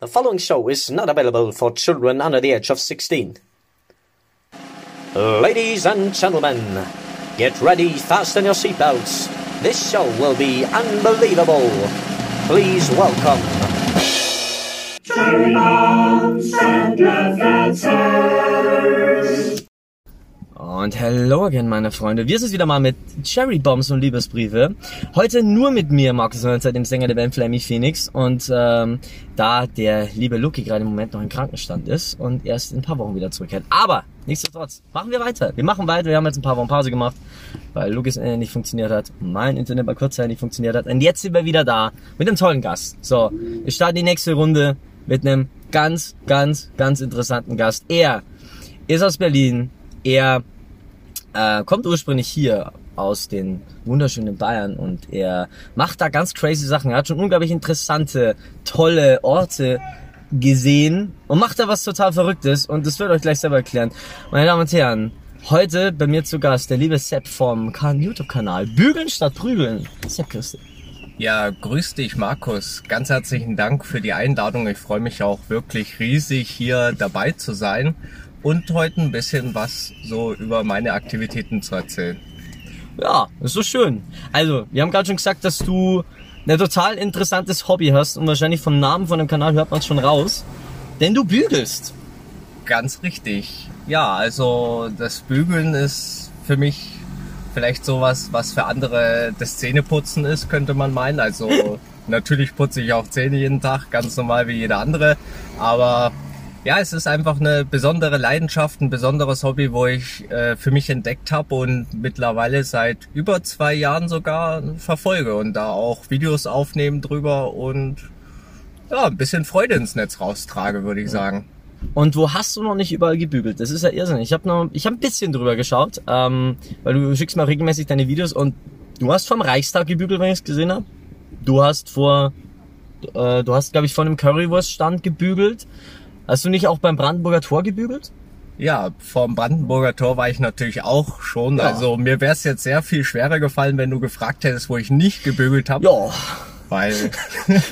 The following show is not available for children under the age of 16. Ladies and gentlemen, get ready, fasten your seatbelts. This show will be unbelievable. Please welcome. Cherry bombs and adventures. Und hello again, meine Freunde. Wir sind wieder mal mit Cherry Bombs und Liebesbriefe. Heute nur mit mir, Markus Hörnzer, dem Sänger der Band Flammy Phoenix. Und ähm, da der liebe Lucky gerade im Moment noch im Krankenstand ist und erst in ein paar Wochen wieder zurückkehrt. Aber nichtsdestotrotz, machen wir weiter. Wir machen weiter. Wir haben jetzt ein paar Wochen Pause gemacht, weil Lukis Internet nicht funktioniert hat, mein Internet bei Kurzzeit nicht funktioniert hat. Und jetzt sind wir wieder da mit einem tollen Gast. So, wir starten die nächste Runde mit einem ganz, ganz, ganz interessanten Gast. Er ist aus Berlin. Er äh, kommt ursprünglich hier aus den wunderschönen Bayern und er macht da ganz crazy Sachen. Er hat schon unglaublich interessante, tolle Orte gesehen und macht da was total Verrücktes und das wird euch gleich selber erklären. Meine Damen und Herren, heute bei mir zu Gast der liebe Sepp vom YouTube-Kanal Bügeln statt Prügeln. Sepp, grüß dich. Ja, grüß dich, Markus. Ganz herzlichen Dank für die Einladung. Ich freue mich auch wirklich riesig, hier dabei zu sein und heute ein bisschen was so über meine Aktivitäten zu erzählen. Ja, ist so schön. Also, wir haben gerade schon gesagt, dass du ein total interessantes Hobby hast und wahrscheinlich vom Namen von dem Kanal hört man es schon raus. Denn du bügelst. Ganz richtig. Ja, also das Bügeln ist für mich vielleicht sowas, was für andere das Zähneputzen ist, könnte man meinen. Also natürlich putze ich auch Zähne jeden Tag, ganz normal wie jeder andere. Aber ja, es ist einfach eine besondere Leidenschaft, ein besonderes Hobby, wo ich äh, für mich entdeckt habe und mittlerweile seit über zwei Jahren sogar verfolge und da auch Videos aufnehmen drüber und ja, ein bisschen Freude ins Netz raustrage, würde ich sagen. Und wo hast du noch nicht überall gebügelt? Das ist ja irrsinnig. Ich habe noch, ich habe ein bisschen drüber geschaut, ähm, weil du schickst mir regelmäßig deine Videos und du hast vom Reichstag gebügelt, wenn ich es gesehen habe. Du hast vor, äh, du hast, glaube ich, von einem Currywurststand gebügelt. Hast du nicht auch beim Brandenburger Tor gebügelt? Ja, vom Brandenburger Tor war ich natürlich auch schon. Ja. Also mir wäre es jetzt sehr viel schwerer gefallen, wenn du gefragt hättest, wo ich nicht gebügelt habe. Ja. Weil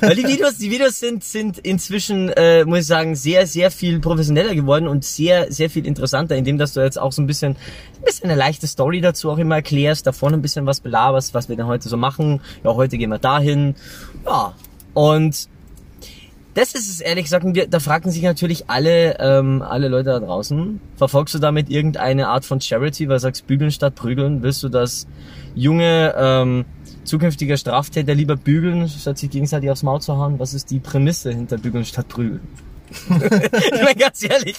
Weil die Videos, die Videos sind, sind inzwischen, äh, muss ich sagen, sehr, sehr viel professioneller geworden und sehr, sehr viel interessanter, indem dass du jetzt auch so ein bisschen, ein bisschen eine leichte Story dazu auch immer erklärst, da vorne ein bisschen was belaberst, was wir denn heute so machen. Ja, heute gehen wir dahin. Ja. Und das ist es ehrlich gesagt, da fragen sich natürlich alle, ähm, alle Leute da draußen, verfolgst du damit irgendeine Art von Charity, weil du sagst, bügeln statt prügeln? Willst du, dass junge, ähm, zukünftige Straftäter lieber bügeln, statt sich gegenseitig aufs Maul zu hauen? Was ist die Prämisse hinter bügeln statt prügeln? ich meine, ganz ehrlich.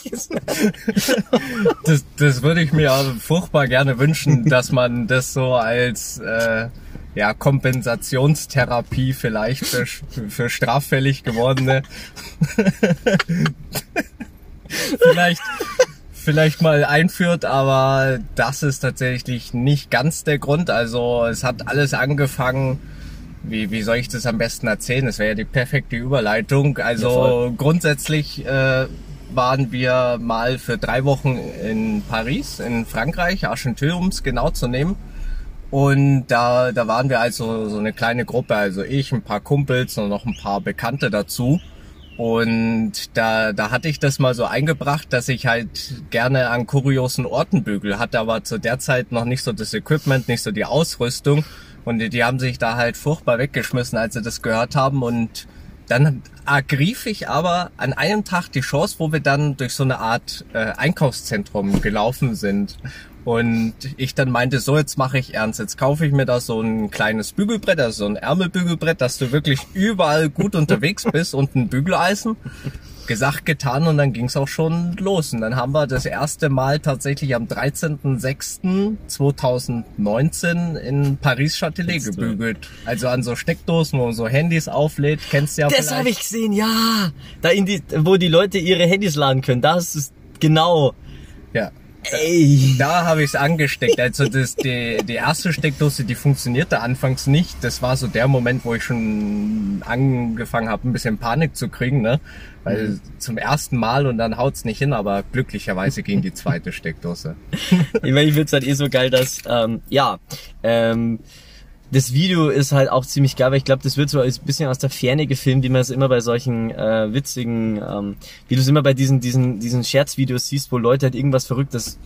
das, das würde ich mir furchtbar gerne wünschen, dass man das so als äh, ja, Kompensationstherapie vielleicht für, für straffällig gewordene vielleicht, vielleicht mal einführt, aber das ist tatsächlich nicht ganz der Grund. Also es hat alles angefangen. Wie, wie soll ich das am besten erzählen? Das wäre ja die perfekte Überleitung. Also Ja, grundsätzlich äh, waren wir mal für drei Wochen in Paris, in Frankreich, Argenteuil, um es genau zu nehmen. Und da, da waren wir also so eine kleine Gruppe, also ich, ein paar Kumpels und noch ein paar Bekannte dazu. Und da, da hatte ich das mal so eingebracht, dass ich halt gerne an kuriosen Orten bügel, hatte aber zu der Zeit noch nicht so das Equipment, nicht so die Ausrüstung. Und die, die haben sich da halt furchtbar weggeschmissen, als sie das gehört haben. Und dann ergriff ich aber an einem Tag die Chance, wo wir dann durch so eine Art äh, Einkaufszentrum gelaufen sind. Und ich dann meinte, so jetzt mache ich ernst. Jetzt kaufe ich mir da so ein kleines Bügelbrett, also so ein Ärmelbügelbrett, dass du wirklich überall gut unterwegs bist und ein Bügeleisen. Gesagt, getan und dann ging's auch schon los. Und dann haben wir das erste Mal tatsächlich am 13.06.2019 in Paris Châtelet Jetzt, gebügelt. Also an so Steckdosen, wo man so Handys auflädt, kennst du ja Das habe ich gesehen, ja. Da in die, wo die Leute ihre Handys laden können. Da ist es genau. Ja. Ey. Da habe ich es angesteckt. Also das, die, die erste Steckdose, die funktionierte anfangs nicht. Das war so der Moment, wo ich schon angefangen habe, ein bisschen Panik zu kriegen, ne? Weil zum ersten Mal und dann haut's nicht hin, aber glücklicherweise ging die zweite Steckdose. Ich meine, ich find's halt eh so geil, dass, ähm, ja, ähm, das Video ist halt auch ziemlich geil, weil ich glaube, das wird so ein bisschen aus der Ferne gefilmt, wie man es immer bei solchen äh, witzigen, ähm, wie du es immer bei diesen, diesen, diesen Scherzvideos siehst, wo Leute halt irgendwas Verrücktes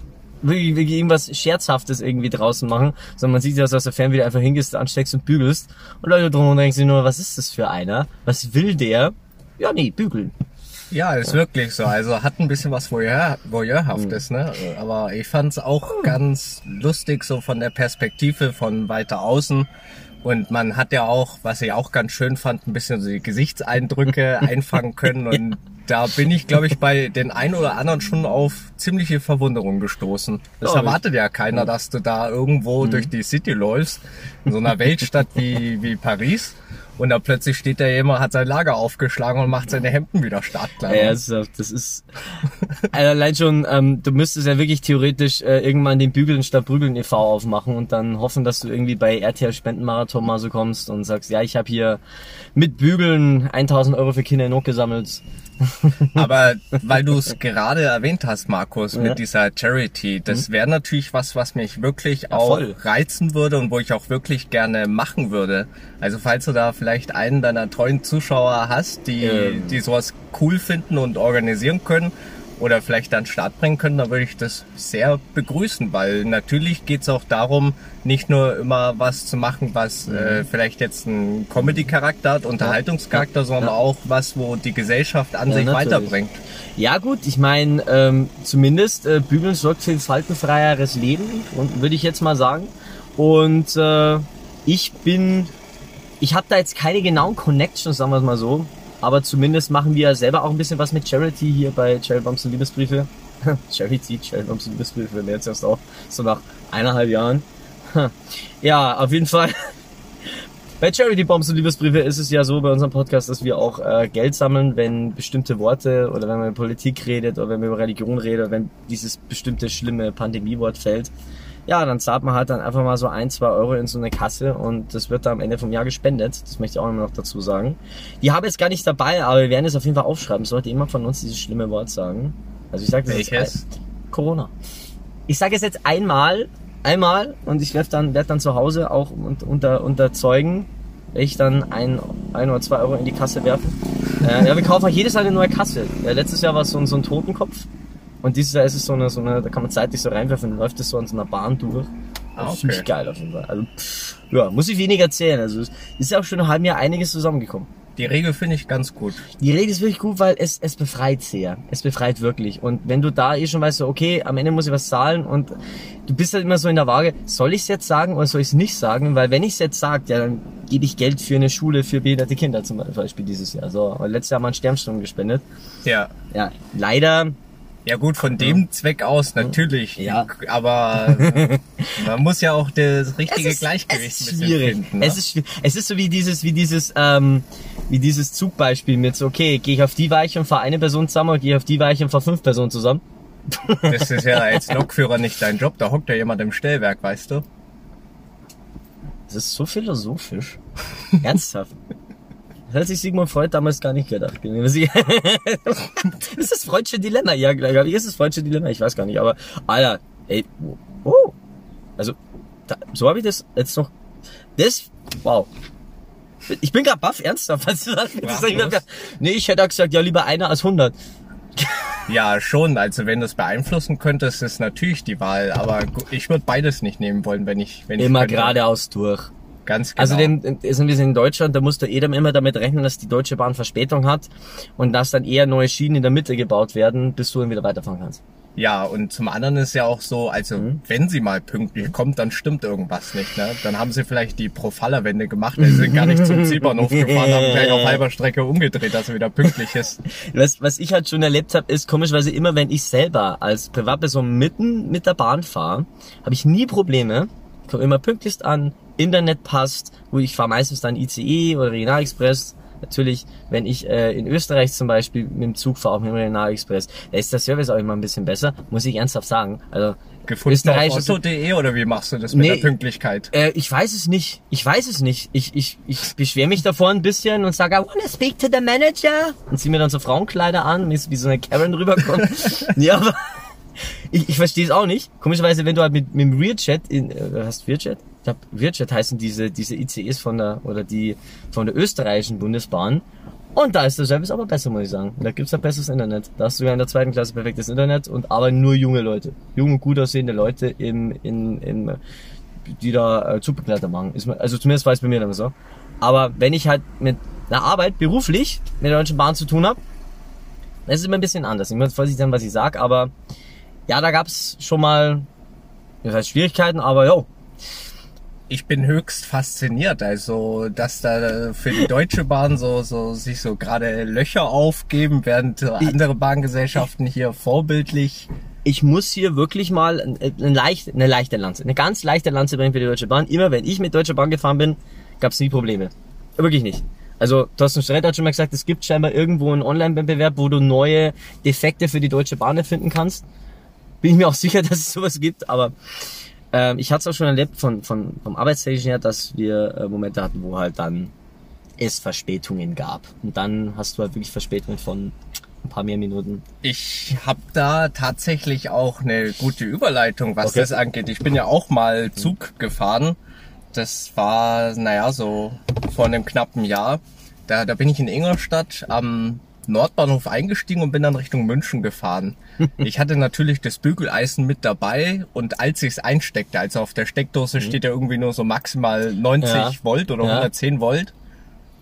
wirklich, wirklich irgendwas Scherzhaftes irgendwie draußen machen, sondern man sieht das aus der Ferne, wie du einfach hingehst, ansteckst und bügelst und Leute drum und denken sich nur, was ist das für einer? Was will der? Ja, nee, bügeln. Ja, ist wirklich so. Also hat ein bisschen was Voyeur, Voyeurhaftes, ne? Aber ich fand's auch ganz lustig, so von der Perspektive von weiter außen. Und man hat ja auch, was ich auch ganz schön fand, ein bisschen so die Gesichtseindrücke einfangen können. Und da bin ich, glaube ich, bei den einen oder anderen schon auf ziemliche Verwunderung gestoßen. Das Glaub ich. erwartet ja keiner, dass du da irgendwo durch die City läufst, in so einer Weltstadt wie, wie Paris. Und da plötzlich steht da jemand, hat sein Lager aufgeschlagen und macht seine Hemden wieder startklar. Ja, ernsthaft, das ist also allein schon, ähm, du müsstest ja wirklich theoretisch äh, irgendwann den Bügeln statt Prügeln e.V. aufmachen und dann hoffen, dass du irgendwie bei RTL Spendenmarathon mal so kommst und sagst, ja, ich habe hier mit Bügeln 1000 Euro für Kinder in Not gesammelt. Aber weil du es gerade erwähnt hast, Markus, Ja. Mhm. mit dieser Charity, das wäre natürlich was, was mich wirklich auch voll. reizen würde und wo ich auch wirklich gerne machen würde. Also falls du da vielleicht einen deiner treuen Zuschauer hast, die, Ähm. die sowas cool finden und organisieren können oder vielleicht dann Start bringen können, dann würde ich das sehr begrüßen, weil natürlich geht's auch darum, nicht nur immer was zu machen, was äh, vielleicht jetzt einen Comedy-Charakter hat, Unterhaltungscharakter, sondern Mhm. Ja. auch was, wo die Gesellschaft an Ja, sich natürlich. weiterbringt. Ja gut, ich meine, ähm, zumindest äh, Bügeln sorgt für ein faltenfreieres Leben, würde ich jetzt mal sagen. Und äh, ich bin, ich habe da jetzt keine genauen Connections, sagen wir es mal so, aber zumindest machen wir selber auch ein bisschen was mit Charity hier bei Cherry Bombs und Liebesbriefe. Charity, Cherry Bombs und Liebesbriefe, wenn wir jetzt erst auch so nach eineinhalb Jahren. ja, auf jeden Fall. Bei Charity Bombs und Liebesbriefe ist es ja so bei unserem Podcast, dass wir auch äh, Geld sammeln, wenn bestimmte Worte oder wenn man über Politik redet oder wenn man über Religion redet oder wenn dieses bestimmte schlimme Pandemiewort fällt. Ja, dann zahlt man halt dann einfach mal so ein, zwei Euro in so eine Kasse und das wird dann am Ende vom Jahr gespendet. Das möchte ich auch immer noch dazu sagen. Die habe jetzt gar nicht dabei, aber wir werden es auf jeden Fall aufschreiben. Sollte jemand von uns dieses schlimme Wort sagen. Also ich sage das jetzt Corona. Ich sage es jetzt einmal, einmal und ich werde dann, werd dann zu Hause auch un- unter, unter Zeugen, ich dann ein, ein oder zwei Euro in die Kasse werfen. Äh, ja, wir kaufen auch jedes Jahr eine neue Kasse. Ja, letztes Jahr war es so, so ein Totenkopf und dieses Jahr ist es so eine, so eine, da kann man zeitlich so reinwerfen, dann läuft es so an so einer Bahn durch. Ah, okay. ich geil auf jeden Fall. Also, pff, ja, muss ich wenig erzählen. Also es ist ja auch schon in einem halben Jahr einiges zusammengekommen. Die Regel finde ich ganz gut. Die Regel ist wirklich gut, weil es, es befreit sehr. Es befreit wirklich. Und wenn du da eh schon weißt, so, okay, am Ende muss ich was zahlen und du bist halt immer so in der Waage, soll ich es jetzt sagen oder soll ich es nicht sagen? Weil wenn ich es jetzt sage, ja, dann gebe ich Geld für eine Schule für behinderte Kinder zum Beispiel dieses Jahr. So, letztes Jahr haben wir einen Sternstunden gespendet. Ja. Ja, leider, Ja gut, von dem Zweck aus natürlich. Ja. Aber man muss ja auch das richtige ist, Gleichgewicht es ist schwierig. finden. Ne? Es ist schwierig. Es ist so wie dieses, wie dieses, ähm, wie dieses Zugbeispiel mit so, okay, gehe ich auf die Weiche und fahre eine Person zusammen oder gehe ich auf die Weiche und fahre fünf Personen zusammen. das ist ja als Lokführer nicht dein Job. Da hockt ja jemand im Stellwerk, weißt du? Das ist so philosophisch. Ernsthaft. Das hat sich Sigmund Freud damals gar nicht gedacht. Das ist das Freudsche Dilemma. Ja, glaube ich, ist das Freudsche Dilemma. Ich weiß gar nicht, aber, Alter, ey, oh. Also, da, so habe ich das jetzt noch, das, wow. Ich bin grad baff, ernsthaft. Was du das, das Sprachlos? nee, ich hätte auch gesagt, ja, lieber einer als 100. Ja, schon. Also wenn du es beeinflussen könntest, ist natürlich die Wahl. Aber ich würde beides nicht nehmen wollen, wenn ich, wenn Immer ich geradeaus durch. Ganz genau. Also dem, sind wir in Deutschland, da muss der Edem immer damit rechnen, dass die Deutsche Bahn Verspätung hat und dass dann eher neue Schienen in der Mitte gebaut werden, bis du dann wieder weiterfahren kannst. Ja, und zum anderen ist ja auch so, also Mhm. wenn sie mal pünktlich kommt, dann stimmt irgendwas nicht. Ne? Dann haben sie vielleicht die Profalla-Wende gemacht, also sind gar nicht zum Zielbahnhof gefahren, haben gleich auf halber Strecke umgedreht, dass sie wieder pünktlich ist. Was, was ich halt schon erlebt habe, ist komischerweise immer, wenn ich selber als Privatperson mitten mit der Bahn fahre, habe ich nie Probleme. Komme immer pünktlichst an, Internet passt, wo ich fahre meistens dann ICE oder Regionalexpress. Natürlich, wenn ich äh, in Österreich zum Beispiel mit dem Zug fahre, auch mit dem Regionalexpress, da ist der Service auch immer ein bisschen besser, muss ich ernsthaft sagen. Also Gefunden auf Otto.de oder wie machst du das mit Nee. der Pünktlichkeit? Äh, ich weiß es nicht. Ich weiß es nicht. Ich, ich, ich beschwere mich davor ein bisschen und sage, I wanna speak to the manager. Und zieh mir dann so Frauenkleider an, wie so eine Karen rüberkommt. ja, aber Ich, ich verstehe es auch nicht. Komischerweise, wenn du halt mit, mit dem Rearjet in, äh, hast Rearjet? Ich glaube, Rearjet heißen diese, diese ICEs von der, oder die, von der österreichischen Bundesbahn. Und da ist der Service aber besser, muss ich sagen. Da gibt's ja besseres Internet. Da hast du ja in der zweiten Klasse perfektes Internet und aber nur junge Leute. Junge, gut aussehende Leute im, in, in, die da äh, Zugbegleiter machen. Ist, also zumindest war es bei mir dann so. Aber wenn ich halt mit einer Arbeit beruflich mit der Deutschen Bahn zu tun habe, dann ist es immer ein bisschen anders. Ich muss vorsichtig sein, was ich sag, aber ja, da gab's schon mal, das heißt Schwierigkeiten, aber jo, Ich bin höchst fasziniert, also dass da für die Deutsche Bahn so, so sich so gerade Löcher aufgeben, während andere Bahngesellschaften hier vorbildlich. ich muss hier wirklich mal ein- eine leichte, eine leichte Lanze, eine ganz leichte Lanze bringen für die Deutsche Bahn. Immer wenn ich mit Deutscher Bahn gefahren bin, gab's nie Probleme. Wirklich nicht. Also Thorsten Sträter hat schon mal gesagt, es gibt scheinbar irgendwo einen Online-Wettbewerb, wo du neue Defekte für die Deutsche Bahn erfinden kannst. Bin ich mir auch sicher, dass es sowas gibt, aber ähm, ich hatte es auch schon erlebt von, von, vom Arbeitstechnisch her, dass wir äh, Momente hatten, wo halt dann es Verspätungen gab. Und dann hast du halt wirklich Verspätungen von ein paar mehr Minuten. Ich habe da tatsächlich auch eine gute Überleitung, was Okay. das angeht. Ich bin ja auch mal Zug gefahren. Das war, naja, so vor einem knappen Jahr. Da, da bin ich in Ingolstadt am Nordbahnhof eingestiegen und bin dann Richtung München gefahren. Ich hatte natürlich das Bügeleisen mit dabei und als ich es einsteckte, also auf der Steckdose steht ja irgendwie nur so maximal 90 Ja. Volt oder Ja. 110 Volt.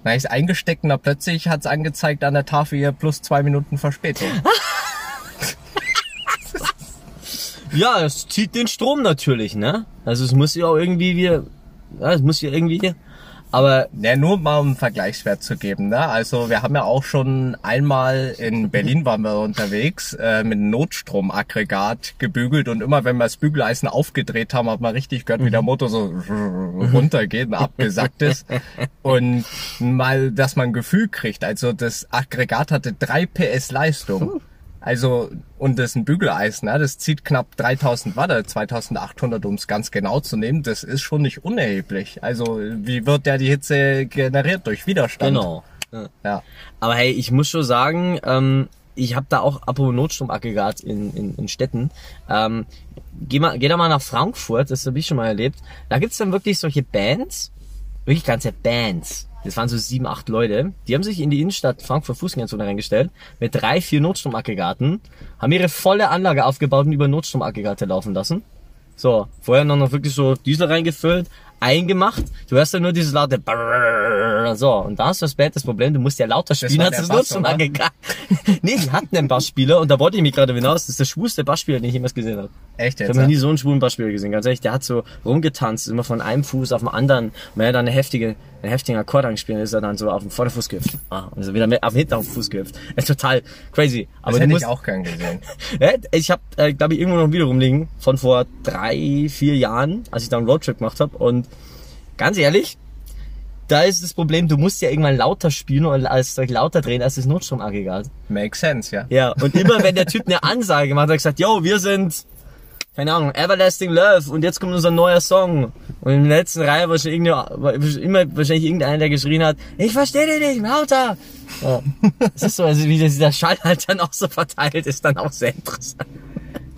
Na, ich es eingesteckt und da plötzlich hat's angezeigt an der Tafel hier plus zwei Minuten Verspätung. Ja, es zieht den Strom natürlich, ne? Also es muss ja auch irgendwie wir, ja, es muss ja irgendwie, aber Ja, nur mal um einen Vergleichswert zu geben. Ne? Also wir haben ja auch schon einmal in Berlin waren wir unterwegs äh, mit einem Notstromaggregat gebügelt und immer wenn wir das Bügeleisen aufgedreht haben, hat man richtig gehört, wie der Motor so runtergeht und abgesackt ist. Und mal, dass man ein Gefühl kriegt. Also das Aggregat hatte 3 PS Leistung. Also, und das ist ein Bügeleisen, ne? das zieht knapp 3000 Watt, oder 2800, um es ganz genau zu nehmen. Das ist schon nicht unerheblich. Also, wie wird der die Hitze generiert? Durch Widerstand. genau. Ja. Ja. Aber hey, ich muss schon sagen, ähm, ich habe da auch apropos Notstromaggregat in, in, in Städten. Ähm, geh, mal, geh da mal nach Frankfurt, das habe ich schon mal erlebt. Da gibt's dann wirklich solche Bands, wirklich ganze Bands. Das waren so sieben, acht Leute. Die haben sich in die Innenstadt Frankfurt Fußgängerzone reingestellt mit drei, vier Notstromaggregaten, haben ihre volle Anlage aufgebaut und über Notstromaggregate laufen lassen. So, vorher noch, wirklich so Diesel reingefüllt, eingemacht. Du hörst ja nur dieses laute Brrrr, so. Und da hast du das Band das Problem, du musst ja lauter spielen war als der das Bass, Notstromaggregat. nee, die hatten einen Bassspieler und da wollte ich mich gerade hinaus. Das ist der schwulste Bassspieler, den ich jemals gesehen habe. Echt Ich jetzt? habe noch nie so einen schwulen Bassspieler gesehen, ganz ehrlich. Der hat so rumgetanzt, immer von einem Fuß auf den anderen. Und wenn er dann eine heftige, einen heftigen Akkord angespielt ist er dann so auf den Vorderfuß gehüpft. Ah, und ist er wieder mit, auf den hinteren Fuß gehüpft. Ist total crazy. Aber Das du hätte musst, ich auch gern gesehen. ich habe, äh, glaube ich, irgendwo noch ein Video rumliegen von vor drei, vier Jahren, als ich da einen Roadtrip gemacht habe. Und ganz ehrlich, da ist das Problem, du musst ja irgendwann lauter spielen und als lauter drehen als das Notstromaggregat. Makes sense, ja. Ja, und immer wenn der Typ eine Ansage gemacht hat, er gesagt, yo, wir sind, keine Ahnung, Everlasting Love und jetzt kommt unser neuer Song. Und in der letzten Reihe war schon irgendeine, immer wahrscheinlich irgendeiner, der geschrien hat, ich verstehe dich nicht, lauter. Ja. Es ist so, also wie dieser Schall halt dann auch so verteilt ist, dann auch sehr interessant.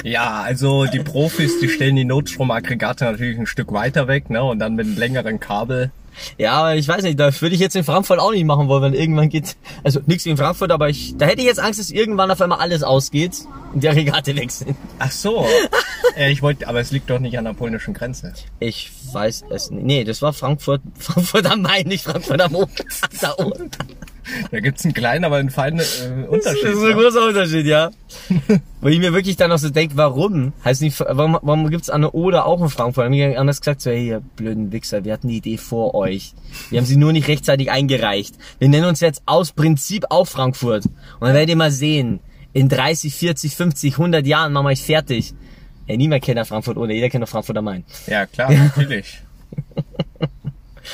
Ja, also die Profis, die stellen die Notstromaggregate natürlich ein Stück weiter weg, ne? Und dann mit einem längeren Kabel. Ja, aber ich weiß nicht, das würde ich jetzt in Frankfurt auch nicht machen wollen, wenn irgendwann geht, also nichts in Frankfurt, aber ich, da hätte ich jetzt Angst, dass irgendwann auf einmal alles ausgeht und die Aggregate weg sind. Ach so. äh, ich wollte, aber es liegt doch nicht an der polnischen Grenze. Ich weiß es nicht. Nee, das war Frankfurt, Frankfurt am Main, nicht Frankfurt am Oder. Da oben. Da gibt's einen kleinen, aber einen feinen äh, Unterschied. Das ist ein großer Unterschied, ja. Wo ich mir wirklich dann auch so denke, warum? Heißt nicht, warum, warum gibt's an der Oder auch in Frankfurt? Haben wir anders gesagt, so, hey, ihr blöden Wichser, wir hatten die Idee vor euch. Wir haben sie nur nicht rechtzeitig eingereicht. Wir nennen uns jetzt aus Prinzip auch Frankfurt. Und dann werdet ihr mal sehen, in 30, 40, 50, 100 Jahren machen wir euch fertig. Ey, niemand kennt ja Frankfurt oder jeder kennt Frankfurt am Main. Ja, klar, natürlich.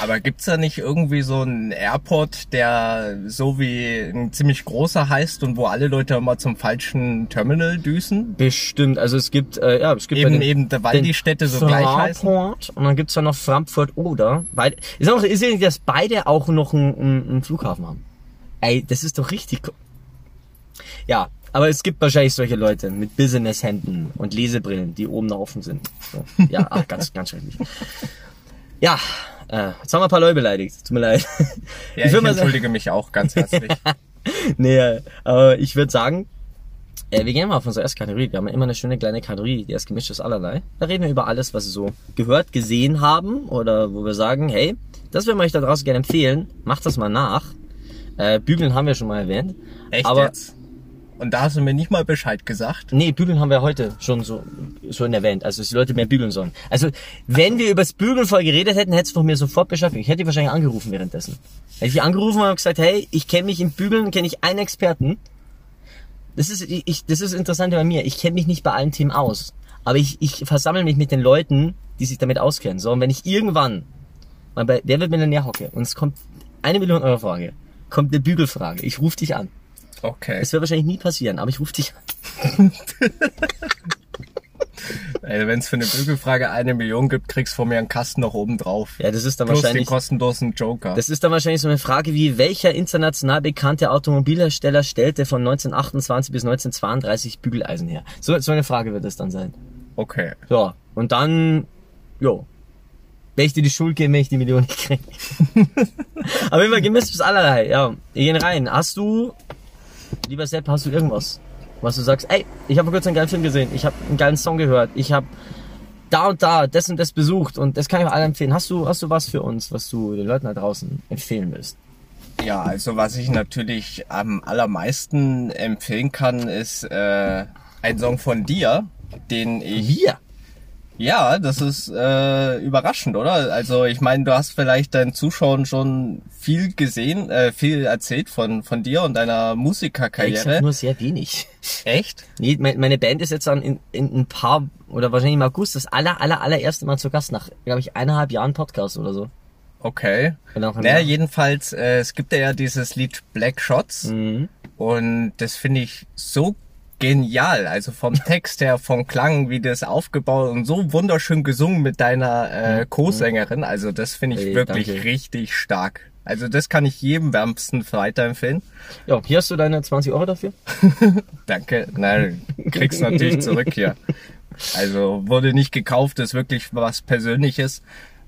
Aber gibt's da nicht irgendwie so einen Airport, der so wie ein ziemlich großer heißt und wo alle Leute immer zum falschen Terminal düsen? Bestimmt, also es gibt, äh, ja, es gibt Eben, eben, weil die Städte so gleich heißen. Fraport und dann gibt's ja noch Frankfurt oder. Beide, ist auch, ist ja nicht, dass beide auch noch einen, einen, einen Flughafen haben. Ey, das ist doch richtig. Ja, Aber es gibt wahrscheinlich solche Leute mit Business-Händen und Lesebrillen, die oben noch offen sind. So. Ja, ach, ganz, ganz schrecklich. Ja, äh, jetzt haben wir ein paar Leute beleidigt. Tut mir leid. Ja, ich, sagen- entschuldige mich auch ganz herzlich. nee, aber ich würde sagen, äh, wir gehen mal auf unsere erste Kategorie. Wir haben ja immer eine schöne kleine Kategorie, die ist gemischtes Allerlei. Da reden wir über alles, was wir so gehört, gesehen haben oder wo wir sagen, hey, das würden wir euch da draußen gerne empfehlen. Macht das mal nach. Äh, Bügeln haben wir schon mal erwähnt. Echt aber jetzt? Und da hast du mir nicht mal Bescheid gesagt. Nee, bügeln haben wir heute schon so schon erwähnt, also dass die Leute mehr bügeln sollen. Also, wenn wir übers Bügeln voll geredet hätten, hättest du mir sofort Bescheid. Ich hätte dich wahrscheinlich angerufen währenddessen. Hätte ich angerufen und gesagt, hey, ich kenne mich im Bügeln, kenne ich einen Experten. Das ist, ich, das ist interessant bei mir. Ich kenne mich nicht bei allen Themen aus. Aber ich, ich versammle mich mit den Leuten, die sich damit auskennen. So, und wenn ich irgendwann mal bei Wer wird Millionär hocke und es kommt eine Million Euro Frage, kommt eine Bügelfrage, ich rufe dich an. Okay. Es wird wahrscheinlich nie passieren, aber ich rufe dich an. Also wenn es für eine Bügelfrage eine Million gibt, kriegst du von mir einen Kasten noch oben drauf. Ja, das ist dann Plus den wahrscheinlich. kostenlosen Joker. Das ist dann wahrscheinlich so eine Frage wie, welcher international bekannte Automobilhersteller stellte von 1928 bis 1932 Bügeleisen her? So, so eine Frage wird es dann sein. okay. So, und dann, jo, werde ich dir die Schuld geben, wenn ich die Million nicht kriege. Aber immer gemisst bis allerlei, ja. Wir gehen rein. Hast du, lieber Sepp, hast du irgendwas, was du sagst, ey, ich habe vor kurzem einen geilen Film gesehen, ich habe einen geilen Song gehört, ich habe da und da das und das besucht und das kann ich allen empfehlen. Hast du, hast du was für uns, was du den Leuten da draußen empfehlen willst? Ja, also was ich natürlich am allermeisten empfehlen kann, ist äh, ein Song von dir, den ich... Wir? Ja, das ist äh, überraschend, oder? Also ich meine, du hast vielleicht deinen Zuschauern schon viel gesehen, äh, viel erzählt von von dir und deiner Ich Musikerkarriere. nur sehr wenig. Echt? Nee, mein- meine Band ist jetzt dann in, in ein paar, oder wahrscheinlich im August, das aller, aller, allererste Mal zu Gast nach, glaube ich, eineinhalb Jahren Podcast oder so. Okay. Auch im Naja, jedenfalls, äh, es gibt ja dieses Lied Black Shots Mhm. und das finde ich so genial. Also vom Text her, vom Klang, wie das aufgebaut und so wunderschön gesungen mit deiner äh, Co-Sängerin. Also das finde ich Ey, wirklich danke. richtig stark. Also das kann ich jedem wärmsten weiterempfehlen. Ja, hier hast du deine 20 Euro dafür. Danke. Nein, kriegst natürlich zurück hier. Also wurde nicht gekauft, ist wirklich was Persönliches.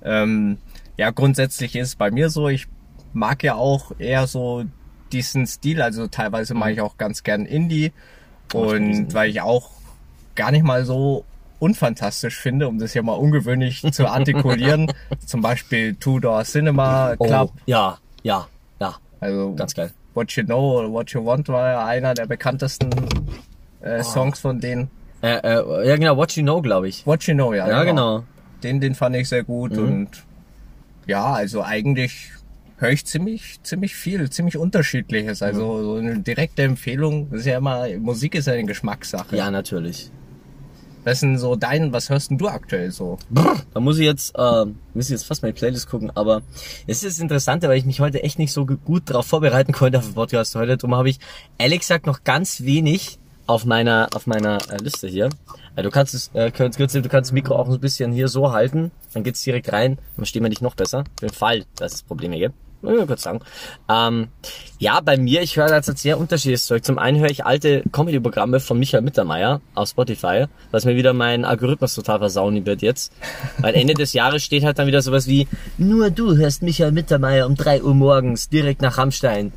Ähm, ja, grundsätzlich ist es bei mir so, ich mag ja auch eher so diesen Stil, also teilweise mag ich auch ganz gern Indie und weil ich auch gar nicht mal so unfantastisch finde, um das ja mal ungewöhnlich zu artikulieren, zum Beispiel Two Door Cinema Club, Oh, ja, ja, ja. also Ganz geil. What You Know oder What You Want war ja einer der bekanntesten äh, Songs von denen. Äh, äh, ja, genau, What You Know, glaube ich. What You Know, ja. Ja, genau. Den, den fand ich sehr gut und ja, also eigentlich höre ich ziemlich, ziemlich viel, ziemlich unterschiedliches. Also so eine direkte Empfehlung, das ist ja immer, Musik ist ja eine Geschmackssache. Ja, natürlich. Was ist denn so dein, was hörst denn du aktuell so? Da muss ich jetzt, äh, muss ich jetzt fast meine Playlist gucken, aber es ist das Interessante, weil ich mich heute echt nicht so gut darauf vorbereiten konnte auf den Podcast heute. Darum habe ich ehrlich gesagt noch ganz wenig auf meiner auf meiner äh, Liste hier. Äh, du kannst es, äh, kannst, kannst, du kannst das Mikro auch ein bisschen hier so halten, dann geht's direkt rein, dann stehen wir dich noch besser. Für den Fall, dass es Probleme gibt. Ich kurz sagen. Ähm, ja, bei mir, ich höre jetzt sehr unterschiedliches Zeug. Zum einen höre ich alte Comedy-Programme von Michael Mittermeier auf Spotify, was mir wieder mein Algorithmus total versauen wird jetzt. Weil Ende des Jahres steht halt dann wieder sowas wie, nur du hörst Michael Mittermeier um 3 Uhr morgens direkt nach Rammstein.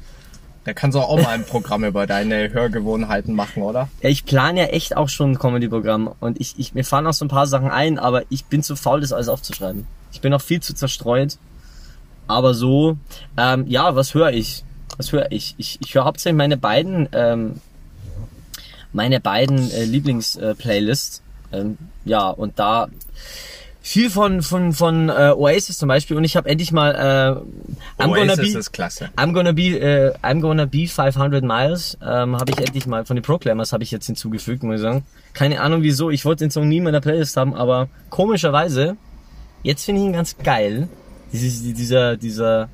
Da kannst du auch mal ein Programm über deine Hörgewohnheiten machen, oder? Ja, ich plane ja echt auch schon ein Comedy-Programm und ich, ich, mir fallen auch so ein paar Sachen ein, aber ich bin zu faul, das alles aufzuschreiben. Ich bin auch viel zu zerstreut. Aber so, ähm, ja, was höre ich? Was höre ich? Ich, ich höre hauptsächlich meine beiden, ähm, meine beiden äh, Lieblings-Playlists. ähm, ja, und da viel von von von äh, Oasis zum Beispiel und ich habe endlich mal äh, I'm gonna Oasis be ist klasse. I'm gonna be äh, I'm gonna be 500 miles ähm, habe ich endlich mal von den Proclaimers habe ich jetzt hinzugefügt muss ich sagen keine Ahnung wieso ich wollte den Song nie in meiner Playlist haben aber komischerweise jetzt finde ich ihn ganz geil dieser dieser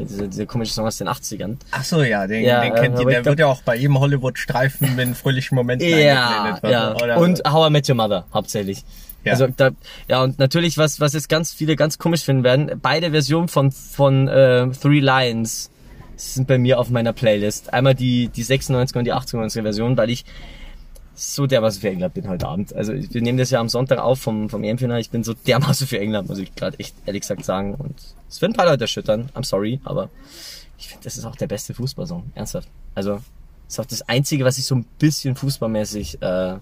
dieser, dieser komische Song aus den 80ern Ach so, ja, den, Ja, den kennt äh, ihr. Der glaub- wird ja auch bei jedem Hollywood-Streifen mit fröhlichen Momenten Ja, ja. Oder? Und How I Met Your Mother hauptsächlich. Ja. Also da, ja und natürlich was was jetzt ganz viele ganz komisch finden werden. Beide Versionen von von äh, Three Lions sind bei mir auf meiner Playlist. Einmal die, die 96er und die 98er Version, weil ich so dermaßen für England bin heute Abend. Also wir nehmen das ja am Sonntag auf vom, vom EM-Finale. Ich bin so dermaßen für England, muss ich gerade echt ehrlich gesagt sagen. Und es wird ein paar Leute erschüttern. I'm sorry, aber ich finde, das ist auch der beste Fußballsong. Ernsthaft. Also ist auch das Einzige, was sich so ein bisschen fußballmäßig äh,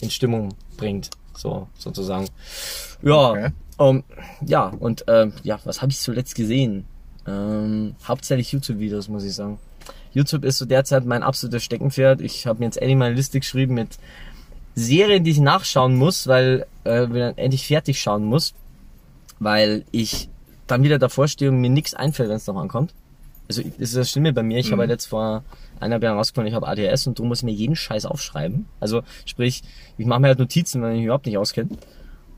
in Stimmung bringt. So, sozusagen. Ja, Okay. um, ja, und ähm, ja, was habe ich zuletzt gesehen? Ähm, hauptsächlich YouTube-Videos, muss ich sagen. YouTube ist so derzeit mein absolutes Steckenpferd. Ich habe mir jetzt endlich mal eine Liste geschrieben mit Serien, die ich nachschauen muss, weil äh, wir dann endlich fertig schauen muss, weil ich dann wieder davor stehe und mir nichts einfällt, wenn es noch ankommt. Also das ist das Schlimme bei mir. Ich habe halt jetzt vor einer Jahren rausgefunden, ich habe ADS und du musst mir jeden Scheiß aufschreiben. Also sprich, ich mache mir halt Notizen, wenn ich mich überhaupt nicht auskenne.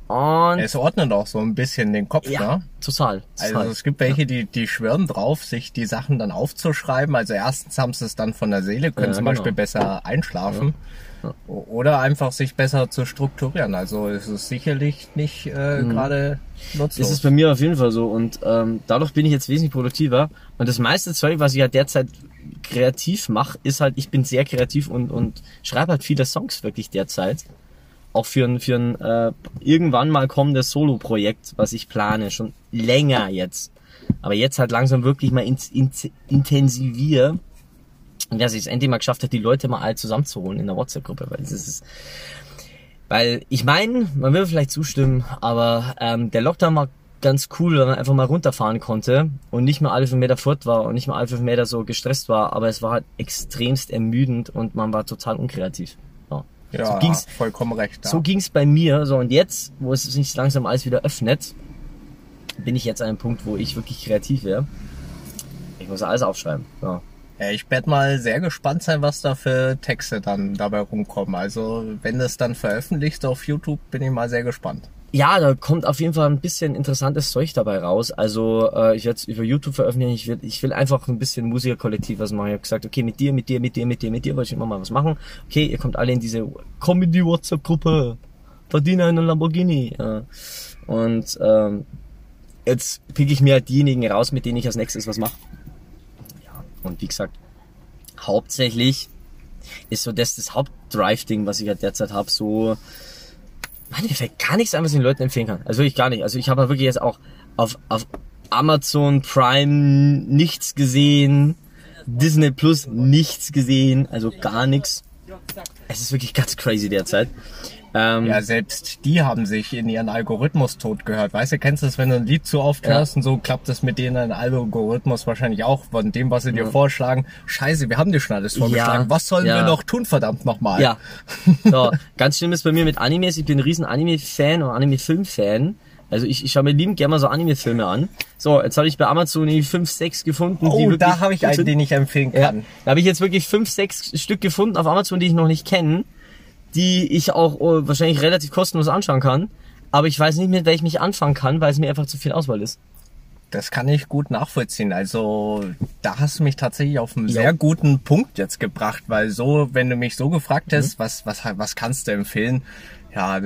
Und Es ordnet auch so ein bisschen den Kopf, ja, ne? total. total. Also es gibt welche, die, die schwören drauf, sich die Sachen dann aufzuschreiben. Also erstens haben sie es dann von der Seele, können Ja, zum genau. Beispiel besser einschlafen. O- Oder einfach sich besser zu strukturieren. Also es ist sicherlich nicht äh, gerade nutzlos. Mhm. Ist bei mir auf jeden Fall so und ähm, dadurch bin ich jetzt wesentlich produktiver und das meiste Zeug, was ich ja derzeit kreativ mache, ist halt, ich bin sehr kreativ und, und schreibe halt viele Songs wirklich derzeit. Auch für ein, für ein äh, irgendwann mal kommendes Solo-Projekt, was ich plane, schon länger jetzt. Aber jetzt halt langsam wirklich mal ins, ins, intensivier. Und dass ich es endlich mal geschafft habe, die Leute mal alle zusammenzuholen in der WhatsApp-Gruppe, weil weil ich meine, man will vielleicht zustimmen, aber ähm, der Lockdown war ganz cool, weil man einfach mal runterfahren konnte und nicht mehr alle fünf Meter fort war und nicht mehr alle fünf Meter so gestresst war, aber es war halt extremst ermüdend und man war total unkreativ. Ja. so ging's, vollkommen recht. Ja. so ging's bei mir. So und jetzt, wo es sich langsam alles wieder öffnet, bin ich jetzt an einem Punkt, wo ich wirklich kreativ wäre. Ich muss alles aufschreiben. Ja. Ja, ich werde mal sehr gespannt sein, was da für Texte dann dabei rumkommen. Also wenn das dann veröffentlicht auf YouTube, bin ich mal sehr gespannt. Ja, da kommt auf jeden Fall ein bisschen interessantes Zeug dabei raus. Also äh, ich werde es über YouTube veröffentlichen. Ich will, ich will einfach ein bisschen Musikerkollektiv was machen. Ich habe gesagt, okay, mit dir, mit dir, mit dir, mit dir, mit dir wollte ich immer mal was machen. Okay, ihr kommt alle in diese Comedy-WhatsApp-Gruppe. Verdiene einen Lamborghini. Ja. Und ähm, jetzt pick ich mir halt diejenigen raus, mit denen ich als nächstes was mache. Ja, und wie gesagt, hauptsächlich ist so das, das Hauptdrive-Ding, was ich halt derzeit habe, so Mann, mir fällt gar nichts ein, was ich den Leuten empfehlen kann. Also wirklich gar nicht. Also ich habe wirklich jetzt auch auf, auf Amazon Prime nichts gesehen, Disney Plus nichts gesehen, also gar nichts. Es ist wirklich ganz crazy derzeit. Ähm, Ja, selbst die haben sich in ihren Algorithmus tot gehört. Weißt du, kennst du das, wenn du ein Lied zu oft Ja. hörst und so klappt das mit denen ein Algorithmus wahrscheinlich auch von dem, was sie dir vorschlagen. Scheiße, wir haben dir schon alles vorgeschlagen. Ja, Was sollen ja. wir noch tun, verdammt nochmal? Ja. So, ganz schlimm ist bei mir mit Animes. Ich bin ein riesen Anime-Fan und Anime-Film-Fan. Also ich, ich schaue mir liebend gerne mal so Anime-Filme an. So, jetzt habe ich bei Amazon irgendwie fünf, sechs gefunden. die Oh, da habe ich einen, den ich empfehlen Ja, kann. da habe ich jetzt wirklich fünf, sechs Stück gefunden auf Amazon, die ich noch nicht kenne, die ich auch oh, wahrscheinlich relativ kostenlos anschauen kann. Aber ich weiß nicht, mit welchem ich anfangen kann, weil es mir einfach zu viel Auswahl ist. Das kann ich gut nachvollziehen. Also da hast du mich tatsächlich auf einen Ja. sehr guten Punkt jetzt gebracht, weil so, wenn du mich so gefragt Mhm. hast, was, was, was kannst du empfehlen? Ja,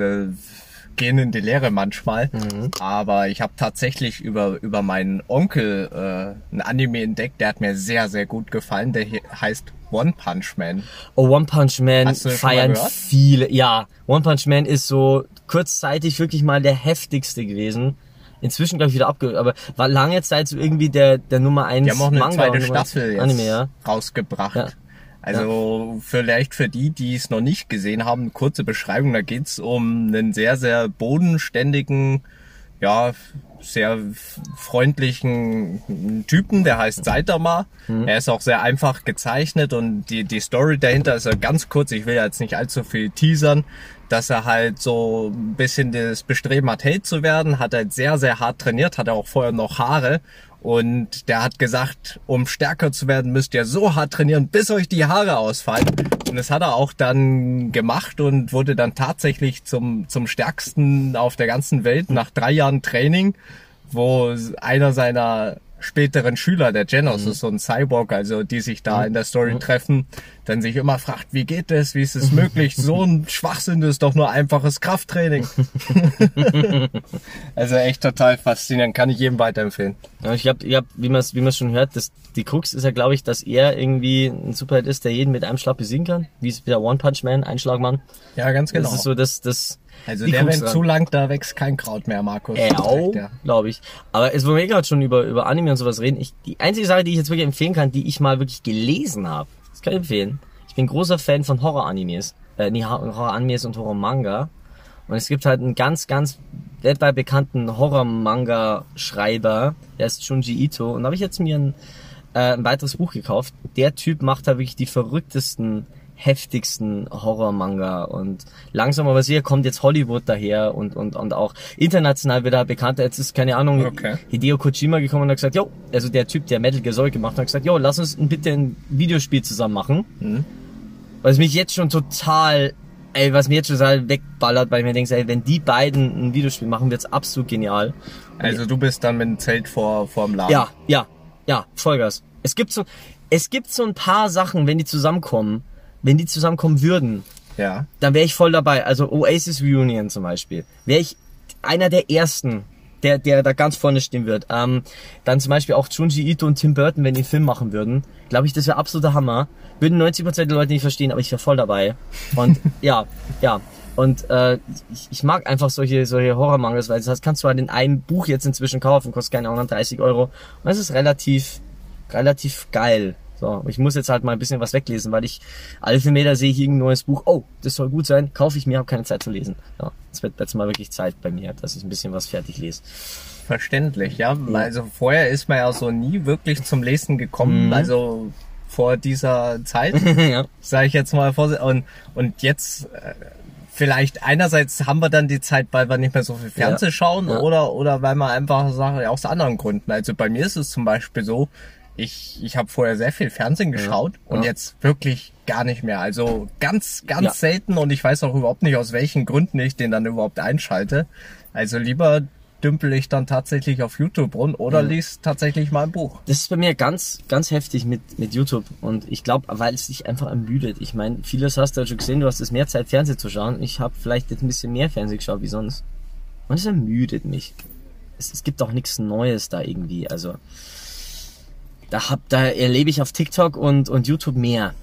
die Lehre manchmal. Mhm. Aber ich habe tatsächlich über, über meinen Onkel äh, ein Anime entdeckt, der hat mir sehr, sehr gut gefallen. Der heißt One Punch Man. Oh, One Punch Man feiern viele. Ja, One Punch Man ist so kurzzeitig wirklich mal der heftigste gewesen. Inzwischen glaube ich wieder abgehört, aber war lange Zeit so irgendwie der, der Nummer eins Die haben auch eine Manga zweite Staffel jetzt Anime, ja. rausgebracht. Ja. Also vielleicht für die, die es noch nicht gesehen haben, kurze Beschreibung. Da geht's um einen sehr, sehr bodenständigen, ja, sehr freundlichen Typen, der heißt Saitama. Er ist auch sehr einfach gezeichnet und die, die Story dahinter ist ja ganz kurz. Ich will jetzt nicht allzu viel teasern, dass er halt so ein bisschen das Bestreben hat, Held zu werden, hat halt sehr, sehr hart trainiert, hat er auch vorher noch Haare und der hat gesagt, um stärker zu werden, müsst ihr so hart trainieren, bis euch die Haare ausfallen. Und das hat er auch dann gemacht und wurde dann tatsächlich zum, zum stärksten auf der ganzen Welt nach drei Jahren Training, wo einer seiner späteren Schüler der Genos ist so ein Cyborg, also die sich da in der Story treffen, dann sich immer fragt, wie geht das, wie ist es möglich? So ein Schwachsinn ist doch nur einfaches Krafttraining. also echt total faszinierend, kann ich jedem weiterempfehlen. Ja, ich glaube, glaub, wie man es wie man's schon hört, das, die Krux ist ja, glaube ich, dass er irgendwie ein Superheld ist, der jeden mit einem Schlag besiegen kann. Wie es der One-Punch-Man, Einschlagmann. Ja, ganz genau. Das ist so das, das also die der, wenn zu lang, da wächst kein Kraut mehr, Markus. Äh, er. glaube ich. Aber es, wo wir gerade schon über, über Anime und sowas reden, ich, die einzige Sache, die ich jetzt wirklich empfehlen kann, die ich mal wirklich gelesen habe, das kann ich empfehlen. Ich bin großer Fan von Horror-Animes. Äh, nee, Ho- Horror-Animes und Horror-Manga. Und es gibt halt einen ganz, ganz weltweit bekannten Horror-Manga-Schreiber, der ist Junji Ito. Und da habe ich jetzt mir ein, äh, ein weiteres Buch gekauft. Der Typ macht da wirklich die verrücktesten, heftigsten Horror-Manga. Und langsam aber sicher kommt jetzt Hollywood daher und, und, und auch international wird er bekannter. Jetzt ist, keine Ahnung, Okay. Hideo Kojima gekommen und hat gesagt, jo, also der Typ, der Metal Gear Solid gemacht hat, hat gesagt, jo, lass uns bitte ein Videospiel zusammen machen. Was mich jetzt schon total, ey, was mir jetzt schon total wegballert, weil ich mir denke, ey, wenn die beiden ein Videospiel machen, wird's absolut genial. Also du bist dann mit dem Zelt vor, vor dem Laden. Ja, ja, ja, Vollgas. Es gibt so, es gibt so ein paar Sachen, wenn die zusammenkommen, wenn die zusammenkommen würden, Ja. dann wäre ich voll dabei. Also Oasis Reunion zum Beispiel. Wäre ich einer der ersten, der, der da ganz vorne stehen wird. Ähm, dann zum Beispiel auch Junji Ito und Tim Burton, wenn die einen Film machen würden. Glaube ich, das wäre absoluter Hammer. Würden 90% der Leute nicht verstehen, aber ich wäre voll dabei. Und ja, ja. Und äh, ich, ich mag einfach solche, solche Horrormangas, weil das kannst du halt in einem Buch jetzt inzwischen kaufen, kostet keine Ahnung 30 Euro. Und das ist relativ, relativ geil. So, ich muss jetzt halt mal ein bisschen was weglesen, weil ich alle vier Meter sehe ich irgendein neues Buch. Oh, das soll gut sein, kaufe ich mir, habe keine Zeit zu lesen. Ja, es wird jetzt mal wirklich Zeit bei mir, dass ich ein bisschen was fertig lese. Verständlich, ja. Also vorher ist man ja so nie wirklich zum Lesen gekommen. Mhm. Also vor dieser Zeit, ja. sage ich jetzt mal vor und und jetzt äh, vielleicht einerseits haben wir dann die Zeit, weil wir nicht mehr so viel Fernsehen Ja. schauen Ja. oder oder weil man einfach Sachen aus anderen Gründen. Also bei mir ist es zum Beispiel so, ich ich habe vorher sehr viel Fernsehen geschaut und Ja. jetzt wirklich gar nicht mehr. Also ganz ganz Ja. selten und ich weiß auch überhaupt nicht aus welchen Gründen ich den dann überhaupt einschalte. Also lieber dümpel ich dann tatsächlich auf YouTube rum oder lies tatsächlich mal ein Buch. Das ist bei mir ganz, ganz heftig mit, mit YouTube. Und ich glaube, weil es dich einfach ermüdet. Ich meine, vieles hast du ja schon gesehen, du hast jetzt mehr Zeit, Fernsehen zu schauen. Ich habe vielleicht jetzt ein bisschen mehr Fernsehen geschaut wie sonst. Und es ermüdet mich. Es, es gibt auch nichts Neues da irgendwie. Also, da, hab, da erlebe ich auf TikTok und, und YouTube mehr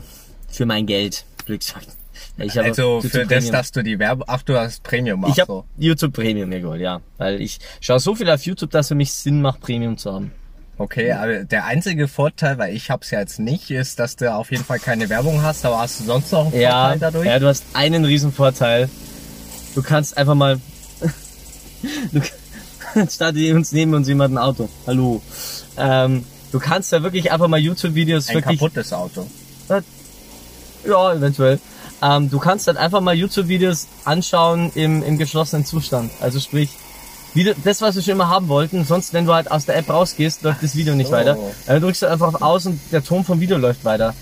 für mein Geld, blöd gesagt. Ich habe Also für das, Premium. dass du die Werbung, ach du hast Premium, ach Ich habe so. YouTube Premium mir geholt, ja. Weil ich schaue so viel auf YouTube, dass es für mich Sinn macht, Premium zu haben. Okay, aber der einzige Vorteil, weil ich hab's ja jetzt nicht, ist, dass du auf jeden Fall keine Werbung hast, aber hast du sonst noch einen Ja, Vorteil dadurch? ja, du hast einen riesen Vorteil. Du kannst einfach mal, du statt uns neben uns jemand ein Auto. Hallo. Ähm, du kannst da wirklich einfach mal YouTube-Videos Ein wirklich, kaputtes Auto. ja, eventuell. Ähm, du kannst dann einfach mal YouTube-Videos anschauen im, im geschlossenen Zustand. Also sprich, Video, das, was wir schon immer haben wollten. Sonst, wenn du halt aus der App rausgehst, läuft das Video nicht so. weiter. Dann drückst du einfach auf aus und der Ton vom Video läuft weiter.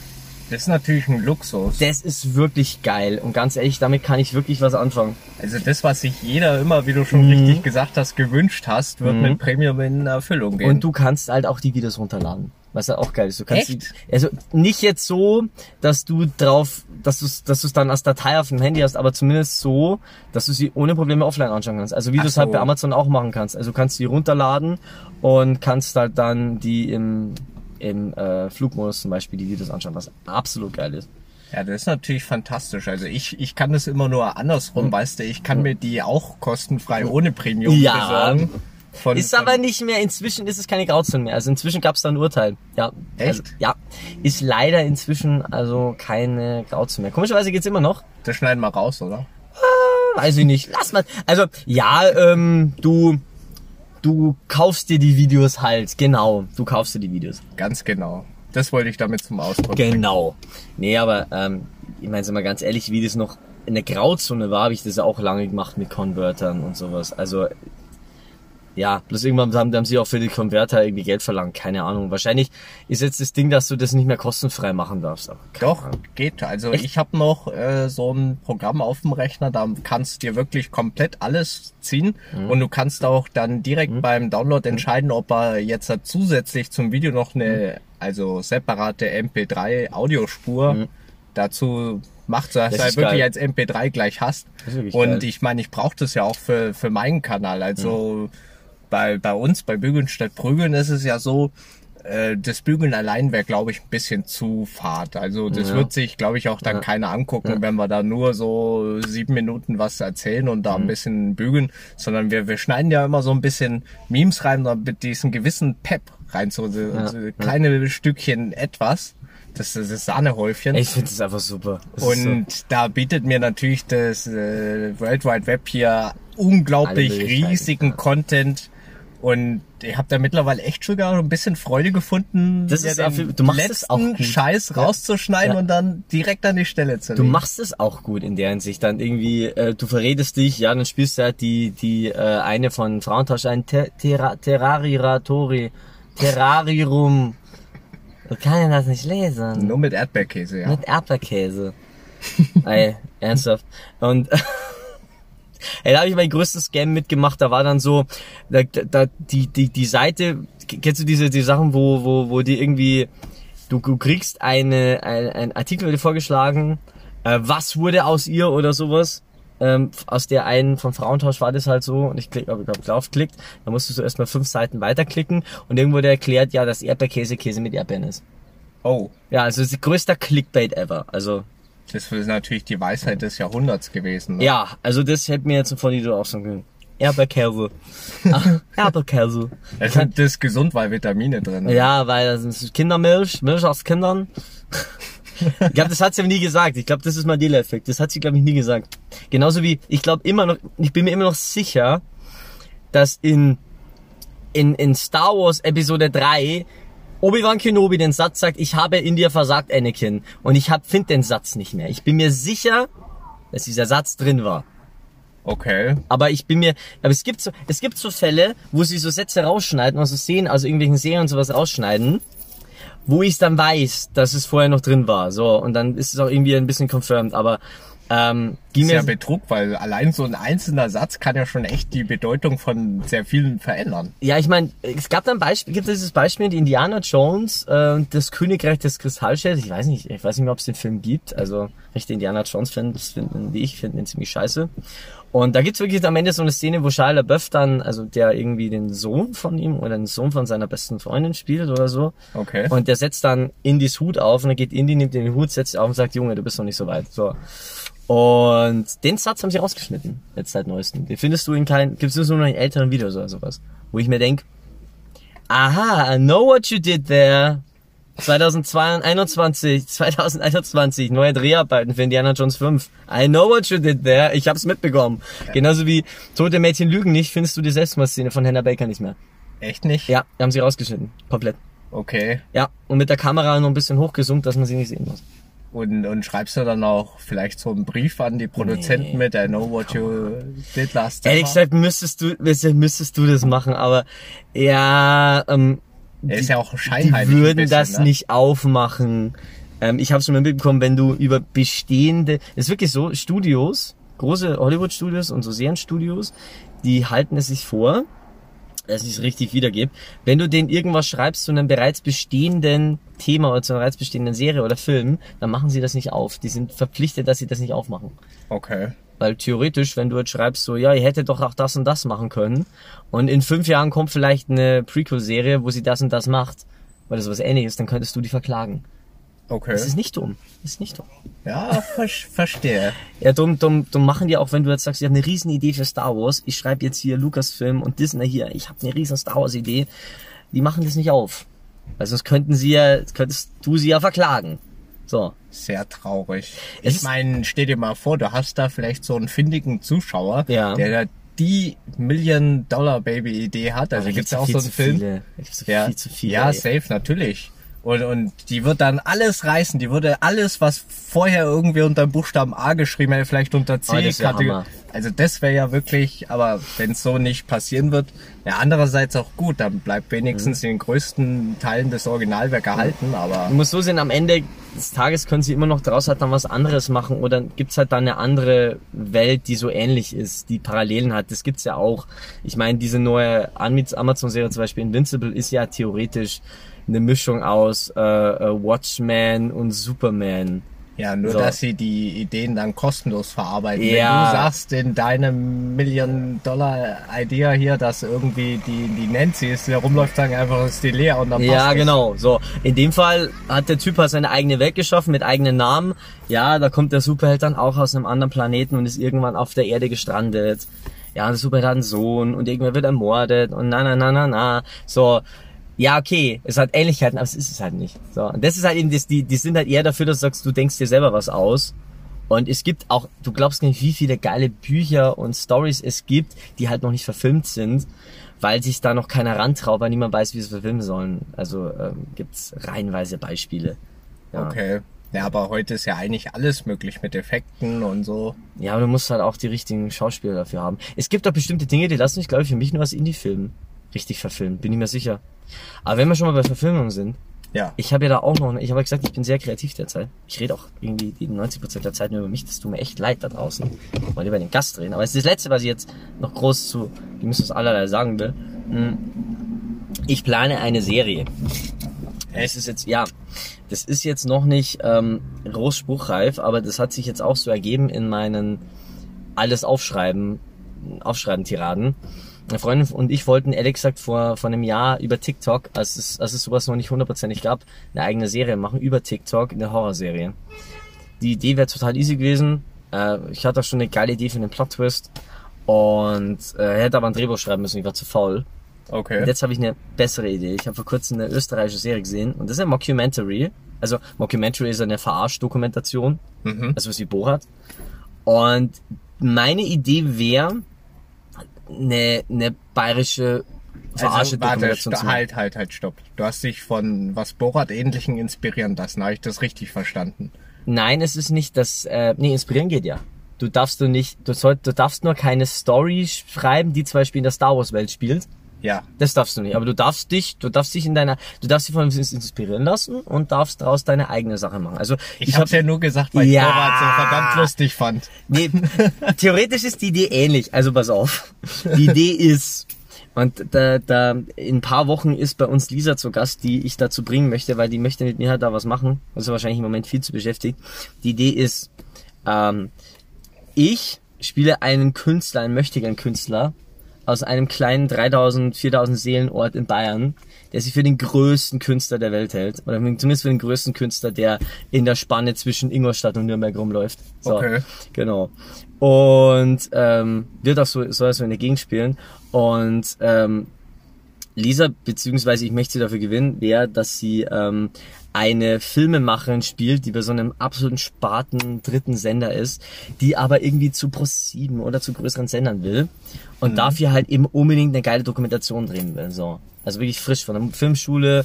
Das ist natürlich ein Luxus. Das ist wirklich geil. Und ganz ehrlich, damit kann ich wirklich was anfangen. Also das, was sich jeder immer, wie du schon richtig gesagt hast, gewünscht hast, wird mit Premium in Erfüllung gehen. Mhm. Und du kannst halt auch die Videos runterladen. Was ja auch geil ist. Du kannst Echt? Die, also nicht jetzt so, dass du drauf, dass du dass du es dann als Datei auf dem Handy hast, aber zumindest so, dass du sie ohne Probleme offline anschauen kannst. Also wie du es halt so. bei Amazon auch machen kannst. Also du kannst die runterladen und kannst halt dann die im im äh, Flugmodus zum Beispiel die Videos anschauen, was absolut geil ist. Ja, das ist natürlich fantastisch. Also ich, ich kann das immer nur andersrum, weißt du, ich kann mir die auch kostenfrei ohne Premium Ja. besorgen. Von, Ist aber nicht mehr, inzwischen ist es keine Grauzone mehr. Also inzwischen gab es da ein Urteil. Ja. Echt? Also, ja. Ist leider inzwischen also keine Grauzone mehr. Komischerweise geht's immer noch. Das schneiden wir raus, oder? Weiß ich nicht. Lass mal. Also, ja, ähm, du, du kaufst dir die Videos halt. Genau. Du kaufst dir die Videos. Ganz genau. Das wollte ich damit zum Ausdruck bringen. Genau. Nee, aber, ähm, ich meine, sind wir ganz ehrlich, wie das noch in der Grauzone war, habe ich das auch lange gemacht mit Convertern und sowas. Also, Ja, bloß irgendwann haben, haben sie auch für die Konverter irgendwie Geld verlangt. Keine Ahnung. Wahrscheinlich ist jetzt das Ding, dass du das nicht mehr kostenfrei machen darfst. Doch, Ahnung. geht. Also ich habe noch äh, so ein Programm auf dem Rechner, da kannst du dir wirklich komplett alles ziehen Mhm. und du kannst auch dann direkt beim Download entscheiden, ob er jetzt halt zusätzlich zum Video noch eine, also separate MP3 Audiospur dazu macht, so dass Mhm. Das du halt wirklich geil. als MP3 gleich hast. Und geil. ich meine, ich brauche das ja auch für, für meinen Kanal. Also bei, bei uns, bei Bügeln statt Prügeln ist es ja so, äh, das Bügeln allein wäre, glaube ich, ein bisschen zu fad. Also das Ja. wird sich, glaube ich, auch dann keiner angucken, wenn wir da nur so sieben Minuten was erzählen und da Mhm. ein bisschen bügeln, sondern wir, wir schneiden ja immer so ein bisschen Memes rein, mit diesen gewissen Pep rein, so, so, so kleine Stückchen etwas. Das ist das Sahnehäufchen. Ich finde das einfach super. Das Und da bietet mir natürlich das äh, World Wide Web hier unglaublich riesigen ja. Content. Und ich habe da mittlerweile echt sogar ein bisschen Freude gefunden, Das ist den dafür- du machst es letzten auch gut. Scheiß Ja. rauszuschneiden Ja. und dann direkt an die Stelle zu Du legen. machst es auch gut in der Hinsicht. Dann irgendwie, äh, du verrätst dich, ja, dann spielst du halt die, die äh, eine von Frauentausch, ein Ter Terra Terrariratori, Terrarium. Du kann ja das nicht lesen. Nur mit Erdbeerkäse, ja. Mit Erdbeerkäse. Ey, ernsthaft. Und ey, da habe ich mein größtes Scam mitgemacht. Da war dann so, da, da, die, die, die Seite, kennst du diese die Sachen, wo, wo, wo die irgendwie, du, du kriegst eine, ein, ein Artikel dir vorgeschlagen, äh, was wurde aus ihr oder sowas. Ähm, aus der einen vom Frauentausch war das halt so und ich klick, hab ich hab draufgeklickt, dann musstest du erstmal fünf Seiten weiterklicken und irgendwo wurde erklärt, ja, dass Erdbeerkäse Käse mit Erdbeeren ist. Oh, Ja, also das ist größter Clickbait ever. Also das ist natürlich die Weisheit des Jahrhunderts gewesen. Ne? Ja, also das hätte mir jetzt von die auch sagen können. Erdbeerkäse. Erdbeerkäse. Es sind das gesund, weil Vitamine drin. ne? Ja, weil das ist Kindermilch, Milch aus Kindern. Ich glaube, das hat sie aber nie gesagt. Ich glaube, das ist Mandela-Effekt. Das hat sie, glaube ich, nie gesagt. Genauso wie, ich glaube immer noch, ich bin mir immer noch sicher, dass in, in, in Star Wars Episode 3 Obi-Wan Kenobi den Satz sagt, ich habe in dir versagt, Anakin. Und ich hab, find den Satz nicht mehr. Ich bin mir sicher, dass dieser Satz drin war. Okay. Aber ich bin mir, aber es gibt so, es gibt so Fälle, wo sie so Sätze rausschneiden, also Szenen, also irgendwelchen Serien und sowas rausschneiden, wo ich dann weiß, dass es vorher noch drin war. So, und dann ist es auch irgendwie ein bisschen confirmed, aber ähm, ging ist ja Betrug, weil allein so ein einzelner Satz kann ja schon echt die Bedeutung von sehr vielen verändern. Ja, ich meine, es gab dann Beispiel, gibt es dieses Beispiel, die Indiana Jones äh, und das Königreich des Kristallschilds. Ich weiß nicht, ich weiß nicht mehr, ob es den Film gibt. Also rechte Indiana Jones Fans finden, wie ich, finden den ziemlich scheiße. Und da gibt's wirklich am Ende so eine Szene, wo Shia LaBeouf dann, also der irgendwie den Sohn von ihm oder den Sohn von seiner besten Freundin spielt oder so. Okay. Und der setzt dann Indys Hut auf und dann geht Indy, nimmt den Hut, setzt ihn auf und sagt, Junge, du bist noch nicht so weit. So. Und den Satz haben sie rausgeschnitten, jetzt seit neuestem. Den findest du in keinen, gibt's nur noch in älteren Videos oder sowas. Wo ich mir denk, aha, I know what you did there. 2021, 2021, neue Dreharbeiten für Indiana Jones 5. I know what you did there. Ich hab's mitbekommen. Genauso wie Tote Mädchen lügen nicht, findest du die Selbstmordszene von Hannah Baker nicht mehr. Echt nicht? Ja, haben sie rausgeschnitten. Komplett. Okay. Ja, und mit der Kamera noch ein bisschen hochgezoomt, dass man sie nicht sehen muss. Und, und schreibst du dann auch vielleicht so einen Brief an die Produzenten Nee. mit I know what you did last summer? Ehrlich gesagt müsstest du, müsstest du das machen, aber ja, ähm, Er ist ja auch die scheinheilig ein würden bisschen, das ne? nicht aufmachen. Ähm, ich habe schon mal mitbekommen, wenn du über bestehende, es ist wirklich so, Studios, große Hollywood-Studios und so Serienstudios, die halten es sich vor, dass ich es richtig wiedergebe. Wenn du denen irgendwas schreibst zu einem bereits bestehenden Thema oder zu einer bereits bestehenden Serie oder Film, dann machen sie das nicht auf. Die sind verpflichtet, dass sie das nicht aufmachen. Okay. Weil theoretisch, wenn du jetzt schreibst, so, ja, ihr hättet doch auch das und das machen können, und in fünf Jahren kommt vielleicht eine Prequel-Serie, wo sie das und das macht, weil das was ähnliches, dann könntest du die verklagen. Okay. Das ist nicht dumm. Das ist nicht dumm. Ja, ver verstehe. Ja, dumm, dumm, dumm machen die auch, wenn du jetzt sagst, ich habe eine riesen Idee für Star Wars, ich schreibe jetzt hier Lucasfilm und Disney hier, ich habe eine riesen Star Wars Idee, die machen das nicht auf. Weil sonst könnten sie ja, könntest du sie ja verklagen. So. Sehr traurig. Es ich meine, stell dir mal vor, du hast da vielleicht so einen findigen Zuschauer, Ja. der da die Million-Dollar-Baby-Idee hat. Also gibt's ja auch viel so einen Film. viele. Da gibt's Ja, viel zu viele. ja ey. safe, natürlich. Und, und die wird dann alles reißen. Die würde alles, was vorher irgendwie unter dem Buchstaben A geschrieben hätte, vielleicht unter C. Oh, das Hammer. also das wäre ja wirklich, aber wenn es so nicht passieren wird, ja andererseits auch gut, dann bleibt wenigstens Mhm. in den größten Teilen das Originalwerk erhalten, aber Du musst so sehen, am Ende des Tages können sie immer noch daraus halt dann was anderes machen oder gibt's halt dann eine andere Welt, die so ähnlich ist, die Parallelen hat. Das gibt's ja auch. Ich meine, diese neue Amazon-Serie zum Beispiel Invincible ist ja theoretisch eine Mischung aus äh, äh, Watchmen und Superman. ja, nur So. dass sie die Ideen dann kostenlos verarbeiten. Ja. Wenn du sagst in deinem Million-Dollar-Idea hier, dass irgendwie die, die Nancy ist, die da rumläuft, sagen einfach, es ist die Lea und dann passt Ja, es. genau. So, in dem Fall hat der Typ halt seine eigene Welt geschaffen mit eigenen Namen. Ja, da kommt der Superheld dann auch aus einem anderen Planeten und ist irgendwann auf der Erde gestrandet. Ja, der Superheld hat einen Sohn und irgendwer wird ermordet und na na na na na. So, ja, okay, es hat Ähnlichkeiten, aber es ist es halt nicht. So, und das ist halt eben, das, die, die sind halt eher dafür, dass du sagst, du denkst dir selber was aus. Und es gibt auch, du glaubst nicht, wie viele geile Bücher und Stories es gibt, die halt noch nicht verfilmt sind, weil sich da noch keiner rantraut, weil niemand weiß, wie sie es verfilmen sollen. Also ähm, gibt's reihenweise Beispiele. Ja. Okay. Ja, aber heute ist ja eigentlich alles möglich mit Effekten und so. Ja, aber du musst halt auch die richtigen Schauspieler dafür haben. Es gibt auch bestimmte Dinge, die lassen sich, glaube ich, für mich nur als Indie-Film richtig verfilmen, bin ich mir sicher. Aber wenn wir schon mal bei Verfilmungen sind, Ja. ich habe ja da auch noch, ich habe ja gesagt, ich bin sehr kreativ derzeit. Ich rede auch irgendwie die 90% der Zeit nur über mich, das tut mir echt leid da draußen. Ich wollte über den Gast reden. Aber es ist das Letzte, was ich jetzt noch groß zu, wie müssen es allerlei sagen will. Hm. Ich plane eine Serie. Es ist jetzt, ja, das ist jetzt noch nicht ähm, groß spruchreif, aber das hat sich jetzt auch so ergeben in meinen alles aufschreiben, aufschreiben Tiraden. Eine Freundin und ich wollten ehrlich gesagt vor, vor einem Jahr über TikTok, als es, als es sowas noch nicht hundertprozentig gab, eine eigene Serie machen über TikTok, eine Horrorserie. Die Idee wäre total easy gewesen. Äh, ich hatte auch schon eine geile Idee für einen Plot-Twist und äh, hätte aber ein Drehbuch schreiben müssen, ich war zu faul. Okay. Und jetzt habe ich eine bessere Idee. Ich habe vor kurzem eine österreichische Serie gesehen und das ist ein Mockumentary. Also Mockumentary ist eine Verarsch-Dokumentation, Mhm. also was wie Borat. Und meine Idee wäre, eine, eine bayerische Also, warte, halt, halt, halt, stopp. Du hast dich von was Borat-ähnlichen inspirieren lassen. Habe ich das richtig verstanden? Nein, es ist nicht das, äh, nee, inspirieren geht ja. Du darfst du nicht, du sollst, du darfst nur keine Story schreiben, die zum Beispiel in der Star Wars Welt spielt. Ja. Das darfst du nicht. Aber du darfst dich, du darfst dich in deiner, du darfst dich von uns inspirieren lassen und darfst daraus deine eigene Sache machen. Also Ich, hab's ja nur gesagt, weil Ja. ich Borat so verdammt lustig fand. Nee, theoretisch ist die Idee ähnlich. Also pass auf. Die Idee ist, und da, da in ein paar Wochen ist bei uns Lisa zu Gast, die ich dazu bringen möchte, weil die möchte mit mir halt da was machen. Also wahrscheinlich im Moment viel zu beschäftigt. Die Idee ist, ähm, ich spiele einen Künstler, einen mächtigen Künstler aus einem kleinen 3000, 4000 Seelenort in Bayern, der sich für den größten Künstler der Welt hält. Oder zumindest für den größten Künstler, der in der Spanne zwischen Ingolstadt und Nürnberg rumläuft. So, Okay. Genau. Und ähm, wird auch so, so in der Gegend spielen. Und ähm, Lisa, beziehungsweise ich möchte sie dafür gewinnen, wäre, dass sie ähm, eine Filmemacherin spielt, die bei so einem absoluten Spaten dritten Sender ist, die aber irgendwie zu Pro7 oder zu größeren Sendern will und dafür halt eben unbedingt eine geile Dokumentation drehen will. So. Also wirklich frisch von der Filmschule,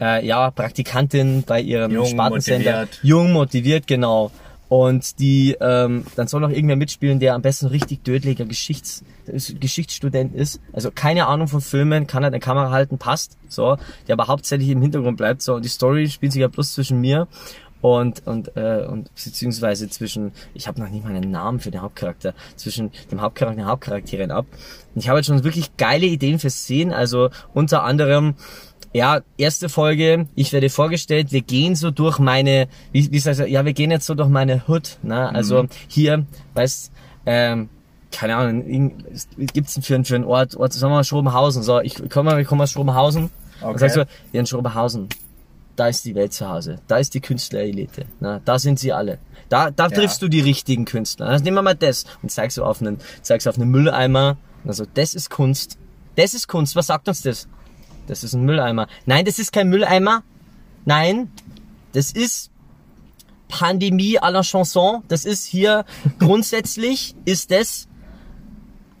äh, ja, Praktikantin bei ihrem Jung, Spartensender. motiviert. Jung, motiviert, genau. Und die, ähm, dann soll noch irgendwer mitspielen, der am besten richtig dödeliger Geschichts, Geschichtsstudent ist. Also keine Ahnung von Filmen, kann halt eine Kamera halten, passt. So, der aber hauptsächlich im Hintergrund bleibt. So, und die Story spielt sich ja bloß zwischen mir und und äh, und beziehungsweise zwischen ich habe noch nicht mal einen Namen für den Hauptcharakter zwischen dem Hauptcharakter und den Hauptcharakteren ab und ich habe jetzt schon wirklich geile Ideen für Szenen also unter anderem ja, erste Folge, ich werde vorgestellt, wir gehen so durch meine, wie, wie sagst du, ja, wir gehen jetzt so durch meine Hood, ne? Also hier, weißt, ähm, keine Ahnung, irgend- es gibt's für, für einen Ort, Ort, sagen wir mal Schrobenhausen, so, ich komme ich komme aus Schrobenhausen, Okay. und sagst du, ja, in Schrobenhausen, da ist die Welt zu Hause, da ist die Künstlerelite, ne? da sind sie alle. Da, da triffst du die richtigen Künstler. Also nehmen wir mal das und zeigst du auf einen, zeigst auf einen Mülleimer, also das ist Kunst. Das ist Kunst, was sagt uns das? Das ist ein Mülleimer. Nein, das ist kein Mülleimer. Nein, das ist Pandemie à la Chanson. Das ist hier grundsätzlich ist das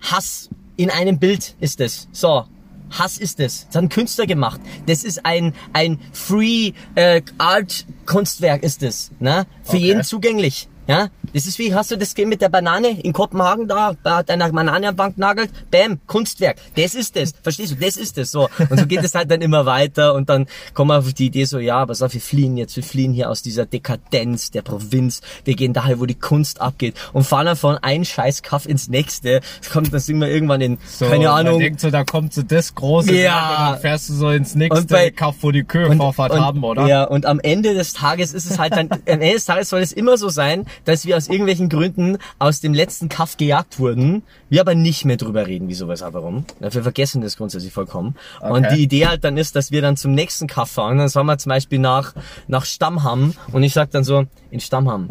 Hass in einem Bild ist es. So. Hass ist es. Das hat ein Künstler gemacht. Das ist ein, ein Free äh, Art Kunstwerk ist es. Ne? Für Okay. jeden zugänglich. Ja, das ist wie, hast du das Game mit der Banane in Kopenhagen da, da hat einer Banane am Bank nagelt, bam, Kunstwerk. Das ist es. Verstehst du? Das ist es so. Und so geht es halt dann immer weiter und dann kommen wir auf die Idee so, ja, pass auf, wir fliehen jetzt, wir fliehen hier aus dieser Dekadenz der Provinz. Wir gehen daher, wo die Kunst abgeht und fahren dann von einem scheiß Kaff ins nächste. Das kommt, dann sind wir irgendwann in, So, keine Ahnung, denkt so, da kommt so das große Ja. Und dann fährst du so ins nächste bei- Kaff, wo die Kühe Vorfahrt haben, oder? Ja, und am Ende des Tages ist es halt dann, am Ende des Tages soll es immer so sein, dass wir aus irgendwelchen Gründen aus dem letzten Kaff gejagt wurden, wir aber nicht mehr drüber reden, wieso, weshalb, warum. Wir vergessen das grundsätzlich vollkommen. Und Okay. die Idee halt dann ist, dass wir dann zum nächsten Kaff fahren, dann fahren wir zum Beispiel nach, nach Stammham und ich sag dann so, in Stammham,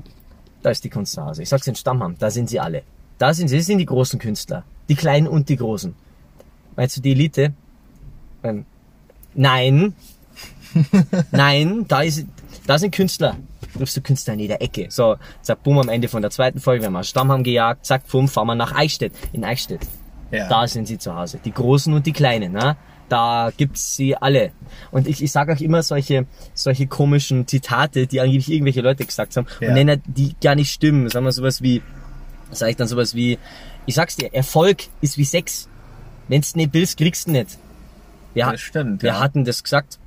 da ist die Kunst zu Hause. Ich sag's in Stammham, da sind sie alle. Da sind sie, das sind die großen Künstler. Die Kleinen und die Großen. Meinst du die Elite? Ähm, nein. nein, da ist, da sind Künstler. Triffst du Künstler in jeder Ecke. So, zack, bumm, am Ende von der zweiten Folge, wir haben mal Stammham gejagt, zack, bumm, fahren wir nach Eichstätt. In Eichstätt. Ja. Da sind sie zu Hause. Die Großen und die Kleinen, ne? Da gibt's sie alle. Und ich, ich sage auch immer solche, solche komischen Zitate, die angeblich irgendwelche Leute gesagt haben Ja. und nenne die gar nicht stimmen. Sagen wir sowas wie, sage ich dann sowas wie, ich sag's dir, Erfolg ist wie Sex. Wenn's nicht willst, kriegst du nicht. Wir, Das stimmt, Wir ja. hatten das gesagt.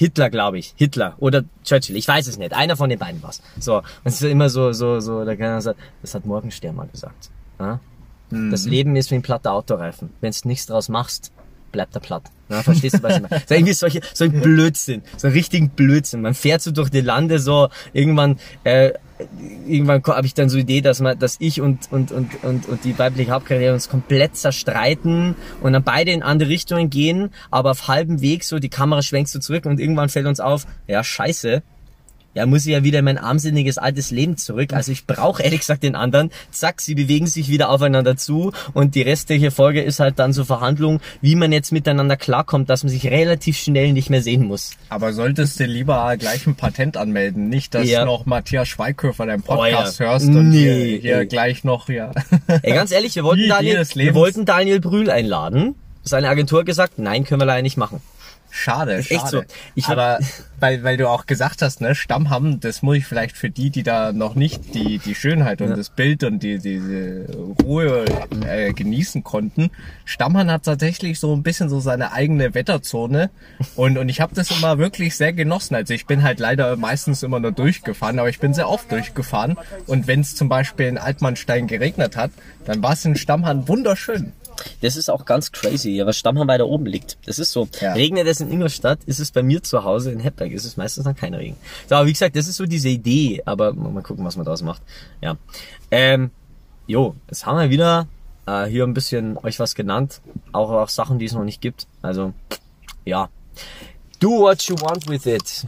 Hitler, glaube ich. Hitler. Oder Churchill. Ich weiß es nicht. Einer von den beiden war's. So. Und es ist immer so, so, so, da kann man sagen, das hat Morgenstern mal gesagt. Ja? Das Leben ist wie ein platter Autoreifen. Wenn du nichts draus machst, bleibt er platt. Ja, verstehst du, was ich meine? So irgendwie solche, so ein Blödsinn. So ein richtigen Blödsinn. Man fährt so durch die Lande so, irgendwann, äh, irgendwann habe ich dann so Idee, dass man, dass ich und, und, und, und, und die weibliche Hauptkarriere uns komplett zerstreiten und dann beide in andere Richtungen gehen, aber auf halbem Weg so, die Kamera schwenkst so zurück und irgendwann fällt uns auf, ja, scheiße, ja, muss ich ja wieder in mein armsinniges altes Leben zurück. Also ich brauche ehrlich gesagt den anderen. Zack, sie bewegen sich wieder aufeinander zu und die restliche Folge ist halt dann so Verhandlung, wie man jetzt miteinander klarkommt, dass man sich relativ schnell nicht mehr sehen muss. Aber solltest du lieber gleich ein Patent anmelden, nicht, dass Ja. noch Matthias Schweighöfer deinen Podcast Oh ja. hörst und Nee. hier, hier gleich noch, ja. Ey, ganz ehrlich, wir wollten Daniel, wir wollten Daniel Brühl einladen. Seine Agentur hat gesagt, nein, können wir leider nicht machen. Schade, Ist schade. echt so. Ich- Aber weil, weil du auch gesagt hast, ne, Stammham, das muss ich vielleicht für die, die da noch nicht die, die Schönheit und das Bild und die, diese Ruhe äh, genießen konnten. Stammham hat tatsächlich so ein bisschen so seine eigene Wetterzone und, und ich habe das immer wirklich sehr genossen. Also ich bin halt leider meistens immer nur durchgefahren, aber ich bin sehr oft durchgefahren und wenn es zum Beispiel in Altmannstein geregnet hat, dann war es in Stammham wunderschön. Das ist auch ganz crazy, was Stammheim weiter oben liegt. Das ist so. Ja. Regnet es in Ingolstadt, ist es bei mir zu Hause in Hepberg, ist es meistens dann kein Regen. So, aber wie gesagt, das ist so diese Idee, aber mal gucken, was man daraus macht. Ja. Ähm, jo, jetzt haben wir wieder äh, hier ein bisschen euch was genannt, auch, auch Sachen, die es noch nicht gibt. Also, ja. Do what you want with it.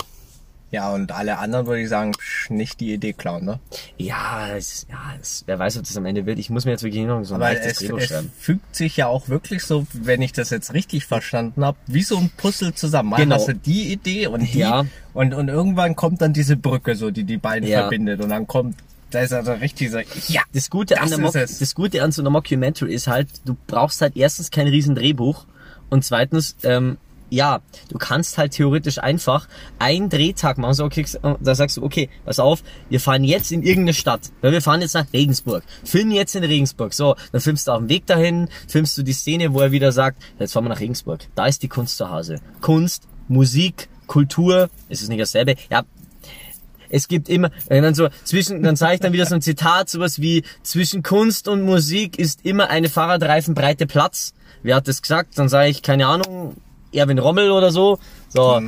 Ja, und alle anderen würde ich sagen, psch, nicht die Idee klauen, ne? Ja, es, ja es, wer weiß, ob das am Ende wird. Ich muss mir jetzt wirklich noch so ein Aber leichtes es, Drehbuch es schreiben. fügt sich ja auch wirklich so, wenn ich das jetzt richtig verstanden habe, wie so ein Puzzle zusammen. Mal Genau. hast du die Idee und die Ja. und, und irgendwann kommt dann diese Brücke, so die die beiden Ja. verbindet und dann kommt, da ist also richtig so, ja, Das Gute, an Das der ist Mock, es. das Gute an so einer Mockumentary ist halt, du brauchst halt erstens kein riesen Drehbuch und zweitens, ähm, ja, du kannst halt theoretisch einfach einen Drehtag machen. So, okay, da sagst du, okay, pass auf, wir fahren jetzt in irgendeine Stadt. Ja, wir fahren jetzt nach Regensburg. Filmen jetzt in Regensburg. So, dann filmst du auf dem Weg dahin, filmst du die Szene, wo er wieder sagt, jetzt fahren wir nach Regensburg. Da ist die Kunst zu Hause. Kunst, Musik, Kultur, ist es nicht dasselbe? Ja, es gibt immer, dann so zwischen, dann sage ich dann wieder so ein Zitat, sowas wie, zwischen Kunst und Musik ist immer eine Fahrradreifenbreite Platz. Wer hat das gesagt? Dann sage ich, keine Ahnung, Erwin Rommel oder so. So.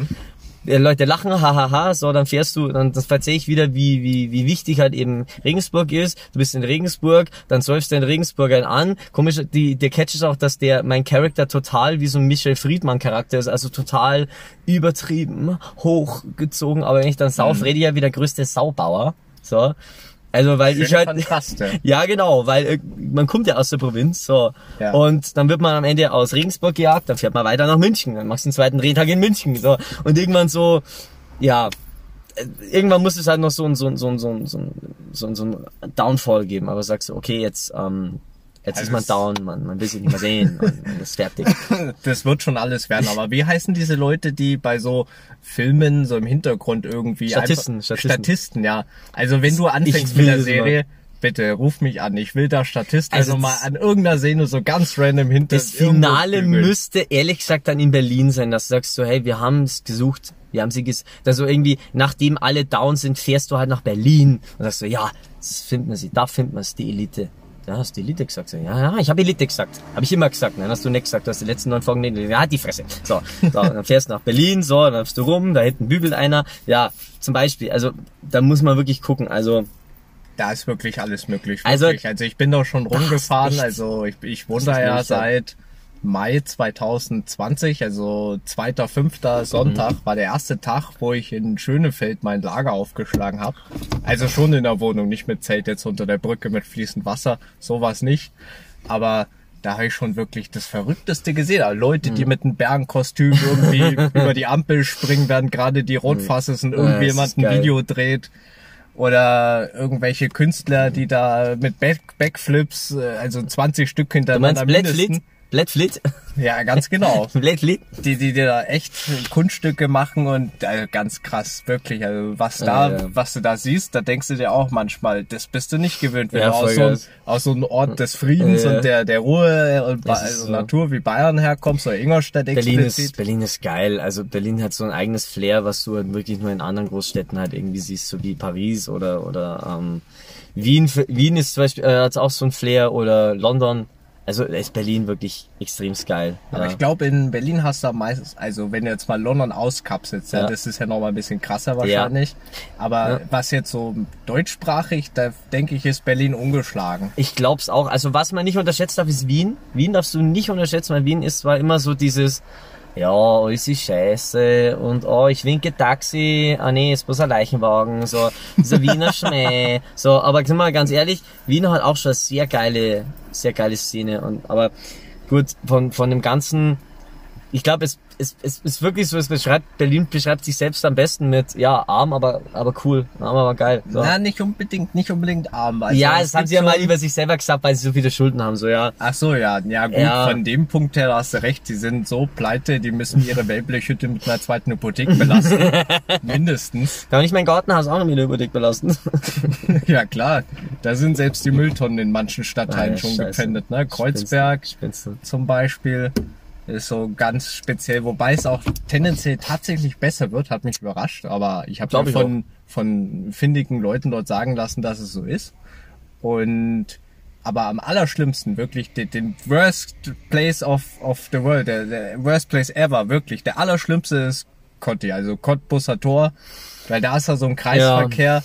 Die Leute lachen, hahaha, so, dann fährst du, dann das erzähle ich wieder, wie, wie, wie wichtig halt eben Regensburg ist. Du bist in Regensburg, dann säufst du den Regensburgern an. Komisch, die, der Catch ist auch, dass der, mein Charakter total wie so ein Michel Friedmann Charakter ist, also total übertrieben, hochgezogen, aber wenn ich dann sauf, rede ich ja wie der größte Saubauer. So. Also, weil ich Schöne halt, Kontraste. ja, genau, weil äh, man kommt ja aus der Provinz, so. Ja. Und dann wird man am Ende aus Regensburg gejagt, dann fährt man weiter nach München, dann machst du einen zweiten Drehtag in München, so. Und irgendwann so, ja, äh, irgendwann muss es halt noch so ein, so ein, so ein, so ein, so ein, so ein Downfall geben, aber sagst du, okay, jetzt, ähm, Jetzt Also ist man down, man, man will sich nicht mehr sehen und, und ist fertig. Das wird schon alles werden. Aber wie heißen diese Leute, die bei so Filmen so im Hintergrund irgendwie Statisten, einfach, Statisten. Statisten, ja. Also wenn du anfängst mit der Serie, bitte ruf mich an. Ich will da Statist, Also also, mal an irgendeiner Szene so ganz random hinter Das Finale müsste ehrlich gesagt dann in Berlin sein, dass du sagst so, hey, wir haben es gesucht, wir haben sie ges also irgendwie, nachdem alle down sind, fährst du halt nach Berlin und sagst so, ja, das finden wir sie, da finden wir es, die Elite. Ja, hast du Elite gesagt? Ja, ja, ich habe Elite gesagt. Habe ich immer gesagt. Nein, hast du nicht gesagt. Du hast die letzten neun Folgen nicht. Ja, die Fresse. So, so dann fährst du nach Berlin, so, dann läufst du rum, da hinten bügelt einer. Ja, zum Beispiel. Also, da muss man wirklich gucken. Also, Da ist wirklich alles möglich. Also- Wirklich. Also, ich bin da schon rumgefahren. Also ich, ich wohne da ja seit Mai 2020, also 2., 5. Sonntag Mhm. war der erste Tag, wo ich in Schönefeld mein Lager aufgeschlagen habe. Also schon in der Wohnung, nicht mit Zelt jetzt unter der Brücke mit fließend Wasser, sowas nicht. Aber da habe ich schon wirklich das Verrückteste gesehen. Also Leute, Mhm. die mit einem Bärenkostüm irgendwie über die Ampel springen, während gerade die Rotfass ist und irgendjemand ein. Video dreht. Oder irgendwelche Künstler, die da mit Back Backflips, äh, also 20 Stück hintereinander mindestens. Blatt Fleet? Ja, ganz genau. Blatt Fleet? Die, die, die da echt Kunststücke machen und also ganz krass, wirklich. Also was da, Ja, ja. was du da siehst, da denkst du dir auch manchmal, das bist du nicht gewöhnt, wenn Ja, du aus so, aus so einem Ort des Friedens und der, der Ruhe und also so. Natur wie Bayern herkommst oder Ingolstadt Berlin explizit. ist, Berlin ist geil. Also Berlin hat so ein eigenes Flair, was du halt wirklich nur in anderen Großstädten halt irgendwie siehst, so wie Paris oder oder ähm, Wien. Wien ist zum Beispiel äh, hat auch so ein Flair oder London. Also ist Berlin wirklich extremst geil. Aber ja. ich glaube, in Berlin hast du meistens, also wenn du jetzt mal London auskapselst, ja, das ist ja nochmal ein bisschen krasser wahrscheinlich. Aber Ja. was jetzt so deutschsprachig, da denke ich, ist Berlin ungeschlagen. Ich glaub's auch. Also was man nicht unterschätzt darf, ist Wien. Wien darfst du nicht unterschätzen, weil Wien ist zwar immer so dieses, ja, alles ist scheiße. Und oh, ich winke Taxi, ah nee, ist bloß ein Leichenwagen, so, dieser Wiener Schmäh, so, aber sind wir mal ganz ehrlich, Wien hat auch schon eine sehr geile, sehr geile Szene. Und, aber gut, von, von dem ganzen, ich glaube, es, es, es ist wirklich so, es beschreibt, Berlin beschreibt sich selbst am besten mit, ja, arm, aber, aber cool, arm, aber geil. So. Na, nicht unbedingt, nicht unbedingt arm. Also ja, es das haben sie ja mal über sich selber gesagt, weil sie so viele Schulden haben, so, ja. Ach so, ja, ja gut, Ja. von dem Punkt her hast du recht, die sind so pleite, die müssen ihre Wellblechhütte mit einer zweiten Hypothek belasten. Mindestens. Kann ich mein Gartenhaus auch noch mit der Hypothek belasten? Ja klar, da sind selbst die Mülltonnen in manchen Stadtteilen Ah, ja, schon scheiße. gepfändet. Ne? Kreuzberg Spinnst du? zum Beispiel ist so ganz speziell, wobei es auch tendenziell tatsächlich besser wird, hat mich überrascht, aber ich habe mir ich von, von findigen Leuten dort sagen lassen, dass es so ist. Und aber am allerschlimmsten, wirklich den, den worst place of, of the world, der, der worst place ever, wirklich. Der allerschlimmste ist Cotti, also Cottbusser Tor, weil da ist ja so ein Kreisverkehr.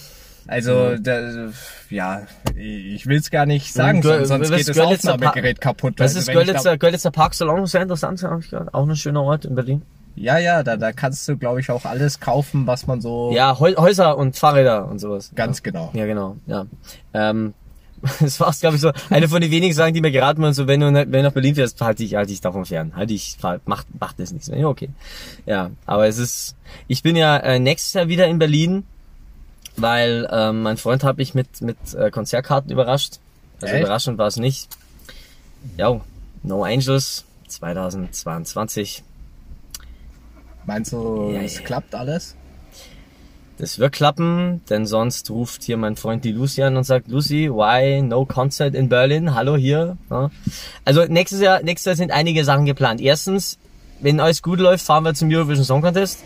Also, da, ja, ich will es gar nicht sagen, sonst was geht das Görlitzer Aufnahmegerät kaputt. Das Also, ist wenn ich Görlitzer, Görlitzer Park Salon, sehr interessant, hab ich gehört. Auch ein schöner Ort in Berlin. Da, ja, ja, da, da kannst du, glaube ich, auch alles kaufen, was man so Ja, Häu- Häuser und Fahrräder und sowas. ganz genau. Ja, genau, ja. Ähm, das war's, glaube ich, so eine von den wenigen Sachen, die mir geraten wurden, so wenn du, wenn du nach Berlin fährst, halte ich, halte ich davon fern. Halte ich, fahr- mach, mach das nichts mehr. Ja, okay. Ja, aber es ist, ich bin ja äh, nächstes Jahr wieder in Berlin, weil ähm, mein Freund habe ich mit, mit äh, Konzertkarten überrascht. Also Echt? überraschend war es nicht. Ja, No Angels 2022. Meinst du, Ja, es ja. klappt alles? Das wird klappen, denn sonst ruft hier mein Freund die Lucy an und sagt, Lucy, why no concert in Berlin? Hallo hier. Ja. Also nächstes Jahr, nächstes Jahr sind einige Sachen geplant. Erstens, wenn alles gut läuft, fahren wir zum Eurovision Song Contest.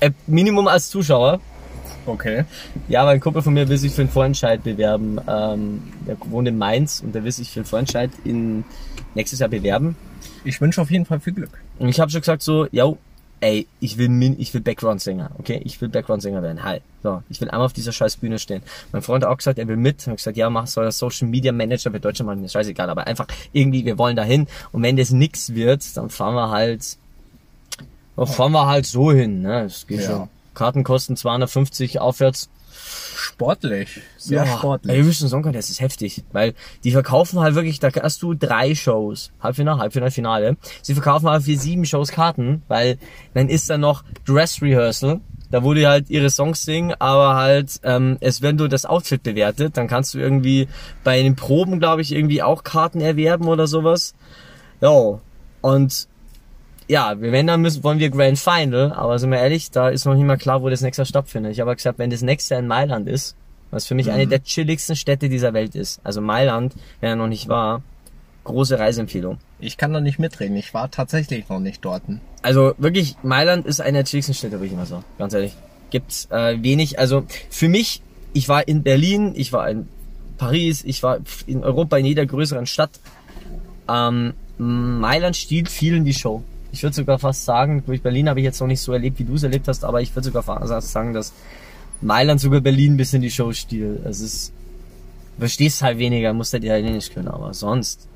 Äh, Minimum als Zuschauer. Okay. Ja, weil ein Kumpel von mir will sich für einen Vorentscheid bewerben. Ähm, der wohnt in Mainz und der will sich für einen Vorentscheid in nächstes Jahr bewerben. Ich wünsche auf jeden Fall viel Glück. Und ich habe schon gesagt so, yo, ey, ich will min ich will Background-Sänger, okay? Ich will Background-Sänger werden. Hi. So, ich will einmal auf dieser scheiß Bühne stehen. Mein Freund hat auch gesagt, er will mit. Ich gesagt, ja, mach soll das Social Media Manager für Deutschland machen, ist scheißegal, aber einfach irgendwie, wir wollen dahin. Und wenn das nix wird, dann fahren wir halt, dann fahren wir halt so hin, ne? Das geht Ja. schon. Karten kosten 250 aufwärts. Sportlich. Sehr Ja, sportlich. Eurovision Song Contest ist heftig, weil die verkaufen halt wirklich, da hast du drei Shows, Halbfinale, Halbfinale, Finale. Sie verkaufen halt für sieben Shows Karten, weil dann ist da noch Dress Rehearsal, da wo die halt ihre Songs singen, aber halt, ähm, es werden nur das Outfit bewertet, dann kannst du irgendwie bei den Proben, glaube ich, irgendwie auch Karten erwerben oder sowas. Ja, und ja, wenn dann müssen, wollen wir Grand Final, aber sind wir ehrlich, da ist noch nicht mal klar, wo das nächste stattfindet. Ich habe gesagt, wenn das nächste in Mailand ist, was für mich eine der chilligsten Städte dieser Welt ist, also Mailand, wenn er noch nicht war, große Reiseempfehlung. Ich kann da nicht mitreden. Ich war tatsächlich noch nicht dort. Also wirklich, Mailand ist eine der chilligsten Städte, würde ich mal sagen. Ganz ehrlich. Gibt's äh, wenig, also für mich, ich war in Berlin, ich war in Paris, ich war in Europa in jeder größeren Stadt. Ähm, Mailand stiehlt vielen die Show. Ich würde sogar fast sagen, durch Berlin habe ich jetzt noch nicht so erlebt, wie du es erlebt hast, aber ich würde sogar fast sagen, dass Mailand sogar Berlin ein bisschen die Show stiehlt. Es ist, du verstehst halt weniger, musst halt Italienisch können, aber sonst.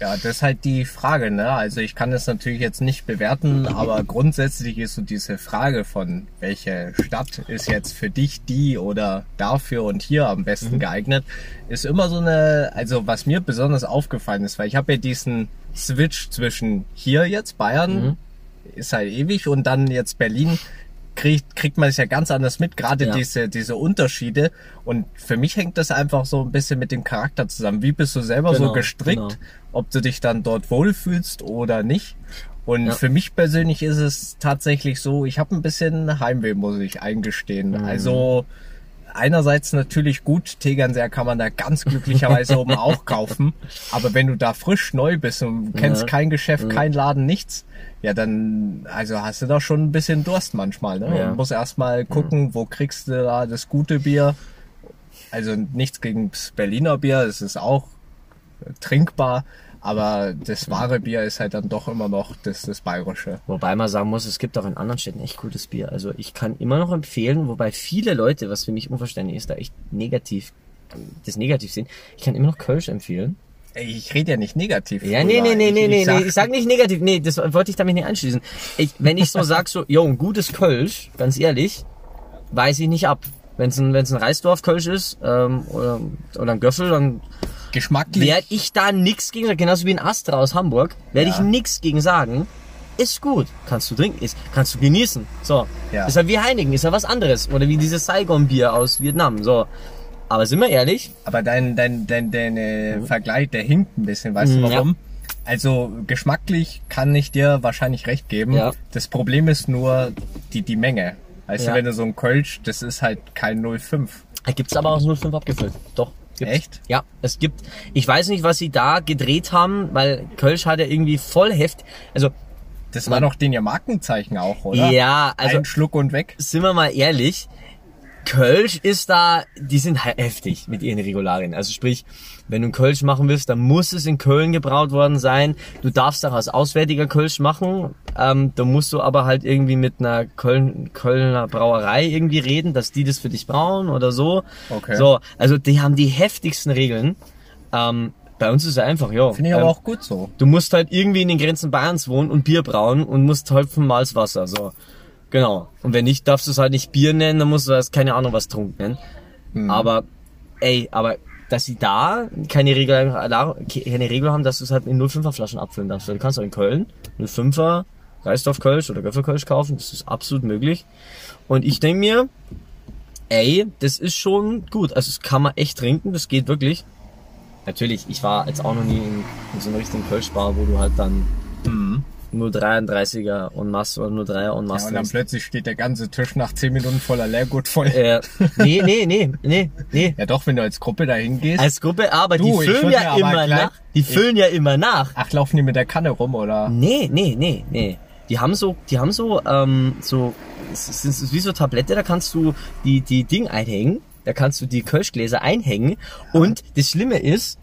Ja, das ist halt die Frage, ne? Also ich kann das natürlich jetzt nicht bewerten, aber grundsätzlich ist so diese Frage von, welche Stadt ist jetzt für dich die oder dafür und hier am besten geeignet, ist immer so eine, also was mir besonders aufgefallen ist, weil ich habe ja diesen Switch zwischen hier jetzt, Bayern, ist halt ewig und dann jetzt Berlin, kriegt, kriegt man es ja ganz anders mit, gerade Ja. diese, diese Unterschiede. Und für mich hängt das einfach so ein bisschen mit dem Charakter zusammen. Wie bist du selber so Genau, gestrickt, genau. ob du dich dann dort wohlfühlst oder nicht? Und Ja. für mich persönlich ist es tatsächlich so, ich habe ein bisschen Heimweh, muss ich eingestehen. Mhm. Also einerseits natürlich gut, Tegernseer kann man da ganz glücklicherweise oben auch kaufen. Aber wenn du da frisch neu bist und kennst Ja. kein Geschäft, kein Laden, nichts, ja dann, also hast du da schon ein bisschen Durst manchmal. Ne? Ja. Und musst erstmal gucken, wo kriegst du da das gute Bier. Also nichts gegen das Berliner Bier, es ist auch trinkbar, aber das wahre Bier ist halt dann doch immer noch das, das bayerische. Wobei man sagen muss, es gibt auch in anderen Städten echt gutes Bier. Also ich kann immer noch empfehlen, wobei viele Leute, was für mich unverständlich ist, da echt negativ, das negativ sehen. Ich kann immer noch Kölsch empfehlen. Ich rede ja nicht negativ. Ja, nee, nee, nee, Ich- nee, ich nee, sag- nee, ich sag nicht negativ, nee, das wollte ich damit nicht anschließen. Ich, wenn ich so sag, so, yo, ein gutes Kölsch, ganz ehrlich, weiß ich nicht ab. Wenn's ein, wenn's ein Reisdorf-Kölsch ist, ähm, oder, oder ein Göffel, dann Geschmacklich. werde ich da nix gegen sagen. Genauso wie ein Astra aus Hamburg, werde Ja. ich nix gegen sagen. Ist gut. Kannst du trinken, ist, kannst du genießen. So. Ja. Ist halt wie Heineken, ist ja was anderes. Oder wie dieses Saigon-Bier aus Vietnam. So. Aber sind wir ehrlich? Aber dein, dein, dein, dein äh, Vergleich, der hinkt ein bisschen, weißt du Mhm, ja. warum? Also geschmacklich kann ich dir wahrscheinlich recht geben. Ja. Das Problem ist nur die, die Menge. Weißt Ja. du, wenn du so ein Kölsch, das ist halt kein 05. Da Gibt's aber aus 05 abgefüllt. Doch. Gibt's. Echt? Ja, es gibt, ich weiß nicht, was sie da gedreht haben, weil Kölsch hat ja irgendwie voll Heft, also, Das war doch den ihr Markenzeichen auch, oder? ja, also, Ein Schluck und weg. sind wir mal ehrlich, Kölsch ist da, die sind he- heftig mit ihren Regularien. Also sprich, wenn du einen Kölsch machen willst, dann muss es in Köln gebraut worden sein. Du darfst auch als auswärtiger Kölsch machen. Ähm, da musst du aber halt irgendwie mit einer Köln, Kölner Brauerei irgendwie reden, dass die das für dich brauen oder so. Okay. So, also die haben die heftigsten Regeln. Ähm, bei uns ist es einfach, ja. Finde ich ähm, aber auch gut so. Du musst halt irgendwie in den Grenzen Bayerns wohnen und Bier brauen und musst halt vom Malzwasser, so. Genau. Und wenn nicht, darfst du es halt nicht Bier nennen, dann musst du das, keine Ahnung, was Trunk nennen. Aber, ey, aber, dass sie da keine Regel, keine Regel haben, dass du es halt in 05er Flaschen abfüllen darfst. Du kannst auch in Köln 05er Reisdorf Kölsch oder Göffel Kölsch kaufen, das ist absolut möglich. Und ich denke mir, ey, das ist schon gut. Also, das kann man echt trinken, das geht wirklich. Natürlich, ich war jetzt auch noch nie in, in so einer richtigen Kölschbar, wo du halt dann nur 33er und Masse oder nur 3er und Ja, Masse und dann plötzlich steht der ganze Tisch nach 10 Minuten voller Leergut voll. Äh, nee, nee, nee, nee, nee. Ja doch, wenn du als Gruppe dahin gehst. Als Gruppe, aber Du, die ich füllen ja immer nach. Die füllen ja immer nach. Ach, laufen die mit der Kanne rum, oder? Nee, nee, nee, nee. Die haben so, die haben so, ähm, so, es ist, wie so Tablette, da kannst du die, die Ding einhängen, da kannst du die Kölschgläser einhängen und das Schlimme ist,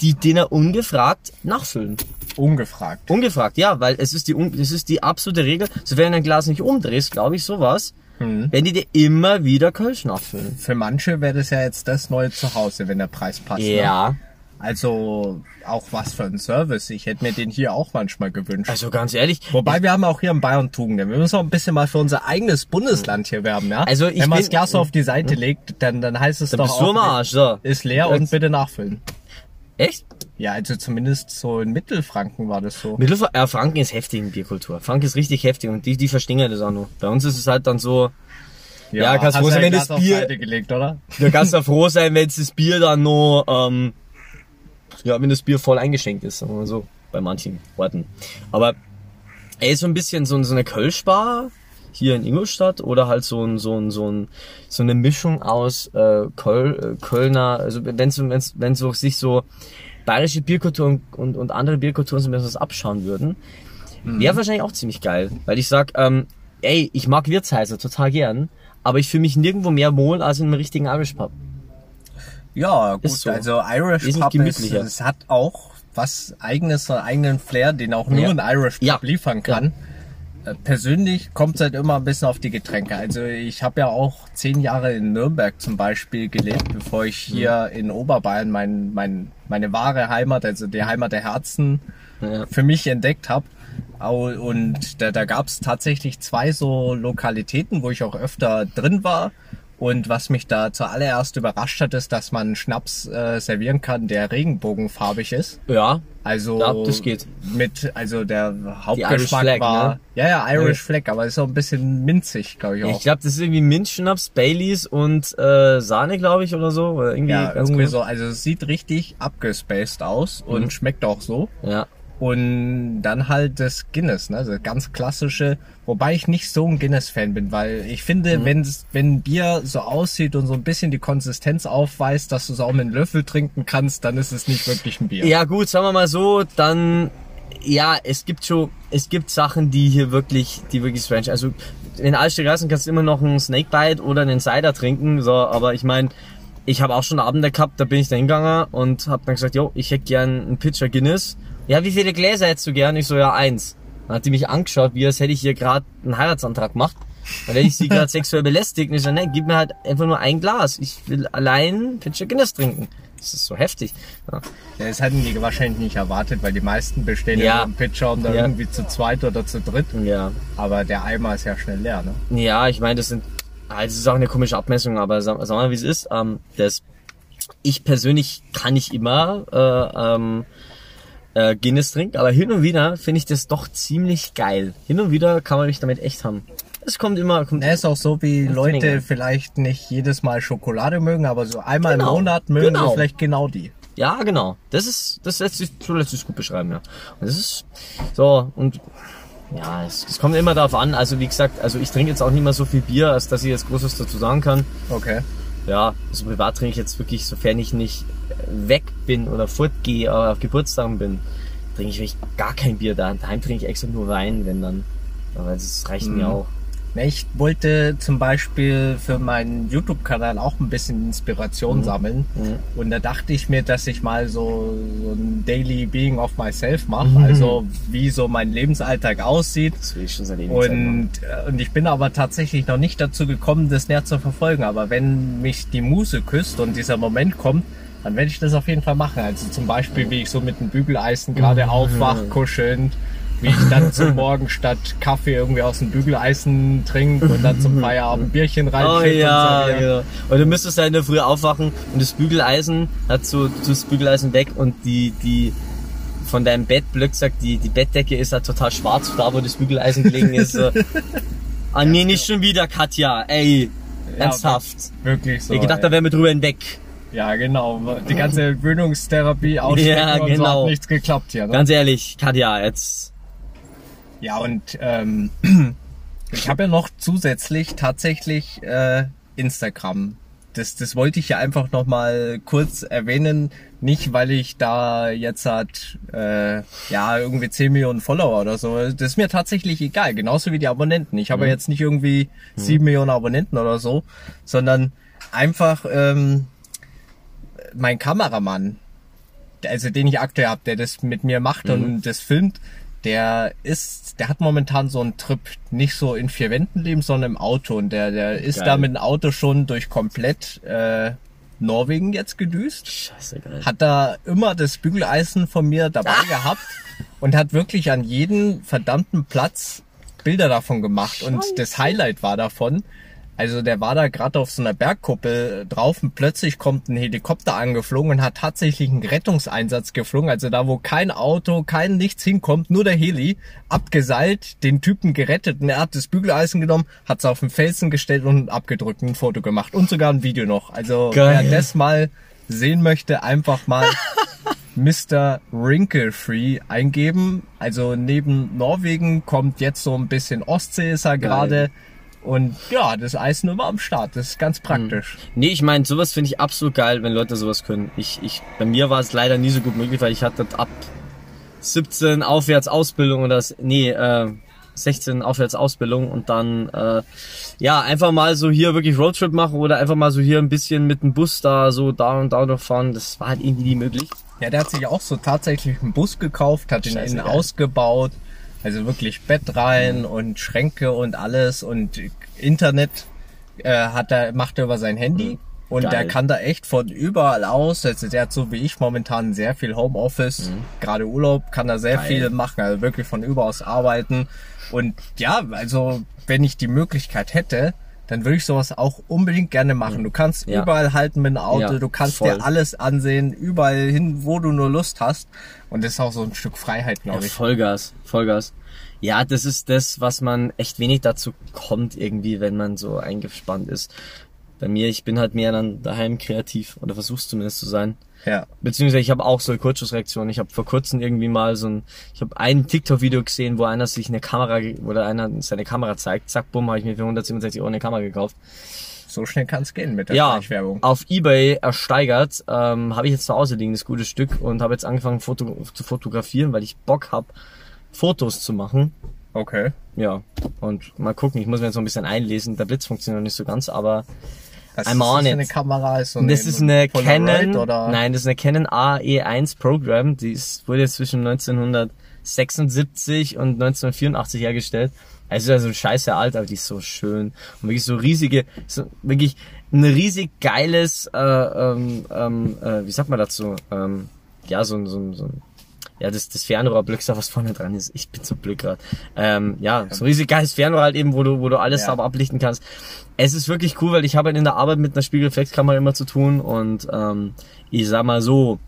die Dinner ungefragt nachfüllen. Ungefragt. Ungefragt, ja, weil es ist die, es ist die absolute Regel. So wenn du ein Glas nicht umdrehst, glaube ich, sowas, Mhm. werden die dir immer wieder Kölsch nachfüllen. Für manche wäre das ja jetzt das neue Zuhause, wenn der Preis passt. Ne? Ja. Also auch was für ein Service. Ich hätte mir den hier auch manchmal gewünscht. Also ganz ehrlich, Wobei wir haben auch hier in Bayern Tugenden. Wir müssen auch ein bisschen mal für unser eigenes Bundesland hier werben, ja? Also ich Wenn man das Glas so auf die Seite legt, dann, dann heißt es dann doch bist du auch, am Arsch, so. ist leer und bitte nachfüllen. Echt? Ja, also zumindest so in Mittelfranken war das so. Mittelfranken, ja, Franken ist heftig in Bierkultur. Franken ist richtig heftig und die, die verstehen das auch noch. Bei uns ist es halt dann so, ja, kannst hast froh sein, wenn das Bier- gelegt, oder? du kannst da froh sein, wenn das Bier dann nur, ähm, ja, wenn das Bier voll eingeschenkt ist, sagen wir mal so, bei manchen Orten. Aber ey, so ein bisschen so, so eine Kölschbar hier in Ingolstadt oder halt so ein, so ein, so ein, so eine Mischung aus äh, Köl, äh, Kölner, also wenn so, wenn's, wenn so sich so bayerische Bierkultur und, und, und andere Bierkulturen so ein bisschen was abschauen würden, wäre wahrscheinlich auch ziemlich geil. Weil ich sag, ähm, ey, ich mag Wirtshäuser total gern, aber ich fühle mich nirgendwo mehr wohl als in einem richtigen Irish Pub. Ja, gut, Ist so. also Irish Wesentlich Pub ist, es hat auch was eigenes, einen eigenen Flair, den auch nur Ja. ein Irish Pub Ja. liefern kann. Äh, Persönlich kommt es halt immer ein bisschen auf die Getränke. Also ich habe ja auch zehn Jahre in Nürnberg zum Beispiel gelebt, bevor ich hier Mhm. in Oberbayern mein, mein, meine wahre Heimat, also die Heimat der Herzen, Ja. für mich entdeckt habe. Und da, da gab es tatsächlich zwei so Lokalitäten, wo ich auch öfter drin war. Und was mich da zuallererst überrascht hat, ist, dass man Schnaps äh, servieren kann, der regenbogenfarbig ist. Ja, Also Ja, das geht. mit, also der Hauptgeschmack Flag, war, ne? ja ja Irish Ja. Flag, aber ist auch ein bisschen minzig, glaube ich auch. ich glaube, das ist irgendwie Minzschnaps, Baileys und äh, Sahne, glaube ich, oder so. Oder irgendwie ja, irgendwie so. Also es sieht richtig abgespaced aus und Mhm. schmeckt auch so. Ja. Und dann halt das Guinness, ne? Das ganz klassische, wobei ich nicht so ein Guinness-Fan bin, weil ich finde, Mhm. wenn's wenn ein Bier so aussieht und so ein bisschen die Konsistenz aufweist, dass du es auch mit einem Löffel trinken kannst, dann ist es nicht wirklich ein Bier. Ja gut, sagen wir mal so, dann ja, es gibt schon, es gibt Sachen, die hier wirklich, die wirklich strange. Also in Altstadtgassen kannst du immer noch einen Snakebite oder einen Cider trinken, so, aber ich meine, ich habe auch schon Abende gehabt, da bin ich da hingegangen und habe dann gesagt, jo, ich hätte gern einen Pitcher Guinness. Ja, wie viele Gläser hättest du gern? Ich so, ja, eins. Dann hat die mich angeschaut, wie als hätte ich hier gerade einen Heiratsantrag gemacht. Dann hätte ich sie gerade sexuell belästigt. Und ich so, ne, gib mir halt einfach nur ein Glas. Ich will allein Pitcher Guinness trinken. Das ist so heftig. Ja. Ja, Das hätten die wahrscheinlich nicht erwartet, weil die meisten bestellen ja, einen Pitcher und dann Ja. irgendwie zu zweit oder zu dritt. ja. Aber der Eimer ist ja schnell leer, ne? Ja, ich meine, das sind, ah, das ist auch eine komische Abmessung, aber sag, sag mal, wie es ist. Ähm, das, ich persönlich kann nicht immer äh, ähm, äh, Guinness trinken, aber hin und wieder finde ich das doch ziemlich geil. Hin und wieder kann man mich damit echt haben. Es kommt immer, kommt, Er ist auch so, wie Leute vielleicht nicht jedes Mal Schokolade mögen, aber so einmal Genau, im Monat mögen genau. sie vielleicht genau die. ja genau. Das ist, das lässt sich, so lässt sich gut beschreiben, ja. Und das ist so und ja, es, es kommt immer darauf an. Also wie gesagt, also ich trinke jetzt auch nicht mehr so viel Bier, als dass ich jetzt Großes dazu sagen kann. Okay. ja, also privat trinke ich jetzt wirklich, sofern ich nicht weg bin oder fortgehe, aber auf Geburtstagen bin, trinke ich wirklich gar kein Bier da. Daheim trinke ich extra nur Wein, wenn dann. Aber das reicht mir auch. Ich wollte zum Beispiel für meinen YouTube-Kanal auch ein bisschen Inspiration sammeln. Und da dachte ich mir, dass ich mal so, so ein Daily Being of Myself mache. Also wie so mein Lebensalltag aussieht. Das will ich schon seit. Und, äh, und ich bin aber tatsächlich noch nicht dazu gekommen, das näher zu verfolgen. Aber wenn mich die Muse küsst und dieser Moment kommt, dann werde ich das auf jeden Fall machen. Also zum Beispiel, wie ich so mit dem Bügeleisen gerade aufwach, kuschelnd, wie ich dann zum Morgen statt Kaffee irgendwie aus dem Bügeleisen trinke und dann zum Feierabend Bierchen Oh reinschütte ja, und so. genau. Und du müsstest ja in der Früh aufwachen und das Bügeleisen hat so, das Bügeleisen weg und die, die, von deinem Bett, blöd gesagt, die, die Bettdecke ist halt total schwarz, da wo das Bügeleisen gelegen ist. So. Ah nee, nicht schon wieder, Katja, ey. Ja, Ernsthaft. Wirklich so. ich gedacht, ey. da wären wir drüber hinweg. Ja, genau. Die ganze Gewöhnungstherapie ausstecken Ja, und so genau. hat nichts geklappt hier. Ne? Ganz ehrlich, Katja, jetzt. Ja, und ähm, ich habe ja noch zusätzlich tatsächlich äh, Instagram. Das, das wollte ich ja einfach noch mal kurz erwähnen. Nicht, weil ich da jetzt hat, äh, ja, irgendwie 10 Millionen Follower oder so. Das ist mir tatsächlich egal. Genauso wie die Abonnenten. Ich habe ja jetzt nicht irgendwie 7 Millionen Abonnenten oder so, sondern einfach ähm, mein Kameramann, also den ich aktuell habe, der das mit mir macht und das filmt, der ist, der hat momentan so einen Trip, nicht so in vier Wänden leben, sondern im Auto. Und der, der ist Geil. da mit dem Auto schon durch komplett äh, Norwegen jetzt gedüst. Scheiße, geil. Hat da immer das Bügeleisen von mir dabei gehabt und hat wirklich an jedem verdammten Platz Bilder davon gemacht. Und das Highlight war davon, Also der war da gerade auf so einer Bergkuppel drauf und plötzlich kommt ein Helikopter angeflogen und hat tatsächlich einen Rettungseinsatz geflogen. Also da, wo kein Auto, kein nichts hinkommt, nur der Heli, abgeseilt, den Typen gerettet und er hat das Bügeleisen genommen, hat es auf den Felsen gestellt und abgedrückt, ein Foto gemacht und sogar ein Video noch. Also Geil. wer das mal sehen möchte, einfach mal Mr. Wrinkle Free eingeben. Also neben Norwegen kommt jetzt so ein bisschen Ostsee ist er gerade. Und ja, das Eis nur mal am Start. Das ist ganz praktisch. Nee, ich meine, sowas finde ich absolut geil, wenn Leute sowas können. Ich, ich, bei mir war es leider nie so gut möglich, weil ich hatte ab 17 aufwärts Ausbildung oder s- nee, äh, 16 aufwärts Ausbildung und dann äh, ja einfach mal so hier wirklich Roadtrip machen oder einfach mal so hier ein bisschen mit dem Bus da so da und da noch fahren. Das war halt irgendwie nie möglich. Ja, der hat sich auch so tatsächlich einen Bus gekauft, hat ihn innen ausgebaut. Also wirklich Bett rein und Schränke und alles und Internet äh, hat er, macht er über sein Handy. Und Geil. der kann da echt von überall aus, also der hat so wie ich momentan sehr viel Homeoffice, gerade Urlaub, kann da sehr Geil. viel machen, also wirklich von überall aus arbeiten. Und ja, also wenn ich die Möglichkeit hätte, dann würde ich sowas auch unbedingt gerne machen. Du kannst Ja. überall halten mit dem Auto, Ja, du kannst voll. dir alles ansehen, überall hin, wo du nur Lust hast. Und das ist auch so ein Stück Freiheit, glaube ich. Vollgas, Vollgas. Ja, das ist das, was man echt wenig dazu kommt irgendwie, wenn man so eingespannt ist. Bei mir, ich bin halt mehr dann daheim kreativ oder versuch's zumindest zu sein. Ja. Beziehungsweise ich habe auch so eine Kurzschussreaktion. Ich habe vor kurzem irgendwie mal so ein, ich habe ein TikTok-Video gesehen, wo einer sich eine Kamera oder einer seine Kamera zeigt. Zack, bumm, habe ich mir für 167 Euro eine Kamera gekauft. So schnell kann es gehen mit der Ja, Schleichwerbung. auf Ebay ersteigert, ähm, habe ich jetzt zu Hause liegen, das gute Stück, und habe jetzt angefangen Foto zu fotografieren, weil ich Bock hab, Fotos zu machen. Okay. Ja, und mal gucken, ich muss mir jetzt noch ein bisschen einlesen. Der Blitz funktioniert noch nicht so ganz, aber Was I'm ist das on für it. eine Kamera? Ist so das ist eine Polaroid Canon, oder? nein, das ist eine Canon AE1 Program, die ist, wurde zwischen 1976 und 1984 hergestellt. Also also scheiße alt, aber die ist so schön und wirklich so riesige, so wirklich ein riesig geiles, äh, ähm, ähm, äh, wie sagt man dazu? Ähm, ja, so so ein, so ein ja, das, das Fernrohr Blöckster, was vorne dran ist. Ich bin so blöd gerade. Ähm, ja, so ein riesig geiles Fernrohr halt eben, wo du, wo du alles Ja. sauber ablichten kannst. Es ist wirklich cool, weil ich habe halt in der Arbeit mit einer Spiegelreflexkamera immer zu tun und ähm, ich sag mal so,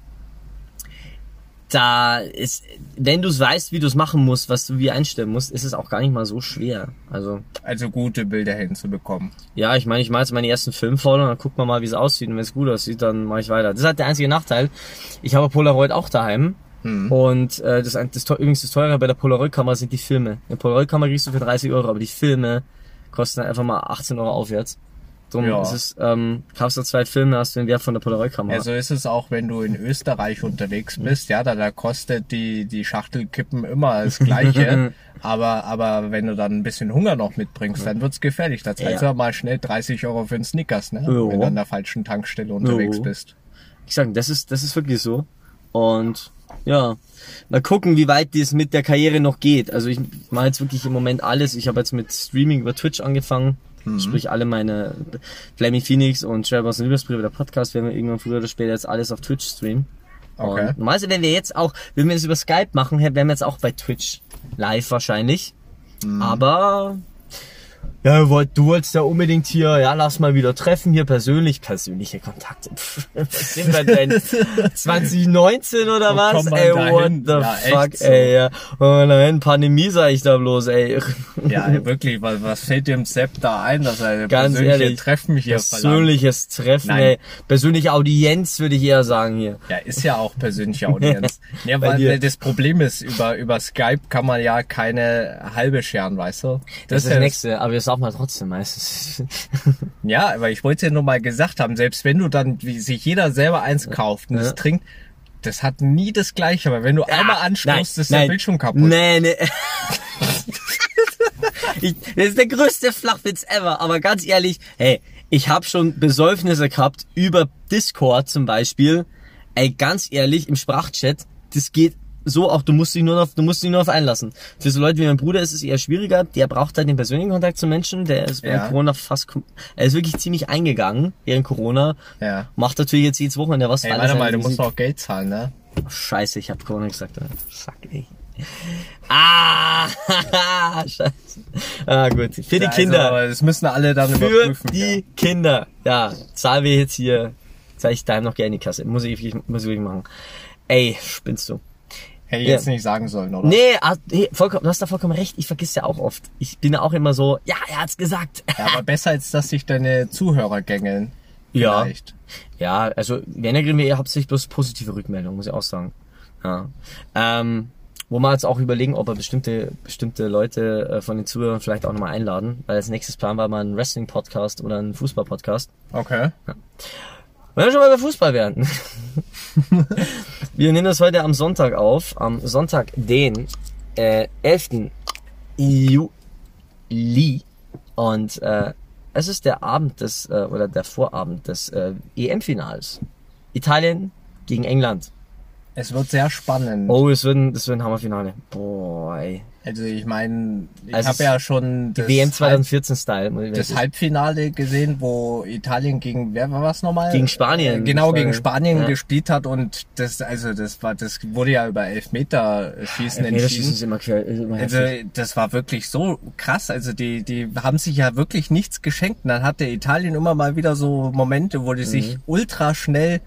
da ist, wenn du es weißt, wie du es machen musst, was du wie einstellen musst, ist es auch gar nicht mal so schwer. Also Also gute Bilder hinzubekommen. ja, ich meine, ich mache jetzt meine ersten Filmfolgen und dann guckt man mal, wie es aussieht. Und wenn es gut aussieht, dann mache ich weiter. Das ist halt der einzige Nachteil. Ich habe Polaroid auch daheim. Und äh, das, das, teu- übrigens das teure bei der Polaroid-Kamera sind die Filme. Eine Polaroid-Kamera kriegst du für 30 Euro, aber die Filme kosten einfach mal 18 Euro aufwärts. Drum Ja. ist es, ähm, kaufst du zwei Filme, hast du den Wert von der Polaroid-Kamera. Ja, so ist es auch, wenn du in Österreich unterwegs bist. Ja, da, da kostet die, die Schachtelkippen immer das Gleiche. aber, aber wenn du dann ein bisschen Hunger noch mitbringst, dann wird's gefährlich. Da zahlst Ja. du mal schnell 30 Euro für einen Snickers, ne? Jo. Wenn du an der falschen Tankstelle unterwegs Jo. bist. ich sag, das ist, das ist wirklich so. Und ja, mal gucken, wie weit das mit der Karriere noch geht. Also ich mache jetzt wirklich im Moment alles. Ich habe jetzt mit Streaming über Twitch angefangen. Sprich, alle meine Flaming Phoenix und Sherboss und Liebesbriefe, der Podcast, werden wir irgendwann früher oder später jetzt alles auf Twitch streamen. Okay. Und normalerweise, wenn wir jetzt auch, wenn wir das über Skype machen, wären wir jetzt auch bei Twitch live wahrscheinlich. Aber ja, wollt, du wolltest ja unbedingt hier, ja, lass mal wieder treffen, hier persönlich, persönliche Kontakte. Pff, was sind wir denn? 2019 oder Wo was? Ey, what the Ja, fuck, so. ey, ja. Oh nein, Pandemie sag ich da bloß, ey. Ja, wirklich, was, was fällt dem Sepp da ein, dass er Ganz persönliche ehrlich, Treffen hier verlangt? Persönliches Treffen, Nein. ey. Persönliche Audienz würde ich eher sagen hier. Ja, ist ja auch persönliche Audienz. ja, Bei weil dir. das Problem ist, über, über Skype kann man ja keine halbe scheren, weißt du? Das, ist ja das nächste, aber wir saufen halt trotzdem meistens. Ja, aber ich wollte ja nur mal gesagt haben, selbst wenn du dann, wie sich jeder selber eins kauft und Ja. es trinkt, das hat nie das Gleiche, aber wenn du einmal anstoßt, ist der Bildschirm kaputt. Nee, nee. ich, das ist der größte Flachwitz ever, aber ganz ehrlich, hey, ich habe schon Besäufnisse gehabt über Discord zum Beispiel. Ey, ganz ehrlich, im Sprachchat, das geht so auch, du musst dich nur auf, du musst dich nur auf einlassen. Für so Leute wie mein Bruder ist es eher schwieriger, der braucht halt den persönlichen Kontakt zu Menschen, der ist während Ja. Corona fast, er ist wirklich ziemlich eingegangen während Corona. Ja. Macht natürlich jetzt jedes Wochenende was. Ey, warte mal, du musst auch Geld zahlen, ne? Scheiße, ich hab Corona gesagt. Alter. Fuck, ey. Ah, scheiße. Ah, gut. Für die Also, Kinder. das müssen alle dann Für überprüfen. die Kinder. Ja, zahlen wir jetzt hier. Zahl ich daheim noch gerne in die Kasse. Muss ich, muss ich wirklich machen. Ey, spinnst du. Hätte ich Ja. jetzt nicht sagen sollen, oder? Nee, ah, nee vollkommen, du hast da vollkommen recht. Ich vergiss ja auch oft. Ich bin ja auch immer so, ja, er hat's gesagt. Ja, aber besser als dass sich deine Zuhörer gängeln. Ja. Vielleicht. Ja, also wenn er wir eher hauptsächlich bloß positive Rückmeldungen, muss ich auch sagen. Ja. Ähm, wo wir jetzt auch überlegen, ob wir bestimmte, bestimmte Leute äh, von den Zuhörern vielleicht auch nochmal einladen, weil als nächstes Plan war mal ein Wrestling-Podcast oder ein Fußball-Podcast. Okay. Wenn wir schon mal bei Fußball werden. wir nehmen das heute am Sonntag auf, am Sonntag, den äh, 11. Juli. Und äh, es ist der Abend des, äh, oder der Vorabend des äh, EM-Finals. Italien gegen England. Es wird sehr spannend. Oh, es wird ein, das wird ein Hammerfinale. Boah, ey. Also ich meine, ich Also habe es- ja schon das, WM Halb, 2014-Style. muss ich das Halbfinale gesehen, wo Italien gegen wer war was nochmal? Gegen Spanien. Äh, Genau, gegen Spanien. Ja. gespielt hat und das, also das war, das wurde ja über das schießen entschieden. ist immer, quer- ist immer Also das war wirklich so krass. Also die, die haben sich ja wirklich nichts geschenkt. Und dann hatte Italien immer mal wieder so Momente, wo die sich Mhm. ultra schnell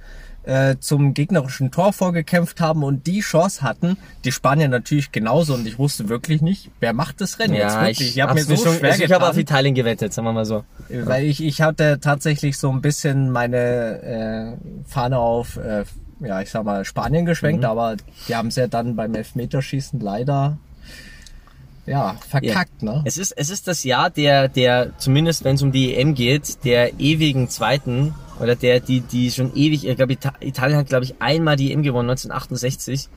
äh, zum gegnerischen Tor vorgekämpft haben und die Chance hatten. Die Spanier natürlich genauso und ich wusste wirklich nicht, wer macht das Rennen jetzt Ja, wirklich. ich, Ich, habe mir so schon, schwer also ich habe auf Italien gewettet, sagen wir mal so. weil ich, ich hatte tatsächlich so ein bisschen meine äh, Fahne auf, äh, ja ich sag mal Spanien geschwenkt, Mhm. aber die haben es ja dann beim Elfmeterschießen leider ja verkackt, ne? Es ist, es ist das Jahr der, der, zumindest wenn es um die EM geht, der ewigen Zweiten, oder der, die, die schon ewig, ich glaube, Ita Italien hat, glaube ich, einmal die EM gewonnen, 1968.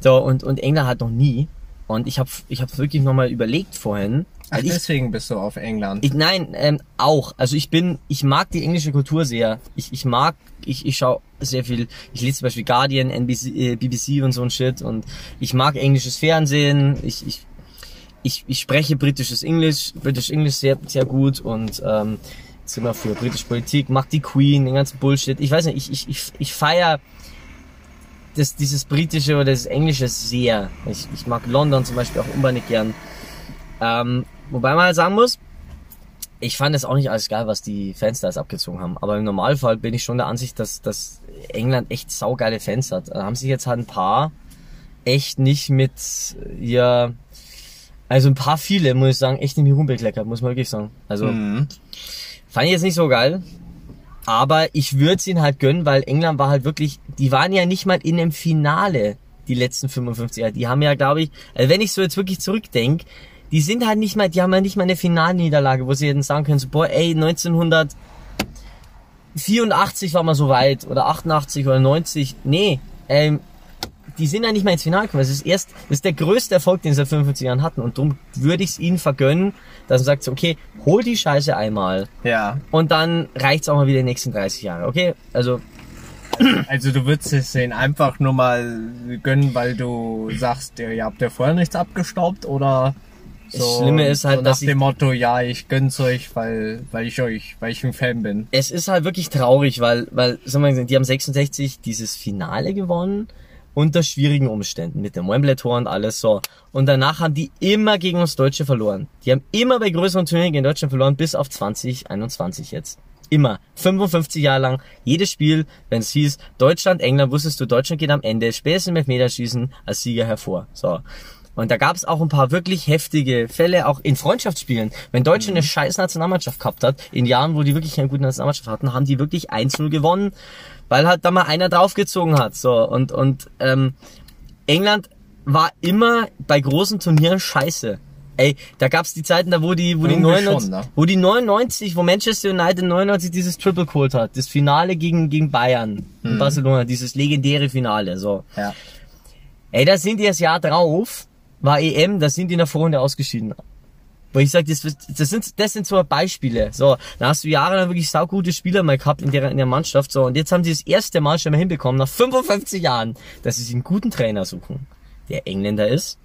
So, und, und England hat noch nie. Und ich habe ich hab wirklich nochmal überlegt vorhin. Ach, ich, deswegen bist du auf England. ich, nein, ähm, auch. Also ich bin, ich mag die englische Kultur sehr. Ich, ich mag, ich, ich schaue sehr viel, ich lese zum Beispiel Guardian, NBC, äh, BBC und so ein Shit und ich mag englisches Fernsehen. Ich, ich, ich, ich spreche britisches Englisch, British English sehr, sehr gut und ähm, wir für britische Politik, mag die Queen, den ganzen Bullshit. Ich weiß nicht, ich, ich, ich, ich feier das, dieses britische oder das englische sehr. Ich, ich mag London zum Beispiel auch unbedingt gern. Ähm, wobei man halt sagen muss, ich fand es auch nicht alles geil, was die Fans da jetzt abgezogen haben. Aber im Normalfall bin ich schon der Ansicht, dass, dass England echt saugeile Fans hat. Da haben sich jetzt halt ein paar echt nicht mit, ja, also ein paar viele, muss ich sagen, echt nicht mit rumbekleckert, muss man wirklich sagen. Also, Mhm. Fand ich jetzt nicht so geil. Aber ich würde es ihnen halt gönnen, weil England war halt wirklich, die waren ja nicht mal in dem Finale, die letzten 55 Jahre. Die haben ja, glaube ich, also wenn ich so jetzt wirklich zurückdenke, die sind halt nicht mal, die haben ja nicht mal eine Finalniederlage, wo sie hätten sagen können, so, boah, ey, 1984 war mal so weit, oder 88 oder 90. Nee, ähm, die sind ja nicht mal ins Finale gekommen. Das ist erst, das ist der größte Erfolg, den sie seit 55 Jahren hatten. Und darum würde ich es ihnen vergönnen, dass man sagt, so, okay, hol die Scheiße einmal. Ja, Und dann reicht's auch mal wieder die nächsten 30 Jahre, okay? Also, also du würdest es denen einfach nur mal gönnen, weil du sagst, ihr habt ja vorher nichts abgestaubt oder so, Das Schlimme ist halt, so nach dass ich- dem Motto, ja, ich gönn's euch, weil, weil ich euch, weil ich ein Fan bin. es ist halt wirklich traurig, weil, weil, sagen wir mal, die haben 66 dieses Finale gewonnen unter schwierigen Umständen mit dem Wembley-Tor und alles so. Und danach haben die immer gegen uns Deutsche verloren. Die haben immer bei größeren Turnieren gegen Deutschland verloren, bis auf 2021 jetzt. Immer. 55 Jahre lang. Jedes Spiel, wenn es hieß, Deutschland, England, wusstest du, Deutschland geht am Ende, spätestens im Elfmeterschießen als Sieger hervor. So. Und da gab es auch ein paar wirklich heftige Fälle, auch in Freundschaftsspielen. Wenn Deutschland eine scheiß Nationalmannschaft gehabt hat, in Jahren, wo die wirklich eine gute Nationalmannschaft hatten, haben die wirklich 1-0 gewonnen, weil halt da mal einer draufgezogen hat. So und und ähm, England war immer bei großen Turnieren scheiße. Ey, da gab's die Zeiten, da wo die, wo die Irgendwie 99, schon, ne? wo die 99, wo Manchester United 99 dieses Triple geholt hat, das Finale gegen gegen Bayern in Barcelona, dieses legendäre Finale, so. Ja. Ey, da sind die das Jahr drauf, war EM, da sind die in der Vorrunde ausgeschieden. Wo ich sage, das, das sind das sind so Beispiele. So, da hast du jahrelang wirklich saugute Spieler mal gehabt in der in der Mannschaft. So und jetzt haben sie das erste Mal schon mal hinbekommen nach 55 Jahren, dass sie sich einen guten Trainer suchen, der Engländer ist,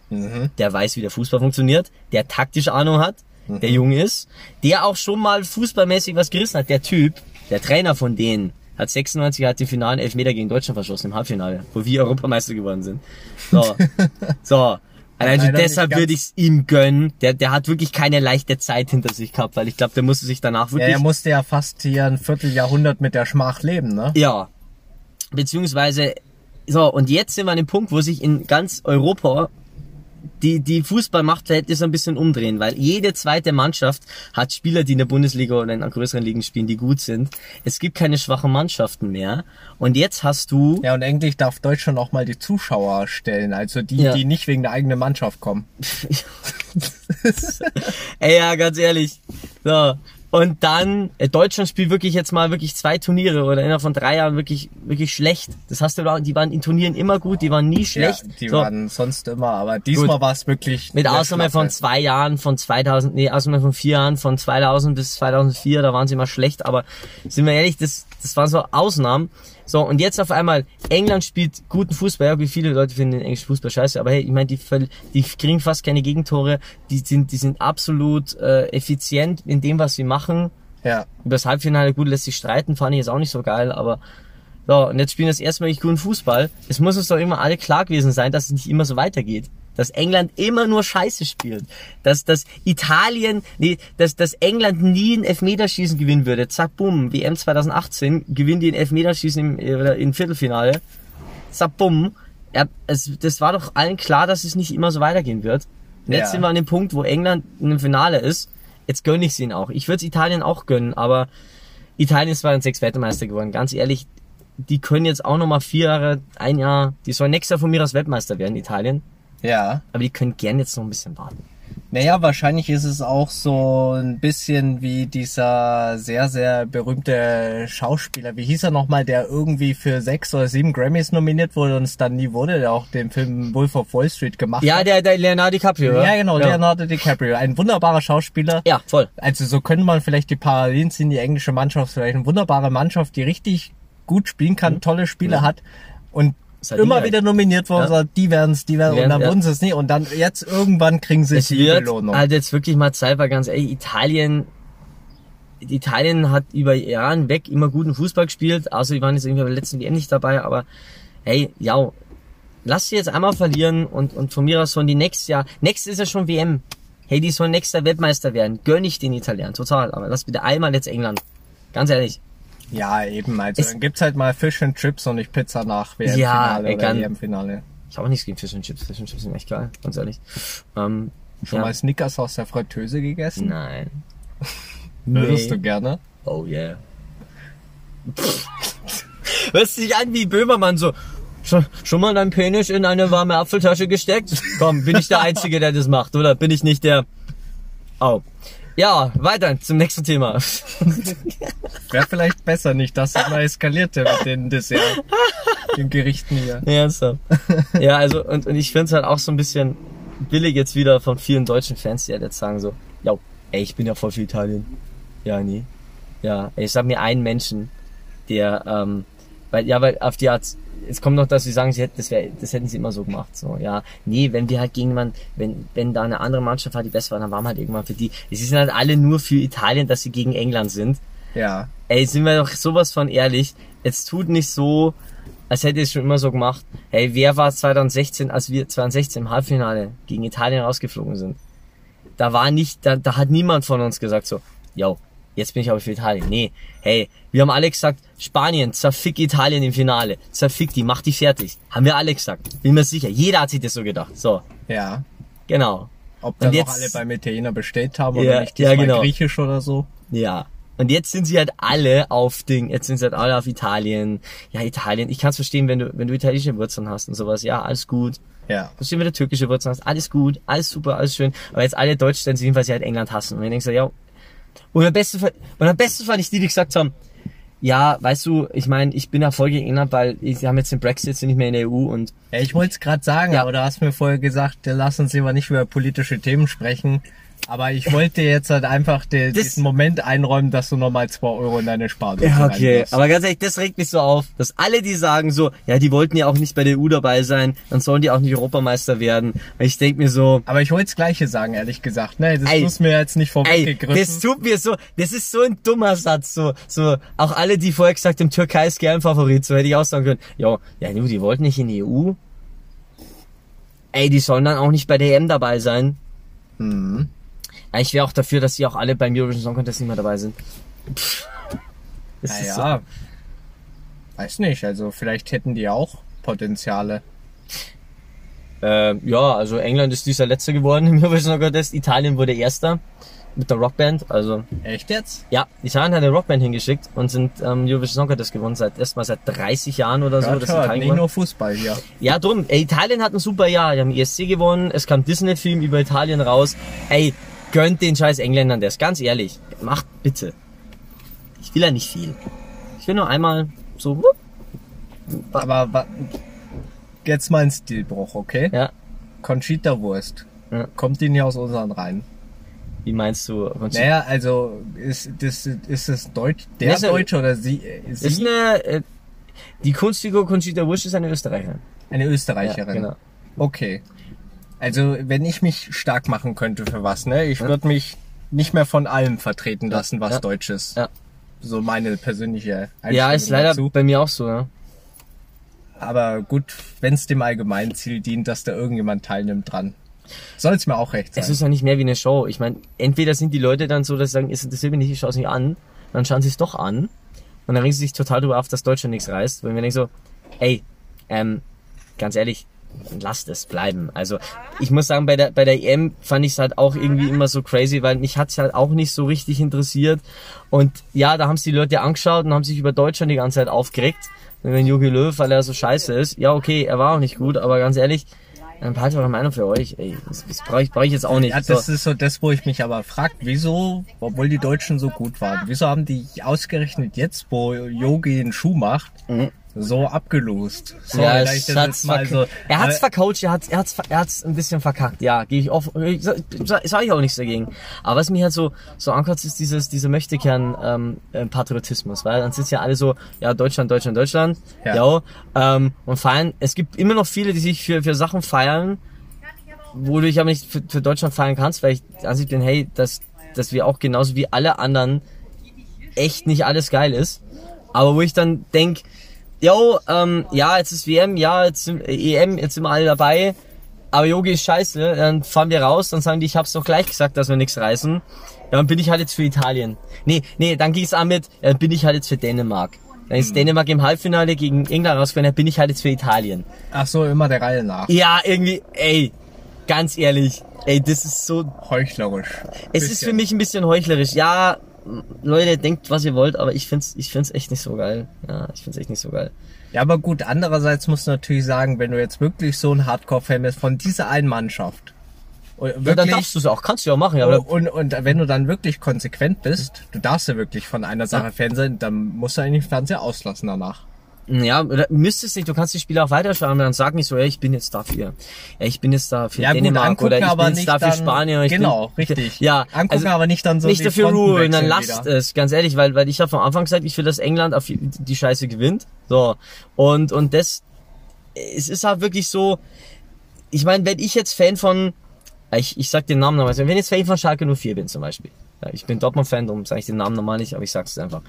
der weiß, wie der Fußball funktioniert, der taktisch Ahnung hat, der jung ist, der auch schon mal fußballmäßig was gerissen hat. Der Typ, der Trainer von denen, hat 96 hat den finalen Elfmeter gegen Deutschland verschossen im Halbfinale, wo wir Europameister geworden sind. So, so. Also deshalb würde ich es ihm gönnen. Der, der hat wirklich keine leichte Zeit hinter sich gehabt, weil ich glaube, der musste sich danach Ja, wirklich er musste ja fast hier ein Vierteljahrhundert mit der Schmach leben, ne? Ja. Beziehungsweise, so, und jetzt sind wir an dem Punkt, wo sich in ganz Europa die, die Fußballmachtverhältnisse ein bisschen umdrehen, weil jede zweite Mannschaft hat Spieler, die in der Bundesliga oder in größeren Ligen spielen, die gut sind. Es gibt keine schwachen Mannschaften mehr. Und jetzt hast du, Ja, und endlich darf Deutschland auch mal die Zuschauer stellen, also die, Ja. die nicht wegen der eigenen Mannschaft kommen. ey, ja, ganz ehrlich. So. Und dann, äh, Deutschland spielt wirklich jetzt mal wirklich zwei Turniere oder innerhalb von drei Jahren wirklich, wirklich schlecht. Das hast du die waren in Turnieren immer gut, die waren nie schlecht. Ja, die So. waren sonst immer, aber diesmal war es wirklich. Mit Ausnahme von zwei Jahren, von 2000, nee, Ausnahme von vier Jahren, von 2000 bis 2004, da waren sie immer schlecht, aber sind wir ehrlich, das, das waren so Ausnahmen. So, und jetzt auf einmal, England spielt guten Fußball, ja, wie viele Leute finden den englischen Fußball scheiße, aber hey, ich meine, die, die kriegen fast keine Gegentore, die sind, die sind absolut äh, effizient in dem, was sie machen. Ja, Über das Halbfinale, gut, lässt sich streiten, fand ich jetzt auch nicht so geil, aber so, und jetzt spielen das erstmal wirklich guten Fußball. Es muss uns doch immer alle klar gewesen sein, dass es nicht immer so weitergeht. Dass England immer nur Scheiße spielt. Dass, dass Italien, nee, dass, dass England nie ein Elfmeterschießen gewinnen würde. Zack, bumm, WM 2018, gewinnen die ein Elfmeterschießen im, im Viertelfinale. Zack, bumm. Ja, es, das war doch allen klar, dass es nicht immer so weitergehen wird. Und jetzt Ja. sind wir an dem Punkt, wo England in einem Finale ist. Jetzt gönne ich es ihnen auch. Ich würde es Italien auch gönnen, aber Italien ist zwar ein sechs Weltmeister geworden. Ganz ehrlich, die können jetzt auch noch mal vier Jahre, ein Jahr, die sollen nächstes Jahr von mir aus Weltmeister werden, Italien. Ja. Aber die können gern jetzt noch ein bisschen warten. Naja, wahrscheinlich ist es auch so ein bisschen wie dieser sehr, sehr berühmte Schauspieler. Wie hieß er nochmal, der irgendwie für sechs oder sieben Grammys nominiert wurde und es dann nie wurde, der auch den Film Wolf of Wall Street gemacht Ja, hat. der, der Leonardo DiCaprio. ja, genau, ja. Leonardo DiCaprio. Ein wunderbarer Schauspieler. Ja, voll. Also so könnte man vielleicht die Parallelen ziehen, die englische Mannschaft, vielleicht eine wunderbare Mannschaft, die richtig gut spielen kann, tolle Spiele hat und Halt immer wieder nominiert worden, Ja. die werden's, die werden, und dann werden- ja. wurden sie es nicht und dann jetzt irgendwann kriegen sie Es die wird Belohnung. halt jetzt wirklich mal Zeit, weil ganz ehrlich, Italien, Italien hat über Jahre hinweg immer guten Fußball gespielt, außer die waren jetzt irgendwie bei der letzten WM nicht dabei, aber hey, ja, lass sie jetzt einmal verlieren und, und von mir aus sollen die nächstes Jahr, nächstes ist ja schon WM. Hey, die sollen nächster Weltmeister werden. Gönn ich den Italienern, total. Aber lass bitte einmal jetzt England. Ganz ehrlich. Ja, eben. Also Es- dann gibt's halt mal Fish and Chips und nicht Pizza nach WM-Finale Ja, oder EM-Finale. Ich habe auch nichts gegen Fish and Chips. Fish and Chips sind echt geil, ganz ehrlich. Ähm, Schon ja. mal Snickers aus der Fritteuse gegessen? Nein. Würdest du gerne? Oh yeah. Hörst dich an wie Böhmermann so. Schon, schon mal dein Penis in eine warme Apfeltasche gesteckt? Komm, bin ich der Einzige, der das macht, oder? Bin ich nicht der... Oh. Ja, weiter zum nächsten Thema. Wäre vielleicht besser nicht, dass es mal eskalierte mit den Dessert, den Gerichten hier. Nee, ernsthaft. Ja, also, und, und ich finde es halt auch so ein bisschen billig jetzt wieder von vielen deutschen Fans, die halt jetzt sagen so, ja, ey, ich bin ja voll für Italien. Ja, nie. Ja, ey, ich sag mir einen Menschen, der, ähm, weil, ja, weil auf die Art, es kommt noch, dass sie sagen, sie hätten, das, wär, das hätten sie immer so gemacht. So, ja, nee, wenn wir halt gegen jemanden, wenn, wenn da eine andere Mannschaft war, die besser war, dann waren wir halt irgendwann für die. Sie sind halt alle nur für Italien, dass sie gegen England sind. Ja. Ey, sind wir doch sowas von ehrlich. Jetzt tut nicht so, als hätte ich es schon immer so gemacht. Hey, wer war 2016, als wir 2016 im Halbfinale gegen Italien rausgeflogen sind? Da war nicht, da, da hat niemand von uns gesagt so, yo, jetzt bin ich aber für Italien. Nee, hey, wir haben alle gesagt, Spanien, zerfick Italien im Finale. Zerfick die, mach die fertig. Haben wir alle gesagt. Bin mir sicher. Jeder hat sich das so gedacht. So, Ja. genau. Ob dann jetzt- noch alle beim Italiener bestellt haben Ja, oder nicht ja, genau. griechisch oder so. Ja. Und jetzt sind sie halt alle auf Ding, jetzt sind sie halt alle auf Italien. Ja, Italien, ich kann es verstehen, wenn du, wenn du italienische Wurzeln hast und sowas. Ja, alles gut. Ja. Verstehen, wenn du türkische Wurzeln hast. Alles gut, alles super, alles schön. Aber jetzt alle Deutsch hin, weil sie halt England hassen. Und ich denke so, ja. Und am besten, und am besten fand ich die, die gesagt haben, ja, weißt du, ich meine, ich bin ja voll gegen England, weil sie haben jetzt den Brexit, sind nicht mehr in der EU und Ja, ich wollte es gerade sagen, Ja. aber du hast mir vorher gesagt, lass uns lieber nicht über politische Themen sprechen. Aber ich wollte jetzt halt einfach den, diesen Moment einräumen, dass du nochmal zwei Euro in deine Spardose Ja, okay. Aber ganz ehrlich, das regt mich so auf, dass alle, die sagen so, ja, die wollten ja auch nicht bei der EU dabei sein, dann sollen die auch nicht Europameister werden. Ich denk mir so, Aber ich wollte das Gleiche sagen, ehrlich gesagt. Ne, das Ey. muss mir jetzt nicht vorweggegriffen. das tut mir so, das ist so ein dummer Satz, so, so, auch alle, die vorher gesagt haben, Türkei ist gern Favorit, so hätte ich auch sagen können, ja, ja, du, die wollten nicht in die EU. ey, die sollen dann auch nicht bei der EM dabei sein. Mhm. Ich wäre auch dafür, dass die auch alle beim Eurovision Song Contest nicht mehr dabei sind. Pff. Das ist so. Naja, weiß nicht, also vielleicht hätten die auch Potenziale. Äh, ja, also England ist dieser Letzte geworden im Eurovision Song Contest. Italien wurde Erster mit der Rockband. Also Echt jetzt? ja, Italien hat eine Rockband hingeschickt und sind ähm, Eurovision Song Contest gewonnen seit erstmal seit 30 Jahren oder so. Hört, dass hört, Italien nicht gewonnen. nur Fußball hier. Ja, drum. Ey, Italien hat ein super Jahr. Die haben ESC gewonnen. Es kam Disney-Film über Italien raus. Ey, gönnt den scheiß Engländern das. Ganz ehrlich. Macht bitte. Ich will ja nicht viel. Ich will nur einmal so, wupp, Aber wa- jetzt mal ein Stilbruch, okay? ja. Conchita Wurst. Ja. Kommt die nicht aus unseren Reihen? Wie meinst du? Conchita? Naja, also ist das ist es Deutsch, der ist ja- Deutsche oder sie, äh, ist sie eine, äh, die Kunstfigur Conchita Wurst ist eine Österreicherin. eine Österreicherin? Ja, genau. Okay. Also wenn ich mich stark machen könnte für was, ne? Ich würde mich nicht mehr von allem vertreten lassen, was Ja. Deutsch ist. Ja. So meine persönliche Einstellung Ja, ist leider dazu. bei mir auch so, ja. Aber gut, wenn es dem Allgemeinziel dient, dass da irgendjemand teilnimmt dran. Soll es mir auch recht sein. Es ist ja nicht mehr wie eine Show. Ich meine, entweder sind die Leute dann so, dass sie sagen, es interessiert mich nicht, ich schaue es nicht an. Dann schauen sie es doch an. Und dann regen sie sich total darüber auf, dass Deutschland nichts reißt. Weil wir denken so, ey, ähm, ganz ehrlich, lasst es bleiben. Also ich muss sagen, bei der, bei der EM fand ich es halt auch irgendwie immer so crazy, weil mich hat's halt auch nicht so richtig interessiert. Und ja, da haben es die Leute angeschaut und haben sich über Deutschland die ganze Zeit aufgeregt. Wenn Jogi Löw, weil er so scheiße ist. Ja, okay, er war auch nicht gut, aber ganz ehrlich, dann behalte eure Meinung für euch. Ey, das, das brauche ich, brauch ich jetzt auch nicht. Ja, das ist so das, wo ich mich aber frage, wieso, obwohl die Deutschen so gut waren, wieso haben die ausgerechnet jetzt, wo Yogi einen Schuh macht, so abgelost? So, ja, es hat's mal so, er hat's äh, vercoacht, er hat's, er hat's, er hat's ein bisschen verkackt. Ja, gehe ich offen, sage sag ich auch nichts dagegen. Aber was mich halt so so ankotzt, ist dieses diese Möchtekern ähm, äh, Patriotismus, weil dann sind ja alle so, ja Deutschland, Deutschland, Deutschland, Ja. ja, ähm, und feiern. Es gibt immer noch viele, die sich für für Sachen feiern, wo du dich aber nicht für, für Deutschland feiern kannst, weil ich an sich bin, hey, dass dass wir auch genauso wie alle anderen echt nicht alles geil ist. Aber wo ich dann denk, yo, ähm, ja, jetzt ist WM, ja, jetzt sind, äh, EM, jetzt sind wir alle dabei, aber Yogi ist scheiße, dann fahren wir raus, dann sagen die, ich hab's doch gleich gesagt, dass wir nichts reißen. Ja, dann bin ich halt jetzt für Italien. Nee, nee, dann ging's an mit, dann bin ich halt jetzt für Dänemark. Dann ist Dänemark im Halbfinale gegen England rausgegangen, dann bin ich halt jetzt für Italien. Ach so, immer der Reihe nach. Ja, irgendwie, ey, ganz ehrlich, ey, das ist so Heuchlerisch. es ist für mich ein bisschen heuchlerisch. Ja, Leute, denkt, was ihr wollt, aber ich find's, ich find's echt nicht so geil. Ja, ich find's echt nicht so geil. Ja, aber gut, andererseits musst du natürlich sagen, wenn du jetzt wirklich so ein Hardcore-Fan bist von dieser einen Mannschaft, und Ja, dann wirklich, darfst du es auch, kannst du ja auch machen, ja, aber und, und wenn du dann wirklich konsequent bist, du darfst ja wirklich von einer Sache Fan sein, dann musst du eigentlich den Fernseher auslassen danach. Ja, oder müsstest nicht, du kannst die Spiele auch weiterschauen, aber dann sag nicht so, ja, ich bin jetzt dafür. Ja, ich bin jetzt da für Ja, gut, Dänemark angucken, oder ich bin jetzt nicht da für Spanien. Genau, bin, richtig. Ja, also Angucken, aber nicht dann so nicht dafür ruhen, dann lasst wieder. es, ganz ehrlich, weil, weil ich habe vom Anfang gesagt, ich will, dass England auf die, die Scheiße gewinnt. So. Und, und das, es ist halt wirklich so, ich meine, wenn ich jetzt Fan von, ich, ich sag den Namen nochmal, wenn ich jetzt Fan von Schalke 04 bin zum Beispiel, ja, ich bin Dortmund-Fan, darum sage ich den Namen normal nicht, aber ich sag's einfach.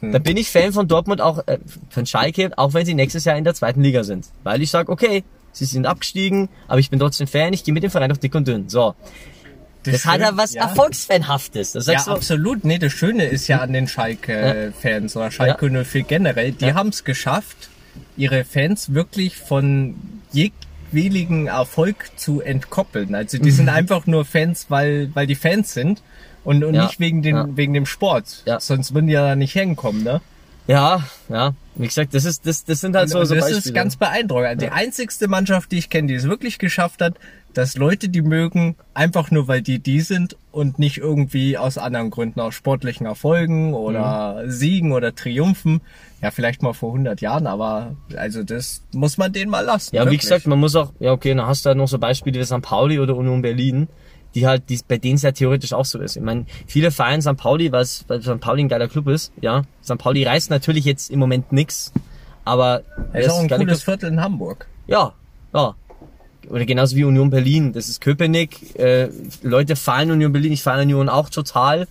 Dann bin ich Fan von Dortmund auch, äh, von Schalke, auch wenn sie nächstes Jahr in der zweiten Liga sind. Weil ich sag, okay, sie sind abgestiegen, aber ich bin trotzdem Fan, ich gehe mit dem Verein auf dick und dünn. So. Das, hat ja was ja. Erfolgsfanhaftes. Das Ja, sagst du, absolut. Nee, das Schöne ist ja an den Schalke-Fans oder Schalke 04 generell, die Ja. haben es geschafft, ihre Fans wirklich von jegwilligen Erfolg zu entkoppeln. Also die sind einfach nur Fans, weil, weil die Fans sind und, und. Ja, nicht wegen dem, ja. wegen dem Sport. Ja. Sonst würden die ja da nicht hinkommen, ne? ja, ja. Wie gesagt, das ist, das, das sind halt so, Und so das Beispiele. ist ganz beeindruckend. Die einzigste Mannschaft, die ich kenne, die es wirklich geschafft hat, dass Leute die mögen, einfach nur weil die die sind und nicht irgendwie aus anderen Gründen, aus sportlichen Erfolgen oder Mhm. Siegen oder Triumphen. Ja, vielleicht mal vor 100 Jahren, aber also das muss man denen mal lassen. Ja, wie wirklich. gesagt, man muss auch, ja okay, dann hast du halt noch so Beispiele wie St. Pauli oder Union Berlin, die halt, die, bei denen es ja theoretisch auch so ist. Ich meine, viele feiern St. Pauli, weil es- weil St. Pauli ein geiler Club ist, ja. St. Pauli reißt natürlich jetzt im Moment nix, aber Das ist auch ein cooles Club. Viertel in Hamburg. Ja, ja. Oder genauso wie Union Berlin, das ist Köpenick. Äh, Leute feiern Union Berlin, ich feiere Union auch total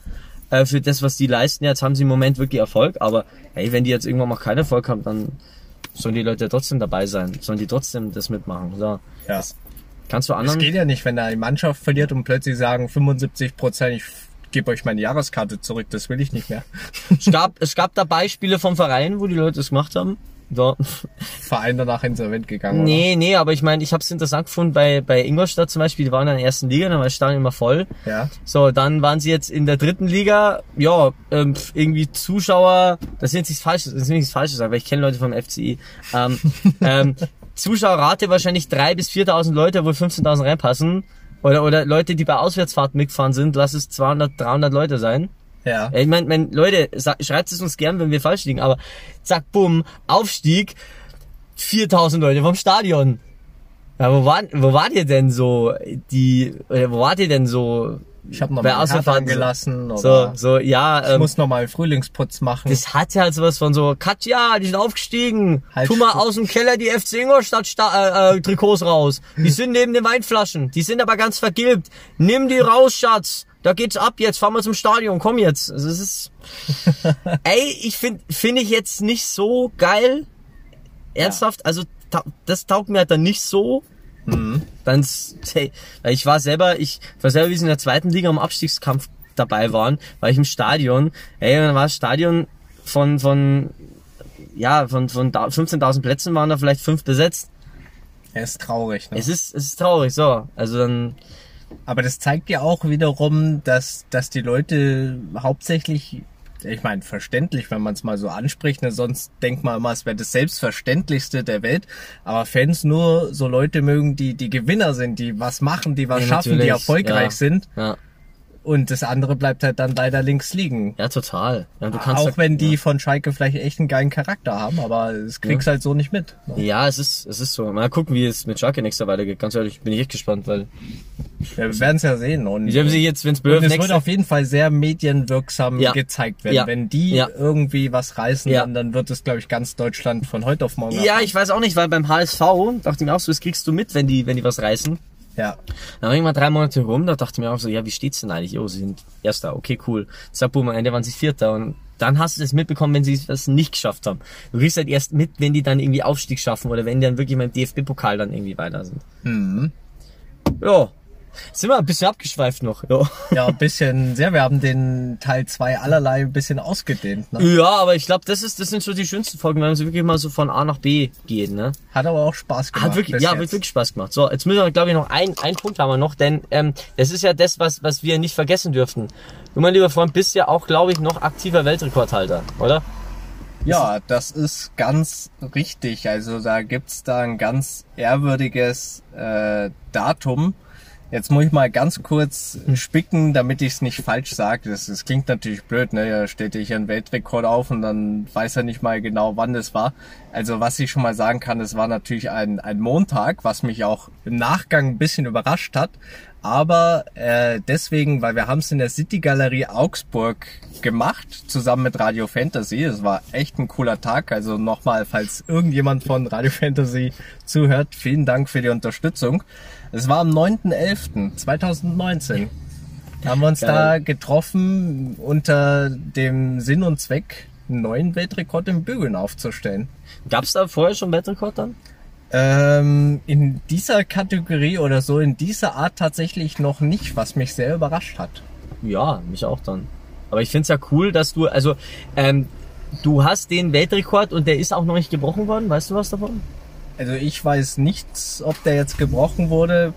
äh, für das, was die leisten. Jetzt haben sie im Moment wirklich Erfolg, aber hey, wenn die jetzt irgendwann mal keinen Erfolg haben, dann sollen die Leute trotzdem dabei sein, sollen die trotzdem das mitmachen. So. Ja. Das, Kannst du Es anderen... geht ja nicht, wenn da die Mannschaft verliert und plötzlich sagen 75 Prozent, ich gebe euch meine Jahreskarte zurück, das will ich nicht mehr. Es gab, es gab da Beispiele vom Verein, wo die Leute das gemacht haben. So. Verein danach insolvent gegangen. Nee, nee, aber ich meine, ich habe es interessant gefunden bei, bei Ingolstadt zum Beispiel, die waren in der ersten Liga, dann war das Stadion immer voll. Oder? Ja. So, dann waren sie jetzt in der dritten Liga, ja, ähm, irgendwie Zuschauer, das ist jetzt nichts Falsches, das ist nichts Falsches, aber ich kenne Leute vom FCI. Ähm, ähm, Zuschauerrate wahrscheinlich 3.000 bis 4.000 Leute, wo 15.000 reinpassen. Oder, oder Leute, die bei Auswärtsfahrten mitgefahren sind, lass es 200, 300 Leute sein. Ja. Ich meine, mein, Leute, schreibt es uns gern, wenn wir falsch liegen, aber zack, bumm, Aufstieg, 4000 Leute vom Stadion. Ja, wo, war, wo wart ihr denn so, die, wo wart ihr denn so? Ich habe noch bei mal Hertha Auswärtsfahrten angelassen. So, Oder so, ja, ich ähm, muss noch mal Frühlingsputz machen. das hat ja halt sowas von so, Katja, die sind aufgestiegen. Halt tu mal aus dem Keller die FC Ingolstadt Sta äh, äh, Trikots raus. Die sind neben den Weinflaschen. Die sind aber ganz vergilbt. Nimm die raus, Schatz. Da geht's ab jetzt. Fahren wir zum Stadion. Komm jetzt. Also es ist, ey, ich finde, finde ich jetzt nicht so geil. Ernsthaft. Also, ta das taugt mir halt dann nicht so. Dann, s- hey, weil ich war selber, ich war selber, wie sie in der zweiten Liga im Abstiegskampf dabei waren, war ich im Stadion. Ey, dann war das Stadion von, von, ja, von, von da- 15.000 Plätzen waren da vielleicht fünf besetzt. Er ist traurig. Ne? Es ist, es ist traurig, so. Also dann, Aber das zeigt ja auch wiederum, dass, dass die Leute hauptsächlich, ich meine, verständlich, wenn man es mal so anspricht, ne? sonst denkt man immer, es wäre das Selbstverständlichste der Welt. Aber Fans nur so Leute mögen, die die Gewinner sind, die was machen, die was Ja, schaffen, die erfolgreich ja. sind. ja, Und das andere bleibt halt dann leider links liegen. ja, total. Ja, du kannst Auch da- wenn die von Schalke vielleicht echt einen geilen Charakter haben, aber das kriegst halt so nicht mit. ne? Ja, es ist, es ist so. Mal gucken, wie es mit Schalke nächstes Jahr weitergeht. Ganz ehrlich, bin ich echt gespannt, weil Ja, wir werden es ja sehen. Und, haben sich jetzt, wenn's und es wird auf jeden Fall sehr medienwirksam Ja. gezeigt werden. Ja. Wenn die Ja. irgendwie was reißen, Ja. dann, dann wird es, glaube ich, ganz Deutschland von heute auf morgen. ja, ich weiß auch nicht, weil beim HSV dachte ich mir auch so, das kriegst du mit, wenn die, wenn die was reißen. Ja. Dann war ich mal drei Monate rum, da dachte ich mir auch so, ja, wie steht's denn eigentlich? Oh, sie sind Erster, okay, cool. Zack, boom, am Ende waren sie Vierter und dann hast du das mitbekommen, wenn sie das nicht geschafft haben. Du kriegst halt erst mit, wenn die dann irgendwie Aufstieg schaffen oder wenn die dann wirklich mal im DFB-Pokal dann irgendwie weiter sind. Mhm. Ja. Sind wir ein bisschen abgeschweift noch. Ja. Ja, ein bisschen sehr. Wir haben den Teil 2 allerlei ein bisschen ausgedehnt. Ne? Ja, aber ich glaube, das ist, das sind so die schönsten Folgen, wenn sie wirklich mal so von A nach B gehen, ne? Hat aber auch Spaß gemacht. Hat wirklich, ja, jetzt. wirklich Spaß gemacht. So, jetzt müssen wir, glaube ich, noch ein, ein Punkt haben wir noch, denn ähm, das ist ja das, was, was wir nicht vergessen dürften. Du, mein lieber Freund, bist ja auch, glaube ich, noch aktiver Weltrekordhalter, oder? Ja, das ist ganz richtig. Also da gibt's da ein ganz ehrwürdiges äh, Datum. Jetzt muss ich mal ganz kurz spicken, damit ich es nicht falsch sage. Das, das klingt natürlich blöd, ne? Da stellt hier einen Weltrekord auf und dann weiß er nicht mal genau, wann das war. Also was ich schon mal sagen kann, es war natürlich ein, ein Montag, was mich auch im Nachgang ein bisschen überrascht hat. Aber äh, deswegen, weil wir haben es in der City Galerie Augsburg gemacht, zusammen mit Radio Fantasy. Es war echt ein cooler Tag. Also nochmal, falls irgendjemand von Radio Fantasy zuhört, vielen Dank für die Unterstützung. Es war am 9.11.2019. Da haben wir uns Geil. da getroffen unter dem Sinn und Zweck, einen neuen Weltrekord im Bügeln aufzustellen. Gab's da vorher schon Weltrekord dann? Ähm, in dieser Kategorie oder so in dieser Art tatsächlich noch nicht, was mich sehr überrascht hat. Ja, mich auch dann. Aber ich find's ja cool, dass du, also, ähm, du hast den Weltrekord und der ist auch noch nicht gebrochen worden. Weißt du was davon? Also ich weiß nichts, ob der jetzt gebrochen wurde.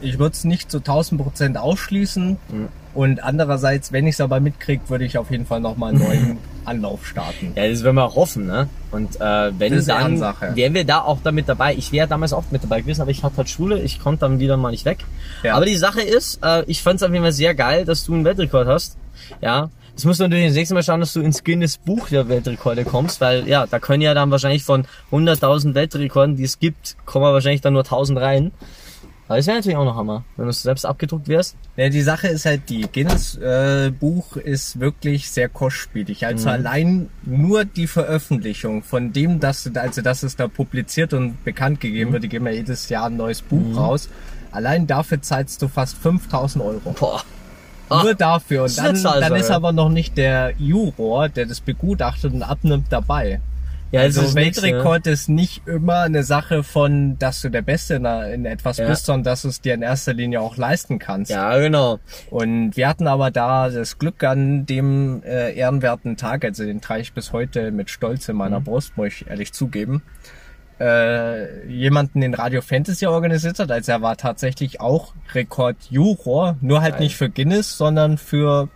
Ich würde es nicht zu 1000 Prozent ausschließen. Mhm. Und andererseits, wenn ich es aber mitkriege, würde ich auf jeden Fall nochmal einen neuen Anlauf starten. Ja, das werden wir hoffen, ne? Und äh, wenn Das ist dann Ehrensache. wären wir da auch damit dabei. Ich wäre damals auch mit dabei gewesen, aber ich hatte halt Schule, ich konnte dann wieder mal nicht weg. Ja. Aber die Sache ist, äh, ich fand es auf jeden Fall sehr geil, dass du einen Weltrekord hast. Ja. Das musst du natürlich das nächste Mal schauen, dass du ins Guinness Buch der Weltrekorde kommst, weil ja, da können ja dann wahrscheinlich von 100.000 Weltrekorden, die es gibt, kommen wahrscheinlich dann nur 1000 rein. Aber das wäre natürlich auch noch Hammer, wenn du selbst abgedruckt wärst. Ja, die Sache ist halt, die Guinness-Buch ist wirklich sehr kostspielig. Also allein nur die Veröffentlichung von dem, dass, also dass es da publiziert und bekannt gegeben wird, die geben ja jedes Jahr ein neues Buch raus. Allein dafür zahlst du fast 5000 Euro. Boah. Nur dafür. Und dann, eine dann ist aber noch nicht der Juror, der das begutachtet und abnimmt, dabei. Ja, das also ist das Nächste, Weltrekord ist nicht immer eine Sache von, dass du der Beste in, in etwas Ja. bist, sondern dass du es dir in erster Linie auch leisten kannst. Ja, genau. Und wir hatten aber da das Glück an dem äh, ehrenwerten Tag, also den trage ich bis heute mit Stolz in Mhm. meiner Brust, muss ich ehrlich zugeben, äh, jemanden den Radio Fantasy organisiert hat. Also er war tatsächlich auch Rekordjuror, nur halt Geil. nicht für Guinness, sondern für,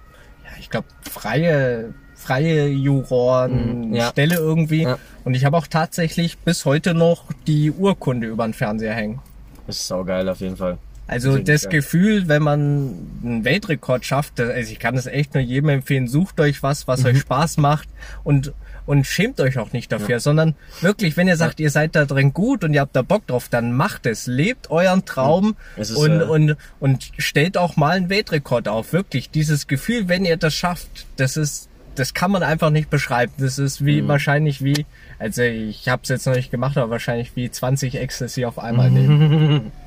ja, ich glaube, freie freie Juroren Mhm, ja. Stelle irgendwie. Ja. Und ich habe auch tatsächlich bis heute noch die Urkunde über den Fernseher hängen. Das ist saugeil auf jeden Fall. Also das geil. Gefühl, wenn man einen Weltrekord schafft, das- also ich kann das echt nur jedem empfehlen, sucht euch was, was Mhm. euch Spaß macht und und schämt euch auch nicht dafür, sondern wirklich, wenn ihr sagt, ihr seid da drin gut und ihr habt da Bock drauf, dann macht es, lebt euren Traum ist, und äh, und und stellt auch mal einen Weltrekord auf. Wirklich, dieses Gefühl, wenn ihr das schafft, das ist das kann man einfach nicht beschreiben. Das ist Mhm. wie wahrscheinlich wie, also ich habe es jetzt noch nicht gemacht, aber wahrscheinlich wie 20 Ecstasy auf einmal Mhm. nehmen.